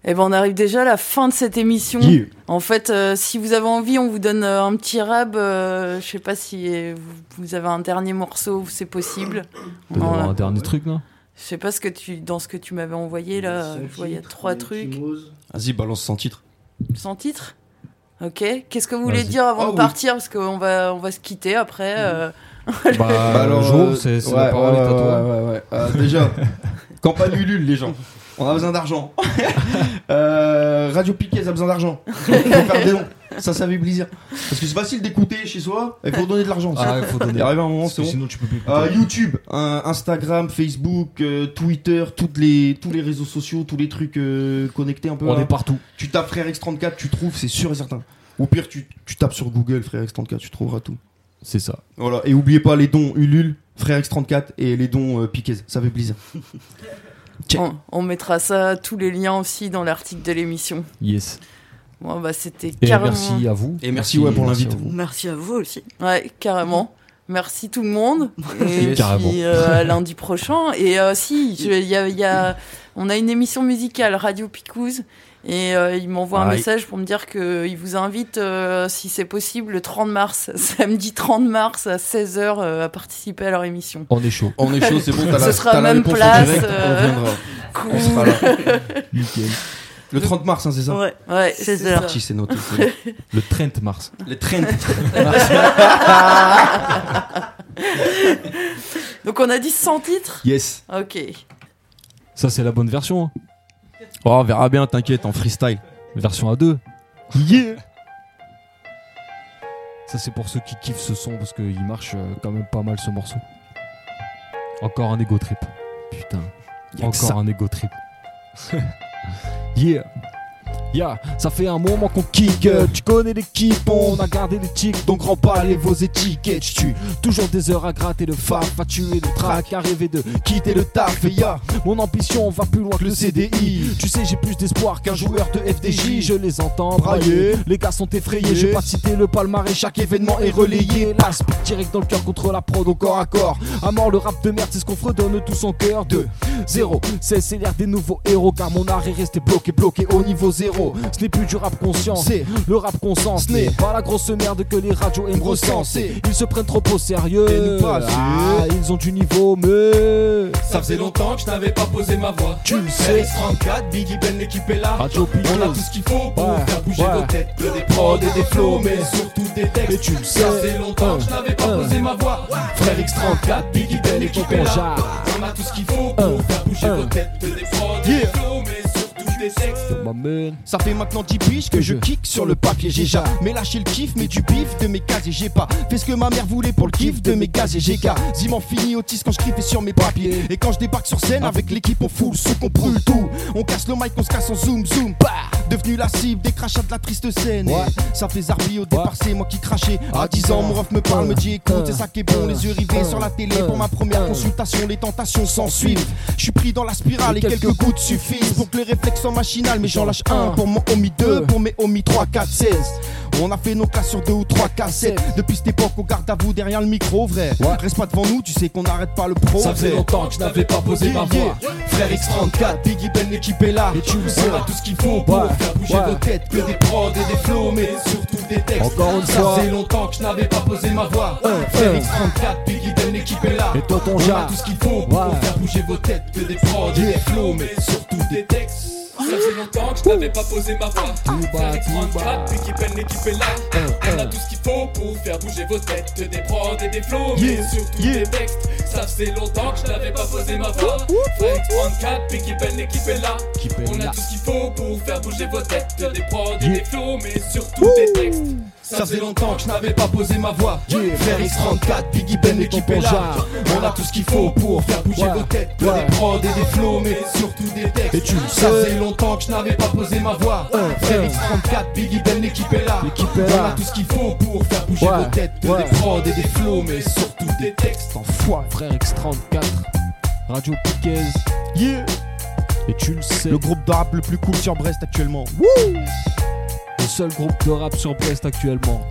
Eh ben, on arrive déjà à la fin de cette émission. Yeah. En fait, euh, si vous avez envie, on vous donne euh, un petit rab. euh, je sais pas si vous, vous avez un dernier morceau, c'est possible. Là. un dernier truc, non? Je sais pas ce que tu, dans ce que tu m'avais envoyé là. Je vois, il y a trois trucs. Vas-y, balance sans titre. Sans titre? Ok. Qu'est-ce que vous voulez dire avant Ah de oui. partir? Parce qu'on va, on va se quitter après. euh. Bah, alors, Jo, euh, c'est c'est ouais, la parole ouais, est à toi. ouais, ouais, ouais. Euh, déjà, [LAUGHS] campagne Ulule, les gens. On a besoin d'argent. [LAUGHS] Euh, Radio Piquet, a besoin d'argent. [LAUGHS] Faut faire des dons. Ça, ça fait plaisir. Parce que c'est facile d'écouter chez soi. Il faut donner de l'argent. Ah, il faut donner. Arrive un moment, c'est bon. sinon, tu peux plus. Euh, YouTube, euh, Instagram, Facebook, euh, Twitter, toutes les, tous les réseaux sociaux, tous les trucs connectés un peu. On là. est partout. Tu tapes Frère X34, tu trouves, c'est sûr et certain. Ou pire, tu, tu tapes sur Google Frère X34, tu trouveras tout. C'est ça. Voilà. Et oubliez pas les dons Ulule, Frère X34 et les dons Piquet. Ça fait plaisir. [LAUGHS] On, on mettra ça, tous les liens aussi dans l'article de l'émission. Yes. Bon, bah, c'était Et carrément. merci à vous. Et merci, ouais, pour vous. Merci à vous aussi. Ouais, carrément. Merci tout le monde. Et Yes. Carrément. puis euh, à [LAUGHS] lundi prochain. Et euh, si, il y a, il y a- on a une émission musicale, Radio Picouse. Et euh, il m'envoie un message pour me dire qu'il vous invite, euh, si c'est possible, le 30 mars, [LAUGHS] samedi 30 mars à 16h, à participer à leur émission. On est chaud. On est chaud, c'est bon. T'as [LAUGHS] Ce la, sera même place, direct, euh, On viendra. [LAUGHS] cool. On sera là. Nickel. Le 30 mars, hein, c'est ça Ouais, Ouais, 16 c'est. Parti, c'est noté. Le 30 mars. Les 30. Donc on a dit 100 titres Yes. Ok. Ça, c'est la bonne version. hein. Oh, on verra bien, t'inquiète, en freestyle. Version A2. Yeah. Ça, c'est pour ceux qui kiffent ce son parce qu'il marche euh, quand même pas mal ce morceau. Encore un ego trip. Putain. Encore un ego trip. [LAUGHS] yeah. Yeah, ça fait un moment qu'on kick, euh, tu connais l'équipe, on a gardé les tics, donc remballez vos étiquettes, je tue toujours des heures à gratter le faf, à tuer le track, à rêver de quitter le taf, et ya, mon ambition va plus loin que le CDI, tu sais j'ai plus d'espoir qu'un joueur de FDJ, je les entends brailler, les gars sont effrayés, je vais pas te citer le palmarès, chaque événement est relayé, là, speed direct dans le cœur contre la prod au corps à corps, à mort le rap de merde, c'est ce qu'on fredonne tout son cœur, de 0, c'est l'air des nouveaux héros, car mon art est resté bloqué, bloqué au niveau ce n'est plus du rap conscient, c'est le rap consent, ce n'est pas la grosse merde que les radios aiment recenser, ils se prennent trop au sérieux, Et nous pas assez. Ah, ils ont du niveau, mais... Ça faisait longtemps que je n'avais pas posé ma voix. Tu le sais. RX34, Biggie Ben, l'équipe est là. Radio. On a tout ce qu'il faut pour Ouais, faire bouger ouais. vos têtes. Que des prods et des flows, mais surtout des textes. Mais tu le sais. Ça faisait longtemps que je n'avais pas Un. posé ma voix. Frère X34, Biggie Ben, l'équipe est là. On a tout ce qu'il faut pour faire bouger Un. vos têtes. Que des prods et des flows, mais textes. Ça fait maintenant 10 piges que je kick sur le papier. J'ai jamais lâché le kiff, mais du bif de mes cases et j'ai pas fait ce que ma mère voulait pour le kiff de mes gaz et j'ai quasiment fini autiste quand je kiffais sur mes papiers. Et quand je débarque sur scène avec l'équipe, on fout sou, qu'on brûle tout. On casse le mic, on se casse en zoom zoom. Bah Devenu la cible des crachats de la triste scène. Ouais. Ça fait zarbi au départ, c'est moi qui crachais. À 10 ans, mon ref me parle, me dit écoute, c'est ça qui est bon. Les yeux rivés sur la télé pour ma première consultation. Les tentations s'en suivent. Je suis pris dans la spirale et quelques gouttes suffisent pour que les réflexes soient machinales. Mais j'en lâche un pour mon homie 2, pour mes homies 3, 4, 16. On a fait nos classes sur deux ou trois cassettes. Depuis cette époque, on garde à vous derrière le micro, vrai. Reste pas devant nous, tu sais qu'on n'arrête pas le pro. Ça faisait longtemps que je n'avais pas posé ma voix. yeah. Frère X34, Biggie Ben, l'équipe est là. Et tu sais. On a tout ce qu'il faut pour Ouais, faire bouger ouais. vos têtes. Que des prods et des flows, mais surtout des textes. Encore une Ça faisait longtemps que je n'avais pas posé ma voix. Frère un. X34, Biggie Ben, l'équipe est là. Et toi, ton On a tout ce qu'il faut pour faire bouger vos têtes. Que des prods et des flows, mais surtout des textes. Ça faisait longtemps que je n'avais pas posé ma voix. Faire X34, l'équipe Ben, l'équipe est là. On a tout ce qu'il faut pour faire bouger vos têtes. Des prods et des flows, mais surtout des textes. Ça faisait longtemps que je n'avais pas posé ma voix. Faire X34, l'équipe l'équipe est là. On a tout ce qu'il faut pour faire bouger vos têtes. Des prods et des flows, mais surtout des textes. Ça faisait longtemps que je n'avais pas posé ma voix. Faire X34, Biggie Ben, l'équipe est là. On a tout ce qu'il faut pour faire bouger vos têtes. Des prods et des flows, mais surtout des textes. Et tu le Ça faisait longtemps que je n'avais pas posé ma voix. Faire X34, Biggie Ben, l'équipe est là. On a tout ce qu'il faut pour faire bouger Ouais, vos têtes. ouais. Des prods et des flows, mais surtout des textes. Enfoiré. Frère X34, Radio Piquez. Yeah. Et tu le sais. Le groupe de rap le plus cool sur Brest actuellement. Le seul groupe de rap sur Brest actuellement.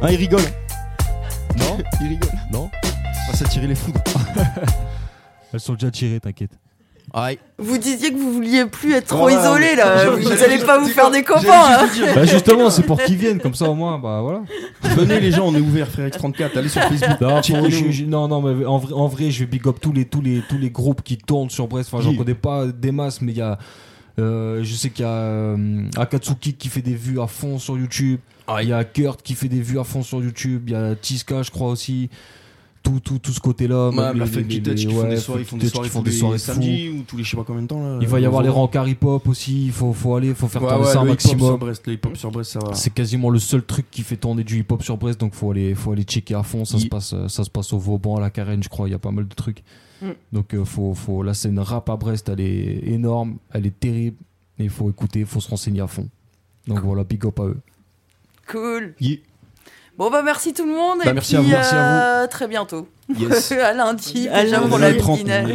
Hein, il rigole. Non [LAUGHS] Il rigole. Non On va s'attirer les foudres. [LAUGHS] Elles sont déjà tirées, t'inquiète. Aïe. Vous disiez que vous vouliez plus être trop Ouais, isolé là. Vous juste allez dire- pas vous faire des copains. juste hein. Bah justement, c'est pour qu'ils viennent, comme ça au moins, bah voilà. Venez les gens, on est ouvert, frère X34. Allez sur Facebook. Non, checkez-nous. je- je- non, non, mais en vrai, en vrai, je vais big up tous les, tous les, tous les groupes qui tournent sur Brest. Enfin, j'en connais pas des masses, mais il y a. euh, je sais qu'il y a euh, Akatsuki qui fait des vues à fond sur YouTube. Il y a Kurt qui fait des vues à fond sur YouTube. Il y a Tiska, je crois aussi. Tout, tout, tout ce côté-là. Ouais, même la Funky Touch qui font des soirées, ils font des soirées, qui font des soirées fous. samedis ou tous les je sais pas combien de temps là. Il va y avoir les rencarts hip-hop aussi. Il faut, faut aller, faut faire tourner ça un maximum. Hip-hop sur Brest. C'est quasiment le seul truc qui fait tourner du hip-hop sur Brest, donc faut aller, faut aller checker à fond. Ça se passe, euh, ça se passe au Vauban, à la Carène, je crois. Il y a pas mal de trucs. Mm. Donc euh, faut, faut, la scène rap à Brest, elle est énorme, elle est terrible. Et il faut écouter, il faut se renseigner à fond. Donc voilà, big up à eux. Cool. Yeah. Bon bah merci tout le monde Bah, et merci puis à vous, merci à euh, très bientôt. Yes. [LAUGHS] à lundi À lundi. pour la le 30, on midinale. est